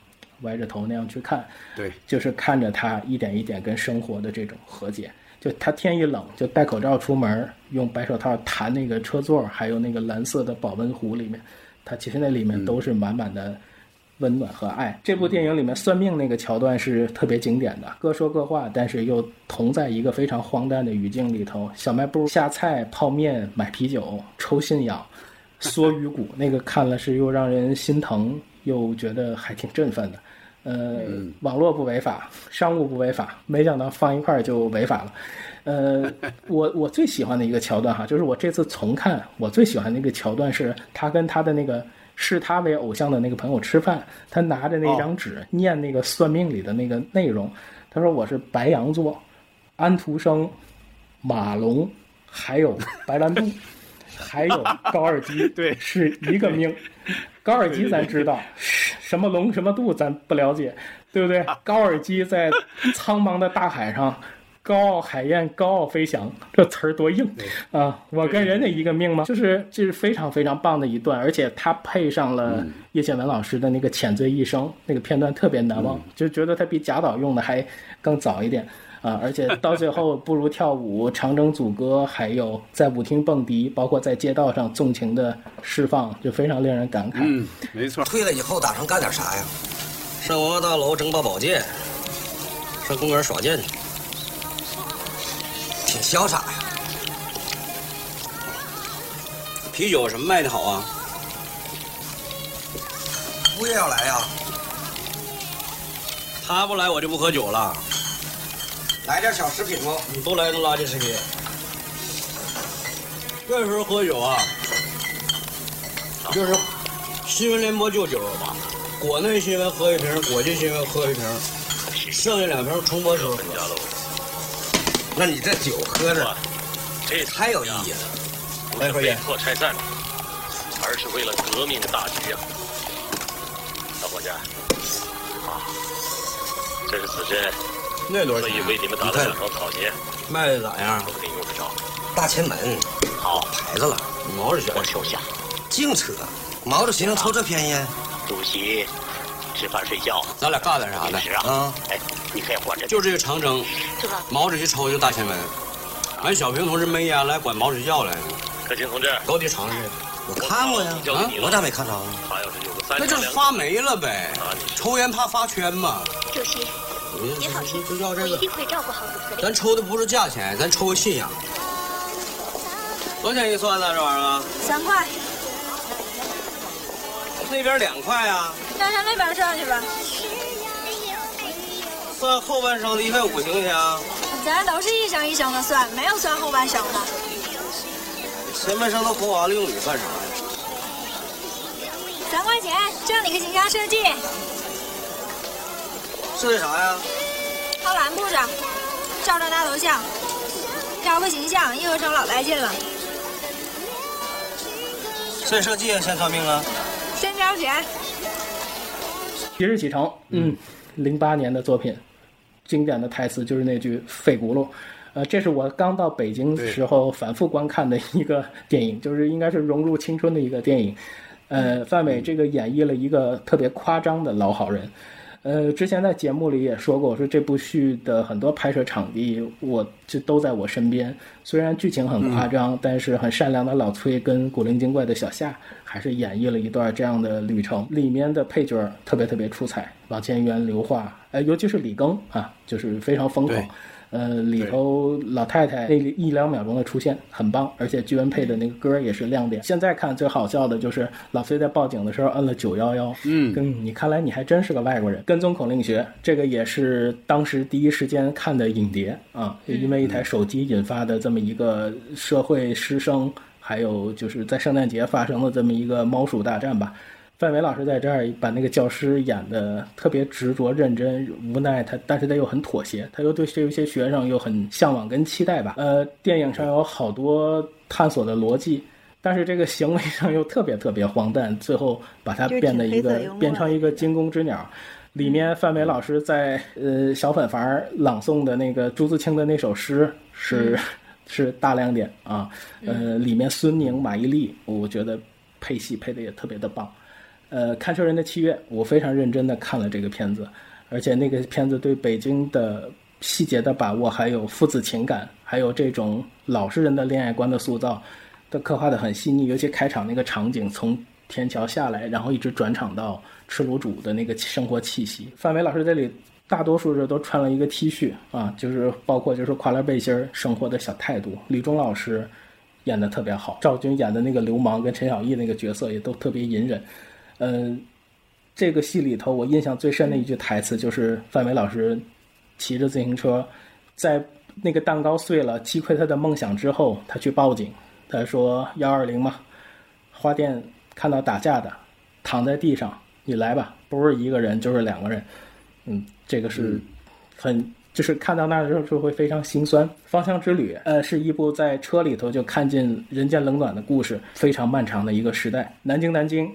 歪着头那样去看。
对，
就是看着他一点一点跟生活的这种和解。就他天一冷就戴口罩出门，用白手套弹那个车座，还有那个蓝色的保温壶里面，他其实那里面都是满满的温暖和爱。这部电影里面算命那个桥段是特别经典的，各说各话，但是又同在一个非常荒诞的语境里头。小卖部下菜、泡面、买啤酒、抽信仰、缩鱼骨，那个看了是又让人心疼，又觉得还挺振奋的。呃，网络不违法，商务不违法，没想到放一块儿就违法了。呃，我我最喜欢的一个桥段哈，就是我这次重看，我最喜欢的一个桥段是他跟他的那个视他为偶像的那个朋友吃饭，他拿着那张纸、念那个算命里的那个内容，他说我是白羊座，安徒生、马龙，还有白兰度。还有高尔基，(laughs)
对，
是一个命。(laughs) 高尔基咱知道，什么龙什么度咱不了解，对不对？高尔基在苍茫的大海上。(laughs) 高傲海燕，高傲飞翔，这词儿多硬啊！我跟人家一个命吗？就是这是非常非常棒的一段，而且他配上了叶倩文老师的那个浅醉一生那个片段，特别难忘，就觉得他比贾导用的还更早一点啊！而且到最后，不如跳舞、长征组歌，还有在舞厅蹦迪，包括在街道上纵情的释放，就非常令人感慨。
嗯，没错。
退了以后打算干点啥呀？上文化大楼整把宝剑，上公园耍剑去。挺潇洒呀！啤酒什么卖的好啊？物业要来呀？他不来我就不喝酒了。来点小食品不？你都来个垃圾食品。这时候喝酒啊，就是新闻联播就酒吧，国内新闻喝一瓶，国际新闻喝一瓶，剩下两瓶重播时候喝。那你这酒喝着，这太有意义了。
不是被迫拆散，而是为了革命的大局啊！小伙计，啊，这是子珍，
那多少
钱？可以为你们打了两双草鞋，
卖的咋样？
我给你用得着。
大前门，
好
牌子了，毛主席
我收下。
净扯，毛主席能抽这便宜？
主席吃饭睡觉，
咱俩干点啥呢？
啊，哎。你可以活着，
就这个长征，毛主席抽就大前门，俺小平同志没烟来管毛主席要来呢。
可清同志，
高低尝试。我看过呀，啊，我咋没看着呢？
他要是有个三，
那就是发霉了呗。抽烟怕发圈嘛。
主席，你好心，
就要这个。
一定会照顾好主席。
咱抽的不是价钱，咱抽个信仰。多少钱一算呢？这玩意儿？
三块。
那边两块啊。
那上那边算去吧。
算后半生的一块五行不行？
咱都是一生一生的算，没有算后半生的。
前半生都活完了，用你干啥呀？
三块钱，挣你个形象设计。
设计啥呀？
靠栏布上，照张大头像，挑个形象，一合成老带劲了。
先设计啊先算命啊？
先交钱。
一日启程，嗯，零八年的作品。经典的台词就是那句“废轱辘”，呃，这是我刚到北京时候反复观看的一个电影，就是应该是融入青春的一个电影。呃，范伟这个演绎了一个特别夸张的老好人。呃，之前在节目里也说过，我说这部剧的很多拍摄场地，我就都在我身边。虽然剧情很夸张，但是很善良的老崔跟古灵精怪的小夏，还是演绎了一段这样的旅程。里面的配角特别特别出彩，王千源、刘桦，呃，尤其是李庚啊，就是非常疯狂。呃，里头老太太那一两秒钟的出现很棒，而且居文配的那个歌也是亮点。现在看最好笑的就是老崔在报警的时候摁了九幺幺。
嗯，
跟你看来你还真是个外国人。跟踪口令学这个也是当时第一时间看的影碟啊，因为一台手机引发的这么一个社会师生，还有就是在圣诞节发生的这么一个猫鼠大战吧。范伟老师在这儿把那个教师演的特别执着、认真、无奈，他但是他又很妥协，他又对这些学生又很向往跟期待吧。呃，电影上有好多探索的逻辑，但是这个行为上又特别特别荒诞，最后把它变得一个变成一个惊弓之鸟。里面范伟老师在呃小粉房朗诵的那个朱自清的那首诗是是大亮点啊。呃，里面孙宁、马伊琍，我觉得配戏配的也特别的棒。呃，看车人的七月，我非常认真的看了这个片子，而且那个片子对北京的细节的把握，还有父子情感，还有这种老实人的恋爱观的塑造，都刻画的很细腻。尤其开场那个场景，从天桥下来，然后一直转场到吃卤煮的那个生活气息。范伟老师这里大多数人都穿了一个 T 恤啊，就是包括就是跨栏背心儿，生活的小态度。李忠老师演的特别好，赵军演的那个流氓跟陈小艺那个角色也都特别隐忍。嗯，这个戏里头我印象最深的一句台词就是范伟老师骑着自行车，在那个蛋糕碎了击溃他的梦想之后，他去报警。他说：“幺二零嘛，花店看到打架的躺在地上，你来吧，不是一个人就是两个人。”嗯，这个是很。就是看到那儿的时候就会非常心酸。《芳香之旅》呃，是一部在车里头就看尽人间冷暖的故事，非常漫长的一个时代。南京，南京，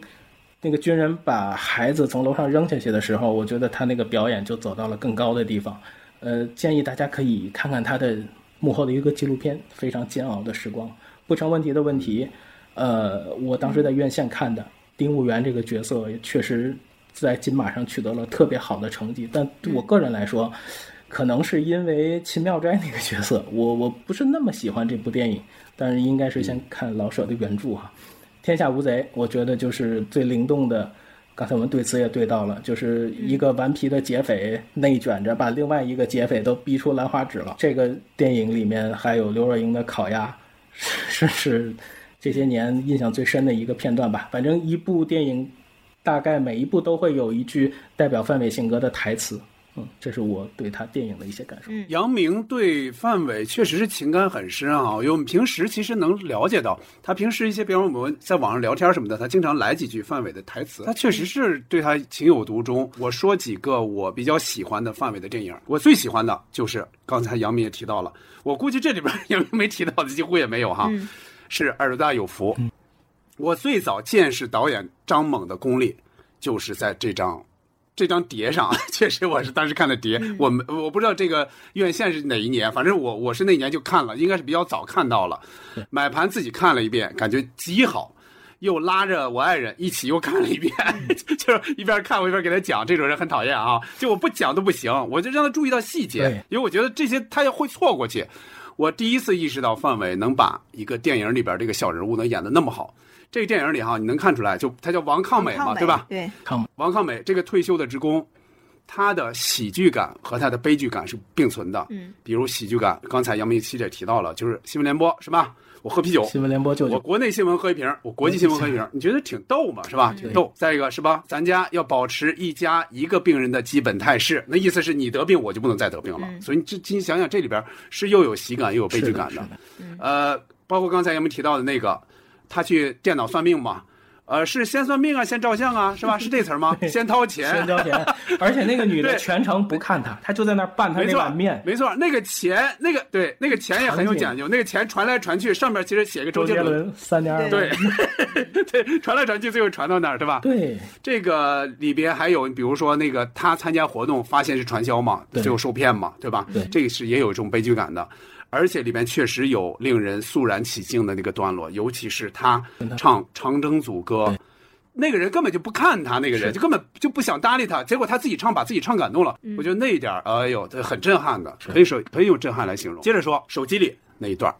那个军人把孩子从楼上扔下去的时候，我觉得他那个表演就走到了更高的地方。呃，建议大家可以看看他的幕后的一个纪录片，非常煎熬的时光。不成问题的问题，呃，我当时在院线看的丁务元这个角色也确实在金马上取得了特别好的成绩，但对我个人来说，可能是因为秦妙斋那个角色，我我不是那么喜欢这部电影，但是应该是先看老舍的原著哈，《天下无贼》，我觉得就是最灵动的。刚才我们对词也对到了，就是一个顽皮的劫匪内卷着，把另外一个劫匪都逼出兰花指了。这个电影里面还有刘若英的烤鸭，是是这些年印象最深的一个片段吧。反正一部电影，大概每一部都会有一句代表范伟性格的台词。嗯，这是我对他电影的一些感受。
杨明对范伟确实是情感很深啊，因为我们平时其实能了解到，他平时一些，比方我们在网上聊天什么的，他经常来几句范伟的台词，他确实是对他情有独钟。我说几个我比较喜欢的范伟的电影，我最喜欢的就是刚才杨明也提到了，我估计这里边 (laughs) 杨明没提到的几乎也没有哈，是《耳朵大有福》。我最早见识导演张猛的功力，就是在这张。这张碟上，(laughs) 确实我是当时看的碟，我们我不知道这个院线是哪一年，反正我我是那年就看了，应该是比较早看到了，买盘自己看了一遍，感觉极好，又拉着我爱人一起又看了一遍，(laughs) 就是一边看我一边给他讲，这种人很讨厌啊，就我不讲都不行，我就让他注意到细节，因为我觉得这些他也会错过去。我第一次意识到范伟能把一个电影里边这个小人物能演得那么好。这个电影里哈，你能看出来，就他叫王抗美嘛，对吧？
对，
抗
王抗美这个退休的职工，他的喜剧感和他的悲剧感是并存的。
嗯，
比如喜剧感，刚才杨明七姐提到了，就是新闻联播是吧？我喝啤酒，
新闻联播就
我国内新闻喝一瓶，我国际新闻喝一瓶，你觉得挺逗嘛，是吧？挺逗。再一个是吧？咱家要保持一家一个病人的基本态势，那意思是你得病，我就不能再得病了。所以你这你想想，这里边是又有喜感又有悲剧感的。呃，包括刚才杨明提到的那个。他去电脑算命嘛？呃，是先算命啊，先照相啊，是吧？(laughs) 是这词儿吗？先掏钱，
先交钱。而且那个女的全程不看他，他就在那儿拌他那碗面。
没错，那个钱，那个对，那个钱也很有讲究。那个钱传来传去，上面其实写个
周杰伦三点二。
对，(laughs) 对，传来传去，最后传到那儿，对吧？
对。
这个里边还有，比如说那个他参加活动，发现是传销嘛，最后受骗嘛，对吧？
对，
这个是也有一种悲剧感的。而且里面确实有令人肃然起敬的那个段落，尤其是他唱《长征组歌》，那个人根本就不看他，那个人就根本就不想搭理他，结果他自己唱，把自己唱感动了。我觉得那一点，哎呦，很震撼的，可以说可以用震撼来形容。接着说手机里那一段，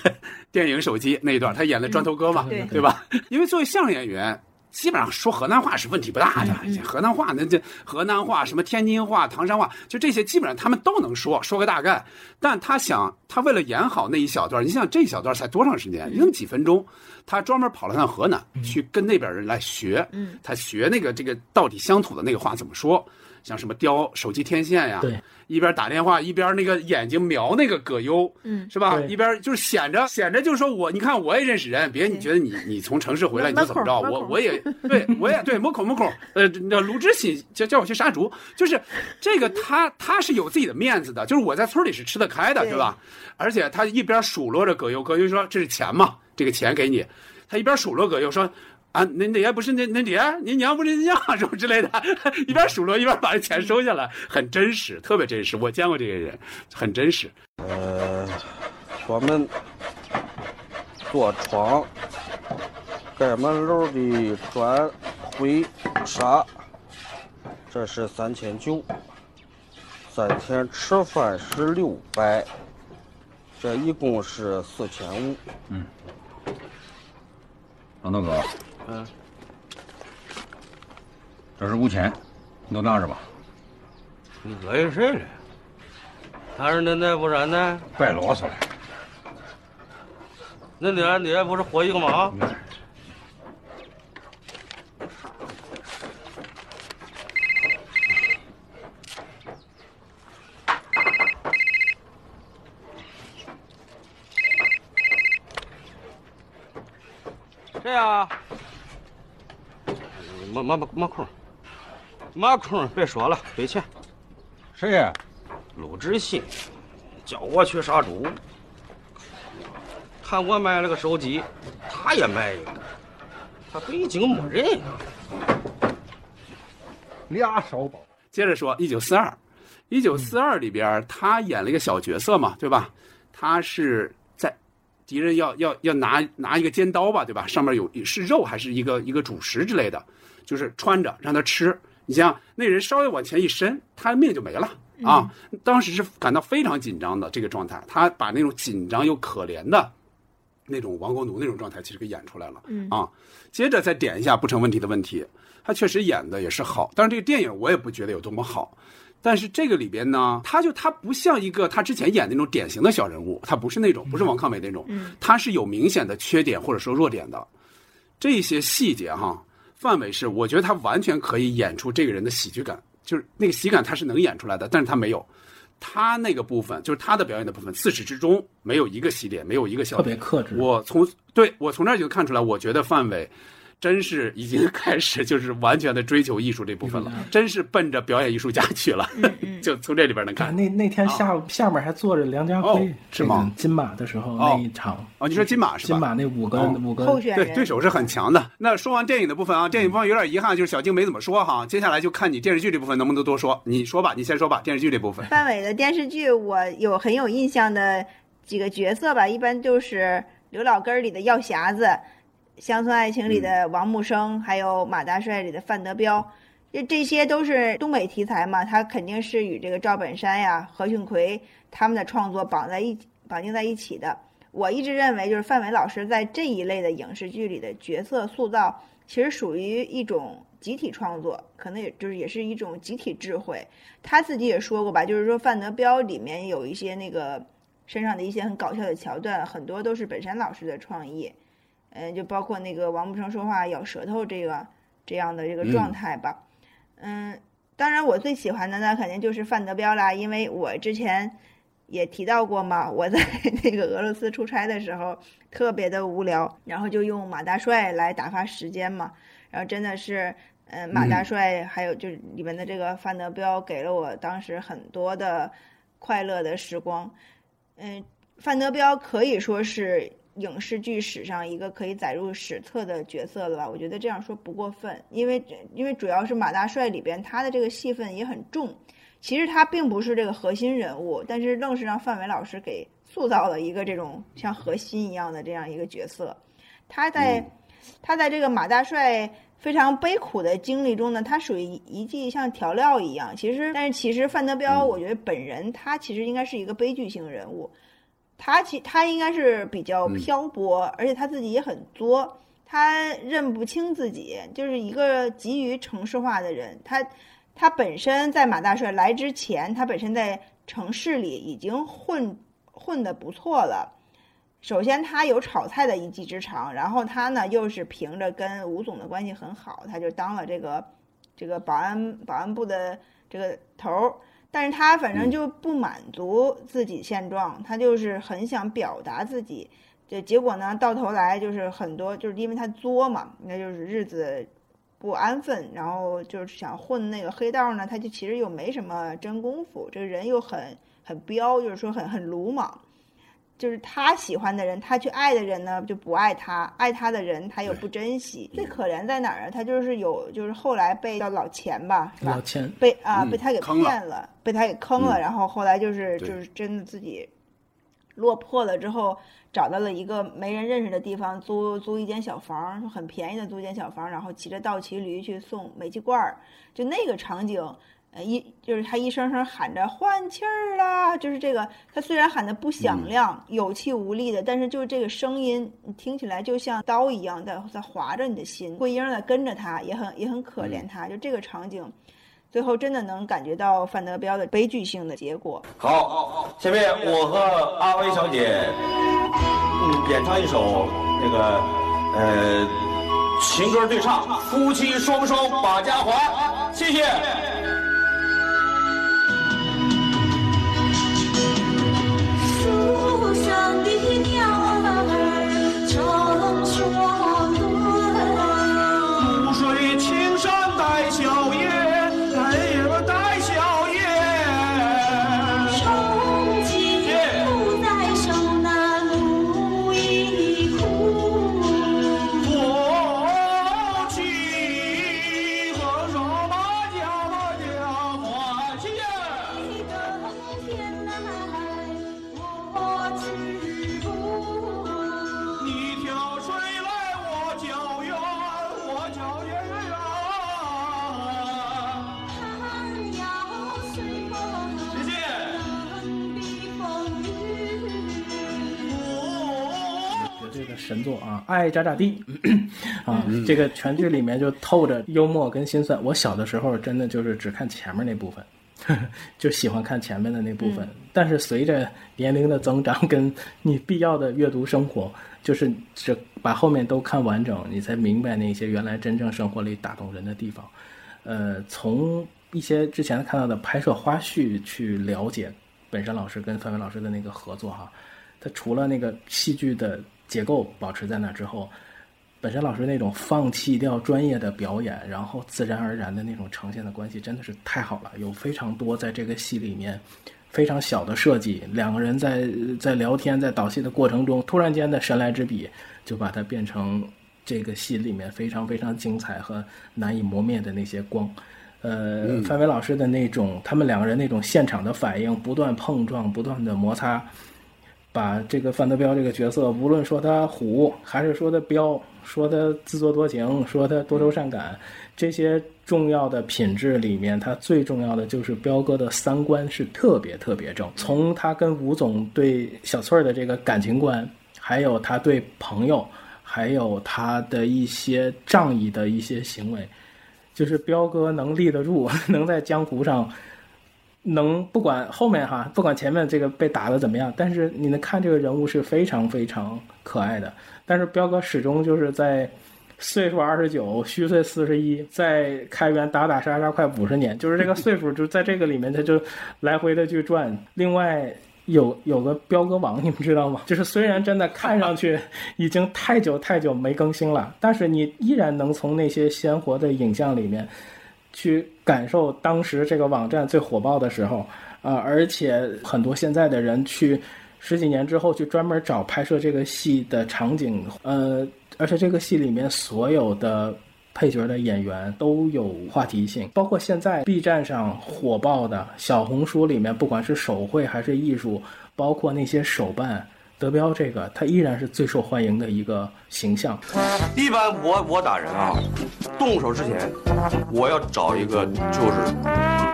(laughs) 电影手机那一段，他演的砖头哥嘛，对吧？因为作为相声演员。基本上说河南话是问题不大的，河南话那这河南话什么天津话、唐山话，就这些基本上他们都能说，说个大概。但他想，他为了演好那一小段，你想这一小段才多长时间？那么几分钟，他专门跑了趟河南，去跟那边人来学，他学那个这个到底乡土的那个话怎么说。像什么雕手机天线呀，
对，
一边打电话一边那个眼睛瞄那个葛优，嗯，是吧？一边就是显着显着，就是说我你看我也认识人，别你觉得你你从城市回来你就怎么着？我我也对我也对，摸口摸口，呃，卢知喜叫叫我去杀猪，就是这个他他是有自己的面子的，就是我在村里是吃得开的，对吧？而且他一边数落着葛优，葛优说这是钱嘛，这个钱给你，他一边数落葛优说。啊，恁那也不是那那爹，你娘不是你娘什么之类的，一边数落一边把这钱收下来，很真实，特别真实。我见过这些人，很真实。
呃，我们、坐床、盖满楼的砖、灰、沙，这是三千九。三天吃饭是六百，这一共是四千五。
嗯，老大哥。
嗯，
这是五千，你都拿着吧。
你恶心谁了？他是那那不是俺奶？
别啰嗦了。
恁爹俺爹不是活一个吗？谁呀？马马马马空，没空，别说了，给钱。
谁呀？
鲁智信叫我去杀猪，看我买了个手机，他也买一个，他北京没人啊。
俩烧包。
接着说，一九四二，一九四二里边他演了一个小角色嘛，对吧？他是在敌人要要要拿拿一个尖刀吧，对吧？上面有是肉还是一个一个主食之类的，就是穿着让他吃。你像那人稍微往前一伸，他命就没了啊！当时是感到非常紧张的这个状态，他把那种紧张又可怜的那种亡国奴那种状态，其实给演出来了。
嗯
啊，接着再点一下不成问题的问题，他确实演的也是好，但是这个电影我也不觉得有多么好。但是这个里边呢，他就他不像一个他之前演那种典型的小人物，他不是那种，不是王抗美那种，
嗯
他是有明显的缺点或者说弱点的。这些细节哈，范伟是我觉得他完全可以演出这个人的喜剧感，就是那个喜感他是能演出来的，但是他没有。他那个部分就是他的表演的部分，自始至终没有一个洗点，没有一个笑
特，别克制。
我从对我从这儿就看出来，我觉得范伟真是已经 (laughs) 开始就是完全的追求艺术这部分了，真是奔着表演艺术家去了，(laughs) 就从这里边能看。
那那天下午下面还坐着梁家
哦
辉，
是吗
金马的时候
哦
那一场
哦，你说金马是吧？
金马那五个
哦
五个
对对手是很强的。那说完电影的部分啊，电影部分有点遗憾，就是小静没怎么说哈。接下来就看你电视剧这部分能不能多说。你说吧，你先说吧，电视剧这部分。
范伟的电视剧，我有很有印象的几个角色吧，一般就是《刘老根儿》里的药匣子，《乡村爱情》里的王木生，还有《马大帅》里的范德彪。这这些都是东北题材嘛，他肯定是与这个赵本山呀、何庆魁他们的创作绑在一起绑定在一起的。我一直认为，就是范伟老师在这一类的影视剧里的角色塑造，其实属于一种集体创作，可能也就是也是一种集体智慧。他自己也说过吧，就是说范德彪里面有一些那个身上的一些很搞笑的桥段，很多都是本山老师的创意。嗯，就包括那个王木生说话咬舌头这个这样的这个状态吧。嗯，当然我最喜欢的呢，肯定就是范德彪啦，因为我之前也提到过嘛，我在 (laughs) 那个俄罗斯出差的时候特别的无聊，然后就用马大帅来打发时间嘛，然后真的是。嗯，马大帅还有就是里面的这个范德彪，给了我当时很多的快乐的时光。嗯，范德彪可以说是影视剧史上一个可以载入史册的角色了吧？我觉得这样说不过分，因为因为主要是马大帅里边他的这个戏份也很重，其实他并不是这个核心人物，但是愣是让范伟老师给塑造了一个这种像核心一样的这样一个角色。他在、他在这个马大帅。非常悲苦的经历中呢，他属于一剂像调料一样。其实，但是其实范德彪，我觉得本人他其实应该是一个悲剧性人物，他其他应该是比较漂泊，而且他自己也很作，他认不清自己，就是一个急于城市化的人。他他本身在马大帅来之前，他本身在城市里已经混混的不错了。首先，他有炒菜的一技之长，然后他呢又是凭着跟吴总的关系很好，他就当了这个这个保安保安部的这个头儿。但是他反正就不满足自己现状，他就是很想表达自己。这结果呢，到头来就是很多就是因为他作嘛，那就是日子不安分，然后就是想混那个黑道呢，他就其实又没什么真功夫，这个人又很很彪，就是说很很鲁莽。就是他喜欢的人，他去爱的人呢就不爱他，爱他的人他又不珍惜。最可怜在哪儿啊？他就是有，就是后来被叫老钱吧，是吧？
老钱
被啊、
嗯
被他给
坑了
骗了，被他给坑了，
嗯
然后后来就是就是真的自己落魄了之后，找到了一个没人认识的地方租租一间小房，就很便宜的租一间小房，然后骑着倒骑驴去送煤气罐儿，就那个场景。呃，一就是他一声声喊着换气儿啦，就是这个，他虽然喊的不响亮、有气无力的，但是就是这个声音，你听起来就像刀一样在在划着你的心。桂英在跟着他，也很也很可怜他，就这个场景，最后真的能感觉到范德彪的悲剧性的结果。
好，下面我和阿威小姐，嗯，演唱一首那个呃情歌对唱，夫妻双双把家还，谢谢。
爱咋咋地啊，
嗯
这个全剧里面就透着幽默跟心酸。我小的时候真的就是只看前面那部分。(laughs) 就喜欢看前面的那部分，但是随着年龄的增长，跟你必要的阅读生活，就是这把后面都看完整，你才明白那些原来真正生活里打动人的地方。呃，从一些之前看到的拍摄花絮去了解本山老师跟范伟老师的那个合作哈，他除了那个戏剧的结构保持在那之后，本山老师那种放弃掉专业的表演，然后自然而然的那种呈现的关系，真的是太好了。有非常多在这个戏里面非常小的设计，两个人在在聊天、在导戏的过程中，突然间的神来之笔，就把它变成这个戏里面非常非常精彩和难以磨灭的那些光。呃，范伟老师的那种，他们两个人那种现场的反应，不断碰撞，不断的摩擦，把这个范德彪这个角色，无论说他虎，还是说他彪，说他自作多情，说他多愁善感，这些重要的品质里面，他最重要的就是彪哥的三观是特别特别正。从他跟吴总对小翠儿的这个感情观，还有他对朋友，还有他的一些仗义的一些行为，就是彪哥能立得住，(laughs) 能在江湖上。能不管后面哈，不管前面这个被打的怎么样，但是你能看这个人物是非常非常可爱的。但是彪哥始终就是在岁数二十九，虚岁四十一，在开元打打杀杀快五十年，就是这个岁数就在这个里面他就来回的去转。另外有有个彪哥网，你们知道吗？就是虽然真的看上去已经太久太久没更新了，但是你依然能从那些鲜活的影像里面。去感受当时这个网站最火爆的时候啊、而且很多现在的人去十几年之后去专门找拍摄这个戏的场景，呃，而且这个戏里面所有的配角的演员都有话题性，包括现在 B 站上火爆的小红书里面，不管是手绘还是艺术，包括那些手办。德彪这个，他依然是最受欢迎的一个形象。
一般我我打人啊，动手之前，我要找一个就是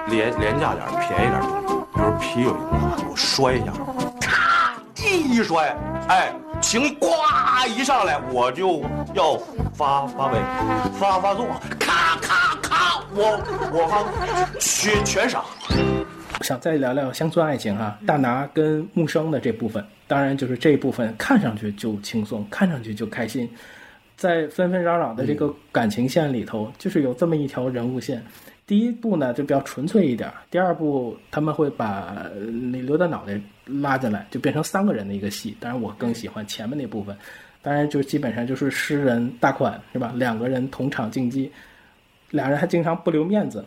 廉廉价点、便宜点的东西，比如皮有，我摔一下，咔一摔，哎，情呱一上来，我就要发发威，发发作，咔咔咔，我我发全全傻。
想再聊聊乡村爱情哈、大拿跟木生的这部分，当然就是这一部分看上去就轻松，看上去就开心，在纷纷扰扰的这个感情线里头，就是有这么一条人物线。第一部呢就比较纯粹一点，第二部他们会把那刘大脑袋拉进来，就变成三个人的一个戏。当然我更喜欢前面那部分，当然就基本上就是诗人大款是吧？两个人同场竞技，俩人还经常不留面子，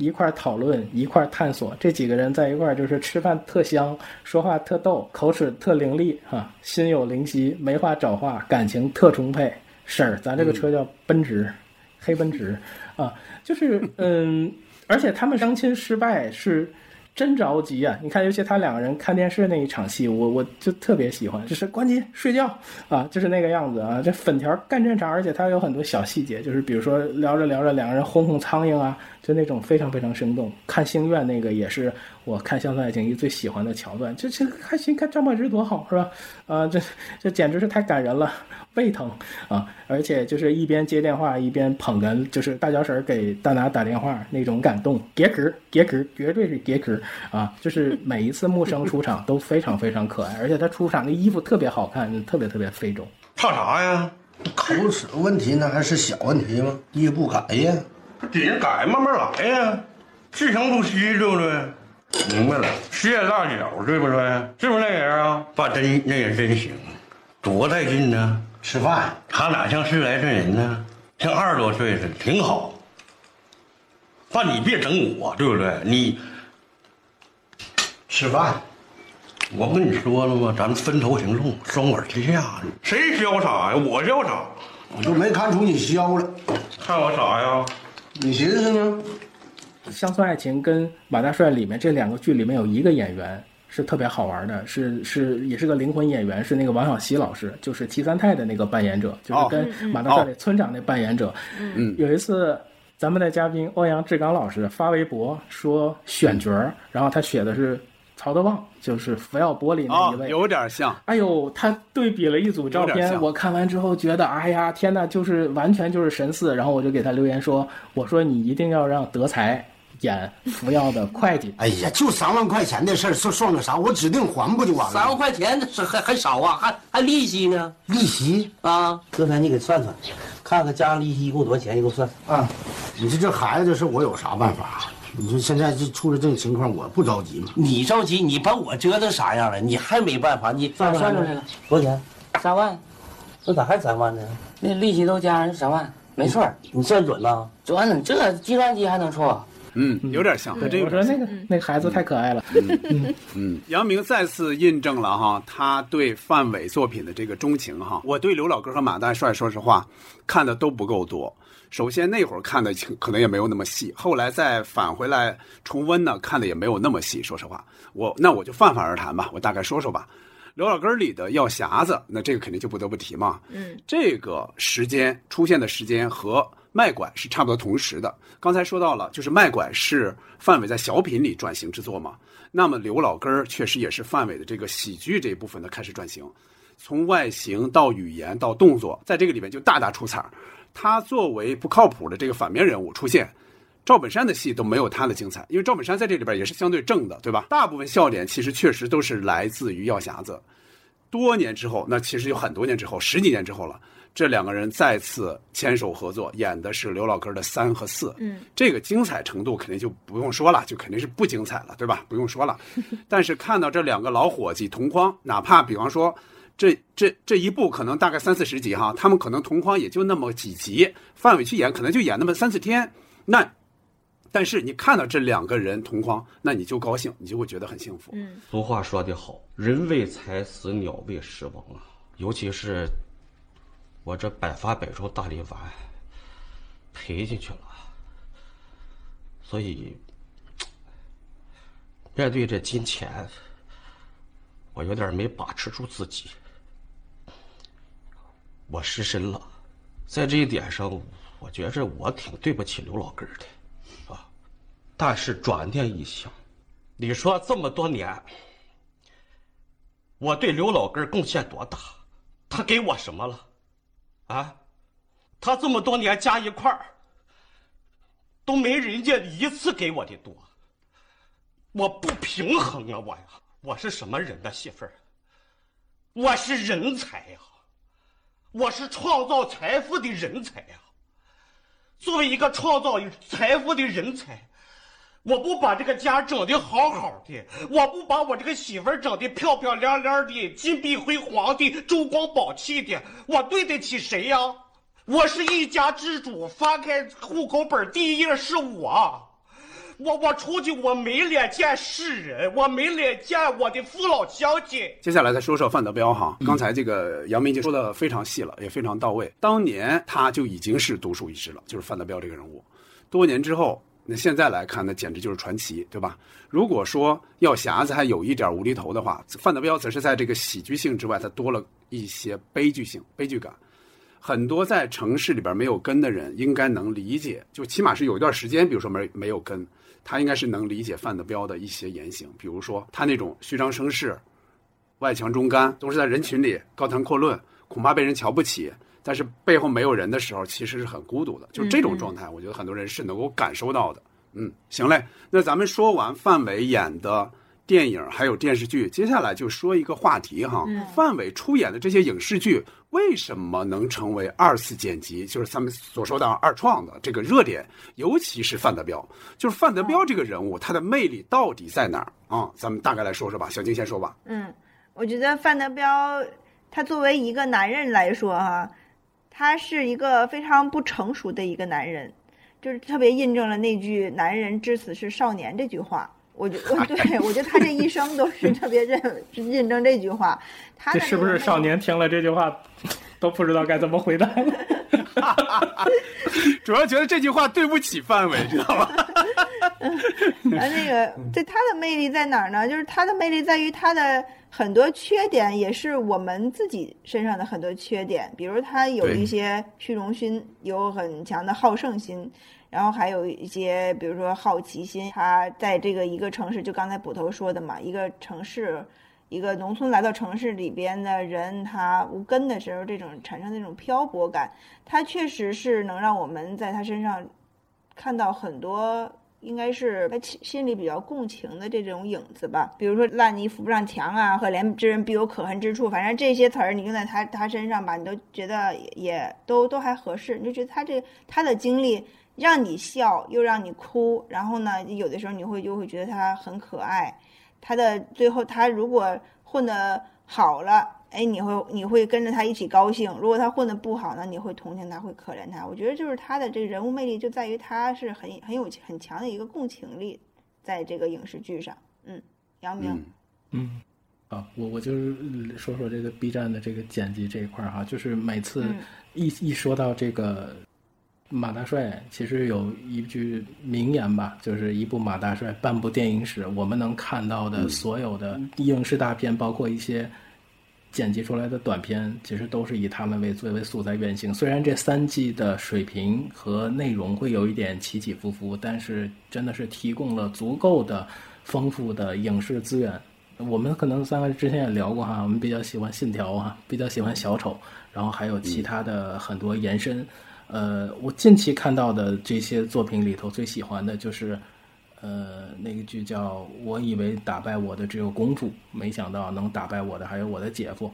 一块儿讨论，一块儿探索。这几个人在一块儿就是吃饭特香，说话特逗，口齿特伶俐啊，心有灵犀，没话找话，感情特充沛。婶儿，咱这个车叫奔驰，黑奔驰啊，就是嗯，而且他们相亲失败是。真着急啊！你看，尤其他两个人看电视那一场戏，我我就特别喜欢，就是关机睡觉啊，就是那个样子啊。这粉条干正常，而且他有很多小细节，就是比如说聊着聊着，两个人轰轰苍蝇啊，就那种非常非常生动。看星愿那个也是我看《乡村爱情》一最喜欢的桥段，这这看行看张柏芝多好是吧？啊，这这简直是太感人了，胃疼啊！而且就是一边接电话一边捧哏，就是大脚婶儿给大拿打电话那种感动，给壳给壳，绝对是给壳啊！就是每一次木生出场都非常非常可爱，而且他出场的衣服特别好看，特别特别非洲。
怕啥呀？
口齿问题那还是小问题吗？你也不改呀？
得改，慢慢来呀，自强不息，对不对？明白了，实验大小，对不对？是不是那人啊？爸真那人真行，多带劲呢！
吃饭，
他哪像是来这人呢？像二十多岁似的，挺好。爸，你别整我，对不对？你
吃饭，
我不跟你说了吗？咱们分头行动，双管齐下。谁潇洒呀？我潇洒。
我就没看出你消了，
看我啥呀？
你寻思呢？
《乡村爱情》跟《马大帅》里面这两个剧里面有一个演员是特别好玩的，是是也是个灵魂演员，是那个王小溪老师，就是齐三太的那个扮演者，就是跟
嗯
马大帅里村长那扮演者。
嗯
有一次，咱们的嘉宾欧阳志刚老师发微博说选角儿，然后他写的是曹德旺，就是福耀玻璃那一位，
哦有点像。
哎呦，他对比了一组照片，我看完之后觉得，哎呀，天呐，就是完全就是神似。然后我就给他留言说，我说你一定要让德才演福耀的会计。(laughs)
哎呀，就三万块钱的事儿，算算个啥？我指定还不就完了？
三万块钱是还还少啊，还还利息呢。
利息
啊，德才你给算算，看看加上利息一共多少钱？你给我算。
啊！你说这孩子这事，我有啥办法？你说现在这出了这种情况，我不着急吗？
你着急，你把我折腾啥样了？你还没办法？你
算算出来了，
多少钱？
三万，
那咋还三万呢？
那利息都加上三万，没错儿。
你算准了？
准，这计算机还能错？
嗯，有点像。这
我说那个那个孩子太可爱了。
嗯，杨明再次印证了哈他对范伟作品的这个钟情哈。我对刘老根和马大帅，说实话看的都不够多。首先那会儿看的可能也没有那么细，后来再返回来重温呢，看的也没有那么细。说实话，我那我就泛泛而谈吧，我大概说说吧。刘老根里的药匣子，那这个肯定就不得不提嘛。
嗯，
这个时间出现的时间和卖拐是差不多同时的。刚才说到了，就是卖拐是范伟在小品里转型之作嘛。那么刘老根儿确实也是范伟的这个喜剧这一部分的开始转型，从外形到语言到动作，在这个里面就大大出彩儿。他作为不靠谱的这个反面人物出现，赵本山的戏都没有他的精彩，因为赵本山在这里边也是相对正的，对吧？大部分笑点其实确实都是来自于药匣子。多年之后，那其实有很多年之后，十几年之后了，这两个人再次牵手合作，演的是刘老根的三和四。
嗯，
这个精彩程度肯定就不用说了，就肯定是不精彩了，对吧？不用说了。(laughs) 但是看到这两个老伙计同框，哪怕比方说这这这一部可能大概三四十集哈，他们可能同框也就那么几集，范伟去演可能就演那么三四天，那。但是你看到这两个人同框，那你就高兴，你就会觉得很幸福。
嗯，
俗话说得好，人为财死，鸟为食亡啊！尤其是我这百发百中大力丸赔进去了，所以面对这金钱，我有点没把持住自己，我失身了。在这一点上，我觉着我挺对不起刘老根儿的。但是转念一想，你说这么多年，我对刘老根贡献多大？他给我什么了？啊？他这么多年加一块儿，都没人家一次给我的多。我不平衡啊，我呀，我是什么人呢，媳妇儿？我是人才呀，我是创造财富的人才呀。作为一个创造财富的人才。我不把这个家整的好好的，我不把我这个媳妇整的漂漂亮亮的、金碧辉煌的、珠光宝气的，我对得起谁呀？我是一家之主，翻开户口本第一页是我，我我出去我没脸见世人，我没脸见我的父老乡亲。
接下来再说说范德彪哈，刚才这个杨明已经说的非常细了，也非常到位。当年他就已经是独树一帜了，就是范德彪这个人物。多年之后。那现在来看，那简直就是传奇，对吧？如果说药匣子还有一点无厘头的话，范德彪则是在这个喜剧性之外，他多了一些悲剧性、悲剧感。很多在城市里边没有根的人应该能理解，就起码是有一段时间，比如说没没有根，他应该是能理解范德彪的一些言行，比如说他那种虚张声势、外强中干，都是在人群里高谈阔论，恐怕被人瞧不起。但是背后没有人的时候，其实是很孤独的。就这种状态，我觉得很多人是能够感受到的。嗯，行嘞，那咱们说完范伟演的电影还有电视剧，接下来就说一个话题哈。范伟出演的这些影视剧为什么能成为二次剪辑，就是咱们所说的二创的这个热点？尤其是范德彪，就是范德彪这个人物，他的魅力到底在哪儿啊？咱们大概来说说吧。小金先说吧。
嗯，我觉得范德彪他作为一个男人来说哈。他是一个非常不成熟的一个男人，就是特别印证了那句“男人至死是少年”这句话。我觉，我对我觉得他这一生都是特别认认证这句话。他
这是不是少年听了这句话都不知道该怎么回答？(laughs)
主要觉得这句话对不起范伟，知道吧？
啊，(laughs) 那个，对他的魅力在哪儿呢？就是他的魅力在于他的很多缺点，也是我们自己身上的很多缺点。比如他有一些虚荣心，有很强的好胜心，然后还有一些，比如说好奇心，他在这个一个城市，就刚才捕头说的嘛，一个城市，一个农村来到城市里边的人，他无根的时候，这种产生那种漂泊感，他确实是能让我们在他身上看到很多。应该是他心里比较共情的这种影子吧，比如说“烂泥扶不上墙”啊，“可怜之人必有可恨之处”，反正这些词儿你用在他他身上吧，你都觉得也都都还合适，你就觉得他这他的经历让你笑又让你哭，然后呢，有的时候你会就会觉得他很可爱，他的最后他如果混得好了。哎，你会你会跟着他一起高兴。如果他混得不好呢，你会同情他，会可怜他。我觉得就是他的这个人物魅力就在于他是很很有很强的一个共情力，在这个影视剧上。嗯，杨明，
嗯，啊，我我就是说说这个 B 站的这个剪辑这一块儿哈，就是每次一、一说到这个马大帅，其实有一句名言吧，就是一部马大帅，半部电影史，我们能看到的所有的影视大片，包括一些。剪辑出来的短片其实都是以他们为作为素材原型。虽然这三季的水平和内容会有一点起起伏伏，但是真的是提供了足够的丰富的影视资源。我们可能三个之前也聊过哈，我们比较喜欢《信条》哈，比较喜欢《小丑》，然后还有其他的很多延伸。呃，我近期看到的这些作品里头，最喜欢的就是。呃，那个剧叫《我以为打败我的只有公主，没想到能打败我的还有我的姐夫》。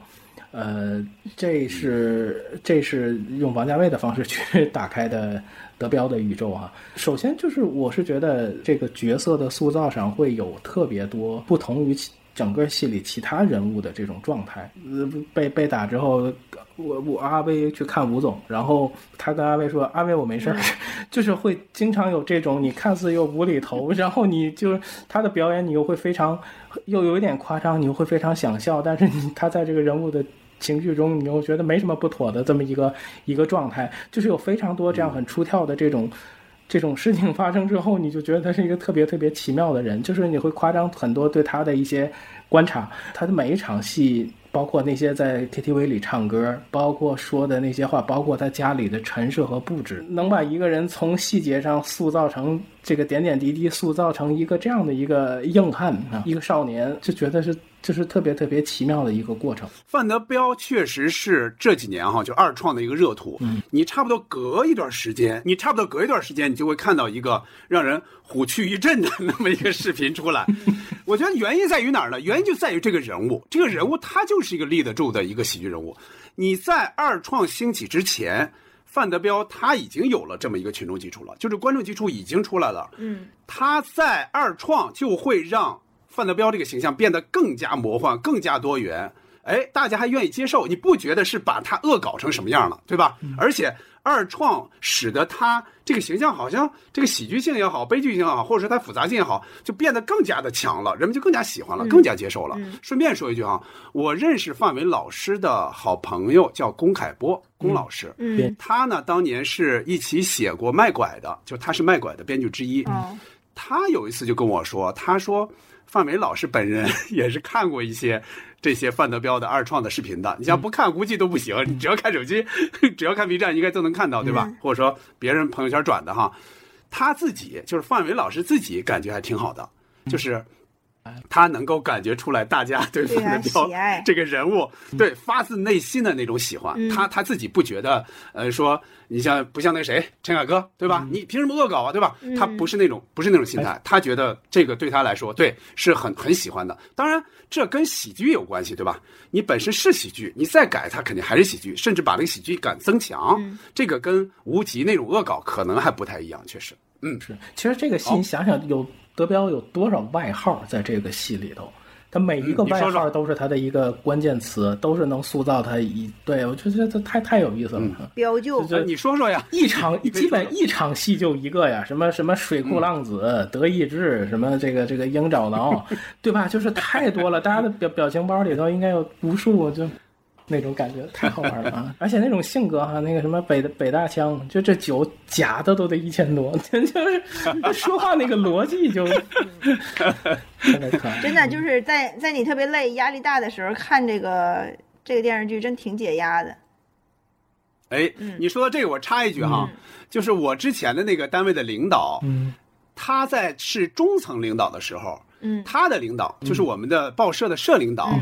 呃，这是这是用王家卫的方式去打开的德彪的宇宙啊。首先就是我是觉得这个角色的塑造上会有特别多不同于整个戏里其他人物的这种状态。呃，被被打之后。我我阿威去看吴总，然后他跟阿威说：“阿威，我没事儿。(laughs) ”就是会经常有这种你看似又无厘头，然后你就是他的表演你又会非常又有一点夸张，你又会非常想笑，但是你他在这个人物的情绪中，你又觉得没什么不妥的这么一个一个状态，就是有非常多这样很出跳的这种这种事情发生之后，你就觉得他是一个特别特别奇妙的人，就是你会夸张很多对他的一些观察，他的每一场戏。包括那些在 KTV 里唱歌，包括说的那些话，包括他家里的陈设和布置，能把一个人从细节上塑造成这个点点滴滴，塑造成一个这样的一个硬汉啊，一个少年，就觉得是就是特别特别奇妙的一个过程。
范德彪确实是这几年哈，就二创的一个热土。嗯，你差不多隔一段时间，你差不多隔一段时间，你就会看到一个让人虎躯一震的那么一个视频出来。(laughs) 我觉得原因在于哪儿呢？原因就在于这个人物，这个人物他就是。是一个立得住的一个喜剧人物。你在二创兴起之前，范德彪他已经有了这么一个群众基础了，就是观众基础已经出来了。
嗯，
他在二创就会让范德彪这个形象变得更加魔幻、更加多元。哎，大家还愿意接受？你不觉得是把他恶搞成什么样了，对吧？而且。二创使得他这个形象好像这个喜剧性也好，悲剧性也好，或者说它复杂性也好，就变得更加的强了，人们就更加喜欢了，更加接受了。顺便说一句啊，我认识范伟老师的好朋友叫龚凯波，龚老师，
嗯，
他呢当年是一起写过《卖拐》的，就他是《卖拐》的编剧之一。他有一次就跟我说，他说范伟老师本人 (laughs) 也是看过一些。这些范德彪的二创的视频的，你像不看估计都不行。你只要看手机，(laughs) 只要看 B 站，应该都能看到，对吧？或者说别人朋友圈转的哈，他自己就是范伟老师自己感觉还挺好的，就是他能够感觉出来大家对范德彪这个人物对发自内心的那种喜欢。他他自己不觉得呃说你像不像那谁陈凯歌对吧？你凭什么恶搞啊对吧？他不是那种不是那种心态，他觉得这个对他来说对是很很喜欢的。当然。这跟喜剧有关系，对吧？你本身是喜剧，你再改它肯定还是喜剧，甚至把这个喜剧感增强。这个跟无极那种恶搞可能还不太一样，确实。嗯，
是。其实这个戏，你想想，有德彪有多少外号在这个戏里头？他每一个外号都是他的一个关键词，都是能塑造他一。对我觉得这太太有意思了。
标就，
你说说呀，
一场基本一场戏就一个呀，什么什么水库浪子、德意志，什么这个这个鹰爪挠，(laughs) 对吧？就是太多了，大家的表表情包里头应该有无数就。那种感觉太好玩了啊！(laughs) 而且那种性格哈，那个什么北北大枪，就这酒假的都得一千多，(laughs) 就是说话那个逻辑就 (laughs)
真的就是在在你特别累、压力大的时候看这个这个电视剧，真挺解压的。
哎，你说到这个，我插一句哈，就是我之前的那个单位的领导，
嗯，
他在是中层领导的时候，
嗯，
他的领导就是我们的报社的社领导，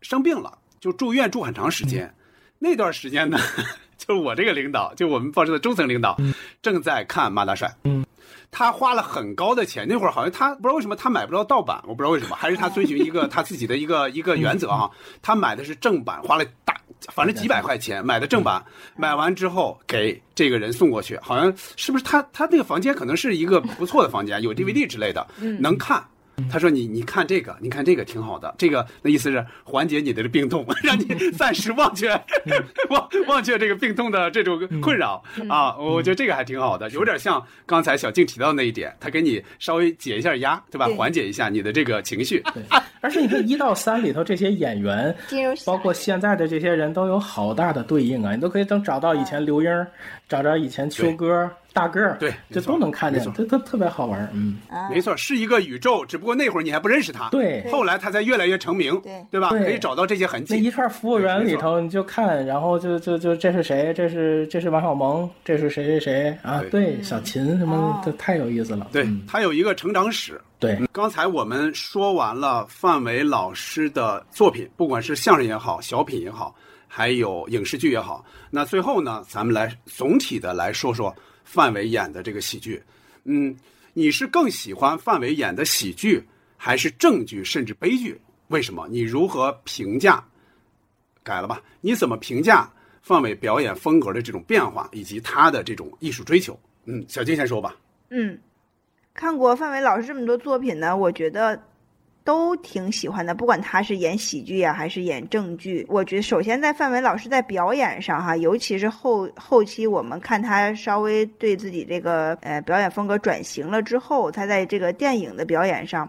生病了，就住院住很长时间。那段时间呢，(laughs) 就是我这个领导，就我们报社的中层领导，正在看《马大帅》。
嗯，
他花了很高的钱，那会儿好像他不知道为什么他买不到盗版，我不知道为什么，还是他遵循一个他自己的一个一个原则啊，他买的是正版，花了大反正几百块钱买的正版，买完之后给这个人送过去，好像是不是他他那个房间可能是一个不错的房间，有 DVD 之类的，
嗯
能看。他说你你看这个，你看这个挺好的，这个那意思是缓解你的病痛，(laughs) 让你 (laughs) 暂时忘却 (laughs) 忘忘却这个病痛的这种困扰啊。我觉得这个还挺好的，有点像刚才小静提到那一点，他给你稍微解一下压，对吧？缓解一下你的这个情绪。
对而且你看一到三里头这些演员，包括现在的这些人都有好大的对应啊，你都可以等找到以前刘英，找着以前秋哥、大个儿，
对，
这都能看见
没错，
这特特别好玩，嗯。
没错，是一个宇宙，只不过那会儿你还不认识他，
对
后来他才越来越成名，
对
对吧？可以找到这些痕迹。
那一串服务员里头，你就看，然后就就就这是谁？这是这是王小蒙，这是谁谁谁啊？对，小秦什么，这太有意思了。
对
嗯
他有一个成长史。
对，
刚才我们说完了范伟老师的作品，不管是相声也好，小品也好，还有影视剧也好，那最后呢，咱们来总体的来说说范伟演的这个喜剧。嗯，你是更喜欢范伟演的喜剧，还是正剧甚至悲剧？为什么？你如何评价？改了吧？你怎么评价范伟表演风格的这种变化，以及他的这种艺术追求？嗯，小金先说吧。
嗯，看过范伟老师这么多作品呢，我觉得都挺喜欢的。不管他是演喜剧呀、还是演正剧，我觉得首先在范伟老师在表演上哈，尤其是后后期我们看他稍微对自己这个呃表演风格转型了之后，他在这个电影的表演上。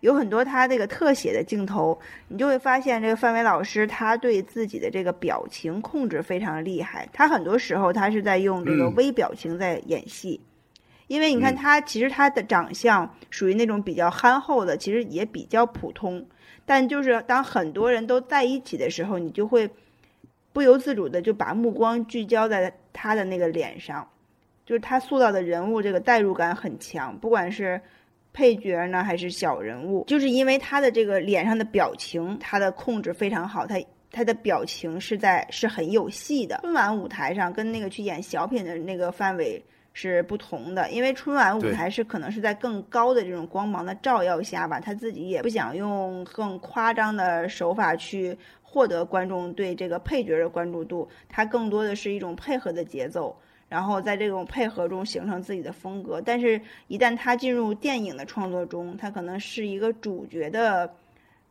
有很多他这个特写的镜头，你就会发现这个范伟老师他对自己的这个表情控制非常厉害。他很多时候他是在用这个
嗯
微表情在演戏，因为你看
嗯
他其实他的长相属于那种比较憨厚的，其实也比较普通，但就是当很多人都在一起的时候，你就会不由自主的就把目光聚焦在他的那个脸上，就是他塑造的人物这个代入感很强，不管是。配角呢，还是小人物，就是因为他的这个脸上的表情，他的控制非常好，他他的表情是在是很有戏的。春晚舞台上跟那个去演小品的那个范伟是不同的，因为春晚舞台是可能是在更高的这种光芒的照耀下吧，他自己也不想用更夸张的手法去获得观众对这个配角的关注度，他更多的是一种配合的节奏。然后在这种配合中形成自己的风格，但是，一旦他进入电影的创作中，他可能是一个主角的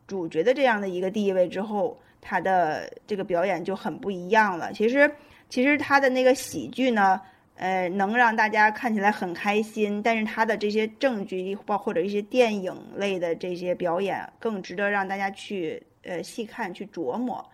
主角的这样的一个地位之后，他的这个表演就很不一样了。其实，其实他的那个喜剧呢，呃，能让大家看起来很开心，但是他的这些证据包或者一些电影类的这些表演，更值得让大家去呃细看去琢磨。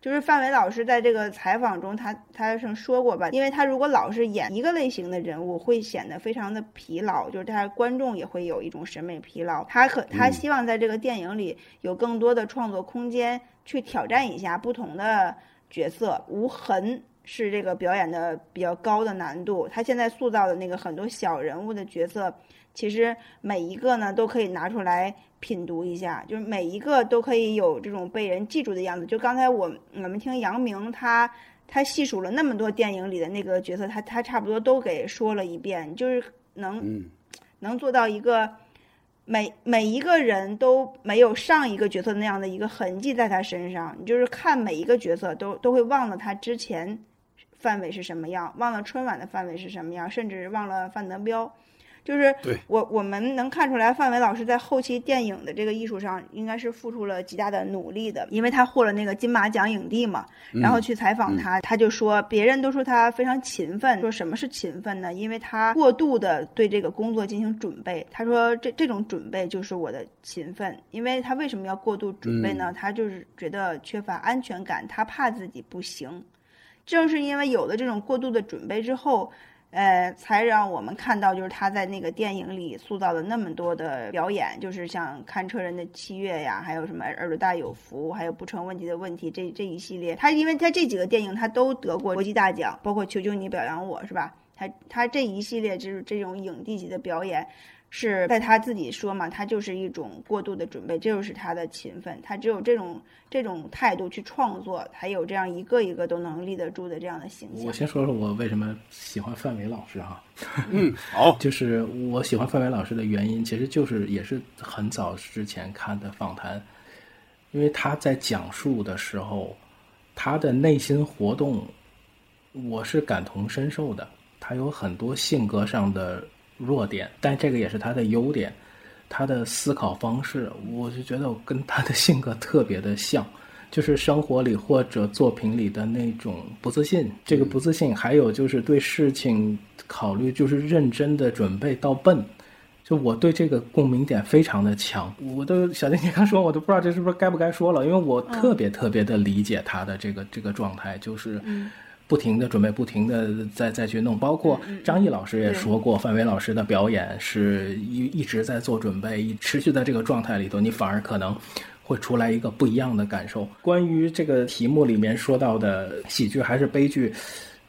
就是范伟老师在这个采访中他，他曾说过吧，因为他如果老是演一个类型的人物，会显得非常的疲劳，就是他观众也会有一种审美疲劳。他可他希望在这个电影里有更多的创作空间，去挑战一下不同的角色。无痕是这个表演的比较高的难度，他现在塑造的那个很多小人物的角色，其实每一个呢都可以拿出来。品读一下，就是每一个都可以有这种被人记住的样子。就刚才我我们听杨明他他细数了那么多电影里的那个角色，他他差不多都给说了一遍，就是能、能做到一个每每一个人都没有上一个角色那样的一个痕迹在他身上。你就是看每一个角色都都会忘了他之前范伟是什么样，忘了春晚的范围是什么样，甚至忘了范德彪。就是我我们能看出来，范伟老师在后期电影的这个艺术上，应该是付出了极大的努力的，因为他获了那个金马奖影帝嘛。然后去采访他，他就说，别人都说他非常勤奋，说什么是勤奋呢？因为他过度的对这个工作进行准备。他说这这种准备就是我的勤奋，因为他为什么要过度准备呢？他就是觉得缺乏安全感，他怕自己不行。正是因为有了这种过度的准备之后。呃，才让我们看到就是他在那个电影里塑造了那么多的表演，就是像看车人的七月呀，还有什么耳朵大有福，还有不成问题的问题这这一系列，他因为他这几个电影他都得过国际大奖，包括求求你表扬我是吧？他他这一系列就是这种影帝级的表演。是在他自己说嘛，他就是一种过度的准备，这就是他的勤奋。他只有这种这种态度去创作，才有这样一个一个都能立得住的这样的形象。
我先说说我为什么喜欢范伟老师哈。(laughs)
嗯，好，
就是我喜欢范伟老师的原因，其实就是也是很早之前看的访谈，因为他在讲述的时候，他的内心活动，我是感同身受的。他有很多性格上的弱点，但这个也是他的优点。他的思考方式，我就觉得我跟他的性格特别的像，就是生活里或者作品里的那种不自信。这个不自信，还有就是对事情考虑就是认真的准备到笨。就我对这个共鸣点非常的强，我都小丁你刚说，我都不知道这是不是该不该说了，因为我特别特别的理解他的这个这个状态，就是。不停的准备，不停的再再去弄，包括张译老师也说过，范伟老师的表演是一一直在做准备，一持续在这个状态里头，你反而可能会出来一个不一样的感受。关于这个题目里面说到的喜剧还是悲剧，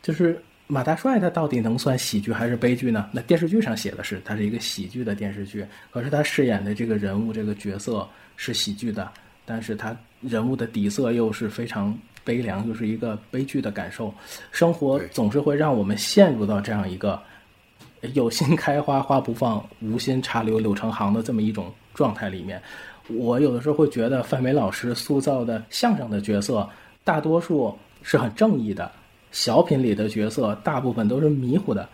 就是马大帅他到底能算喜剧还是悲剧呢？那电视剧上写的是他是一个喜剧的电视剧，可是他饰演的这个人物这个角色是喜剧的，但是他人物的底色又是非常。悲凉就是一个悲剧的感受，生活总是会让我们陷入到这样一个有心开花花不放，无心插柳柳成行的这么一种状态里面。我有的时候会觉得范伟老师塑造的相声的角色，大多数是很正义的；小品里的角色大部分都是迷糊的；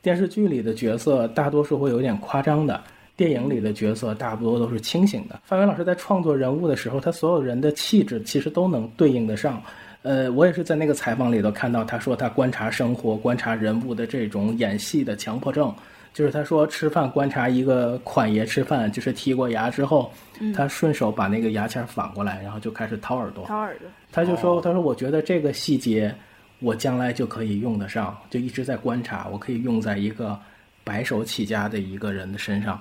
电视剧里的角色大多数会有点夸张的。电影里的角色大多都是清醒的。范伟老师在创作人物的时候，他所有人的气质其实都能对应得上。呃，我也是在那个采访里头看到，他说他观察生活、观察人物的这种演戏的强迫症，就是他说吃饭观察一个款爷吃饭，就是剔过牙之后，他顺手把那个牙签反过来，然后就开始掏耳朵。
掏耳朵。
他就说：“他说我觉得这个细节，我将来就可以用得上，就一直在观察，我可以用在一个白手起家的一个人的身上。”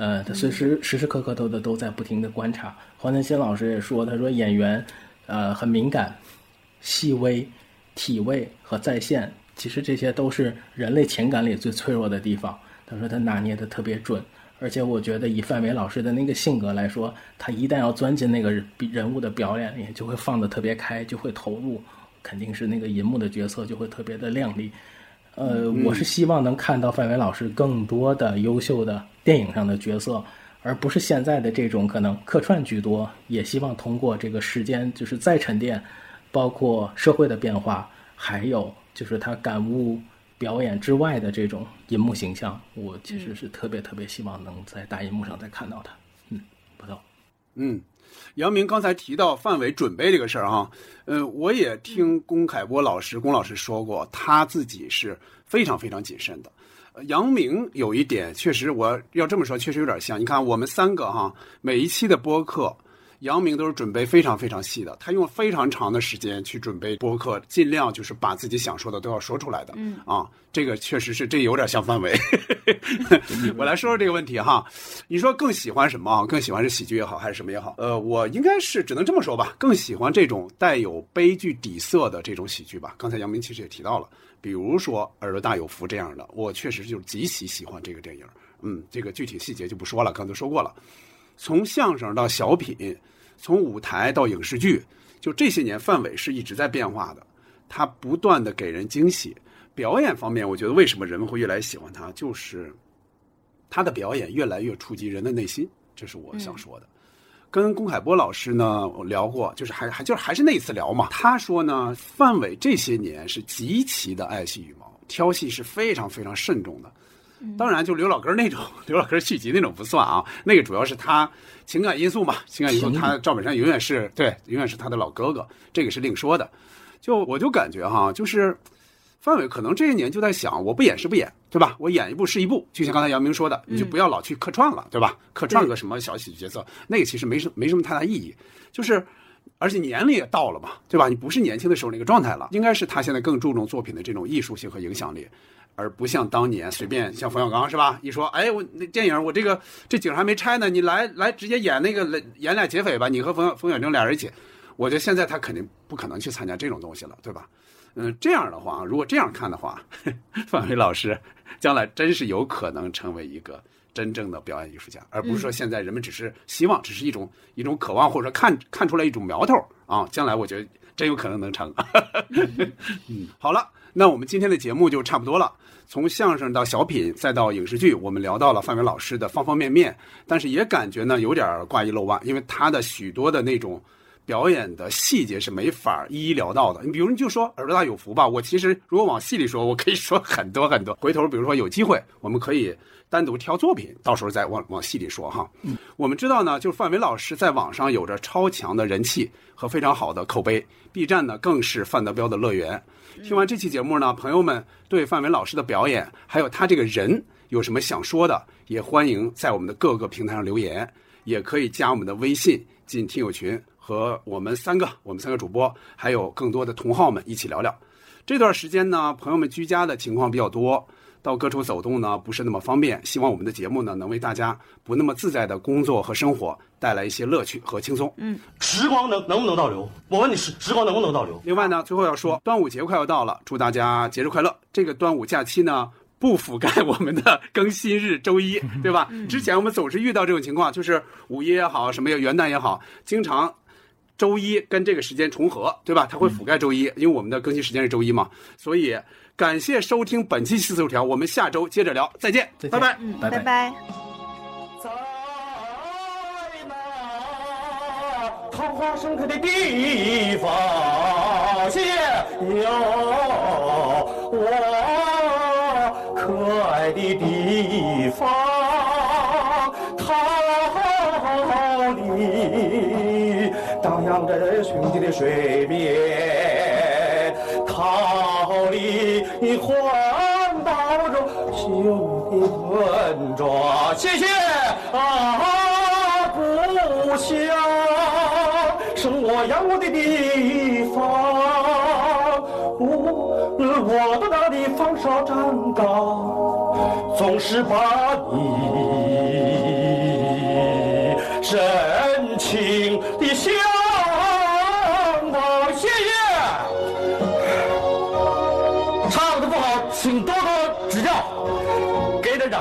呃，他随时时时刻刻都都都在不停的观察。黄建新老师也说，他说演员，呃，很敏感、细微、体味和在线，其实这些都是人类情感里最脆弱的地方。他说他拿捏的特别准，而且我觉得以范伟老师的那个性格来说，他一旦要钻进那个人物的表演里，就会放得特别开，就会投入，肯定是那个银幕的角色就会特别的亮丽。呃，我是希望能看到范伟老师更多的优秀的电影上的角色，而不是现在的这种可能客串居多。也希望通过这个时间，就是再沉淀，包括社会的变化，还有就是他感悟表演之外的这种银幕形象，我其实是特别特别希望能在大银幕上再看到他。嗯，不错。
嗯。杨明刚才提到范伟准备这个事儿哈，呃，我也听龚凯波老师、龚老师说过，他自己是非常非常谨慎的。杨明有一点确实，我要这么说，确实有点像。你看我们三个哈，每一期的播客。杨明都是准备非常非常细的，他用非常长的时间去准备播客，尽量就是把自己想说的都要说出来的。
嗯
啊，这个确实是，这有点像范伟。(laughs) 我来说说这个问题哈，你说更喜欢什么啊？更喜欢是喜剧也好，还是什么也好？呃，我应该是只能这么说吧，更喜欢这种带有悲剧底色的这种喜剧吧。刚才杨明其实也提到了，比如说《耳朵大有福》这样的，我确实就是极其喜欢这个电影。嗯，这个具体细节就不说了，刚才说过了。从相声到小品，从舞台到影视剧，就这些年范伟是一直在变化的，他不断的给人惊喜。表演方面，我觉得为什么人们会越来越喜欢他，就是他的表演越来越触及人的内心，这是我想说的。跟龚海波老师呢我聊过，就是还还就是还是那一次聊嘛，他说呢，范伟这些年是极其的爱惜羽毛，挑戏是非常非常慎重的。当然，就刘老根那种 (laughs) 刘老根续集那种不算啊，那个主要是他情感因素嘛，情感因素，他赵本山永远是对，永远是他的老哥哥，这个是另说的。就我就感觉哈，就是范伟可能这些年就在想，我不演是不演，对吧？我演一部是一部，就像刚才杨明说的，你就不要老去客串了，对吧？客串个什么小喜剧角色，那个其实没什没什么太大意义。就是而且年龄也到了嘛，对吧？你不是年轻的时候那个状态了，应该是他现在更注重作品的这种艺术性和影响力，而不像当年随便像冯小刚是吧？一说，哎，我那电影我这个这景还没拆呢，你来来直接演那个演俩劫匪吧，你和冯冯小正俩人一起，我觉得现在他肯定不可能去参加这种东西了，对吧？嗯，这样的话，如果这样看的话，(laughs) 范伟老师将来真是有可能成为一个真正的表演艺术家，而不是说现在人们只是希望，只是一种一种渴望，或者说看看出来一种苗头啊。将来我觉得真有可能能成。(laughs) 嗯，好了，那我们今天的节目就差不多了。从相声到小品，再到影视剧，我们聊到了范伟老师的方方面面，但是也感觉呢有点挂一漏万，因为他的许多的那种。表演的细节是没法一一聊到的。你比如，你就说耳朵大有福吧。我其实如果往细里说，我可以说很多很多。回头比如说有机会，我们可以单独挑作品，到时候再往往细里说哈。嗯，我们知道呢，就是范伟老师在网上有着超强的人气和非常好的口碑，B 站呢更是范德彪的乐园。听完这期节目呢，朋友们对范伟老师的表演还有他这个人有什么想说的，也欢迎在我们的各个平台上留言，也可以加我们的微信进听友群。和我们三个，我们三个主播，还有更多的同好们一起聊聊。这段时间呢，朋友们居家的情况比较多，到各处走动呢不是那么方便。希望我们的节目呢，能为大家不那么自在的工作和生活带来一些乐趣和轻松。
嗯，时光能能不能倒流？我问你，时时光能不能倒流？
另外呢，最后要说，端午节快要到了，祝大家节日快乐。这个端午假期呢。不覆盖我们的更新日周一，(laughs) 对吧？之前我们总是遇到这种情况，就是五一也好，什么元旦也好，经常。周一跟这个时间重合，对吧？它会覆盖周一，因为我们的更新时间是周一嘛。所以感谢收听本期七四头条，我们下周接着聊，再见，拜拜，
嗯，拜拜。
桃花盛开的地方，谢谢。有我可爱的地方，桃李荡漾着群鸡的水面，你环抱着秀的村庄，谢谢啊，故乡。生我养我的地方，我我到那里放哨站岗，总是把你深情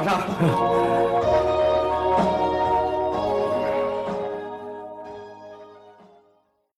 唱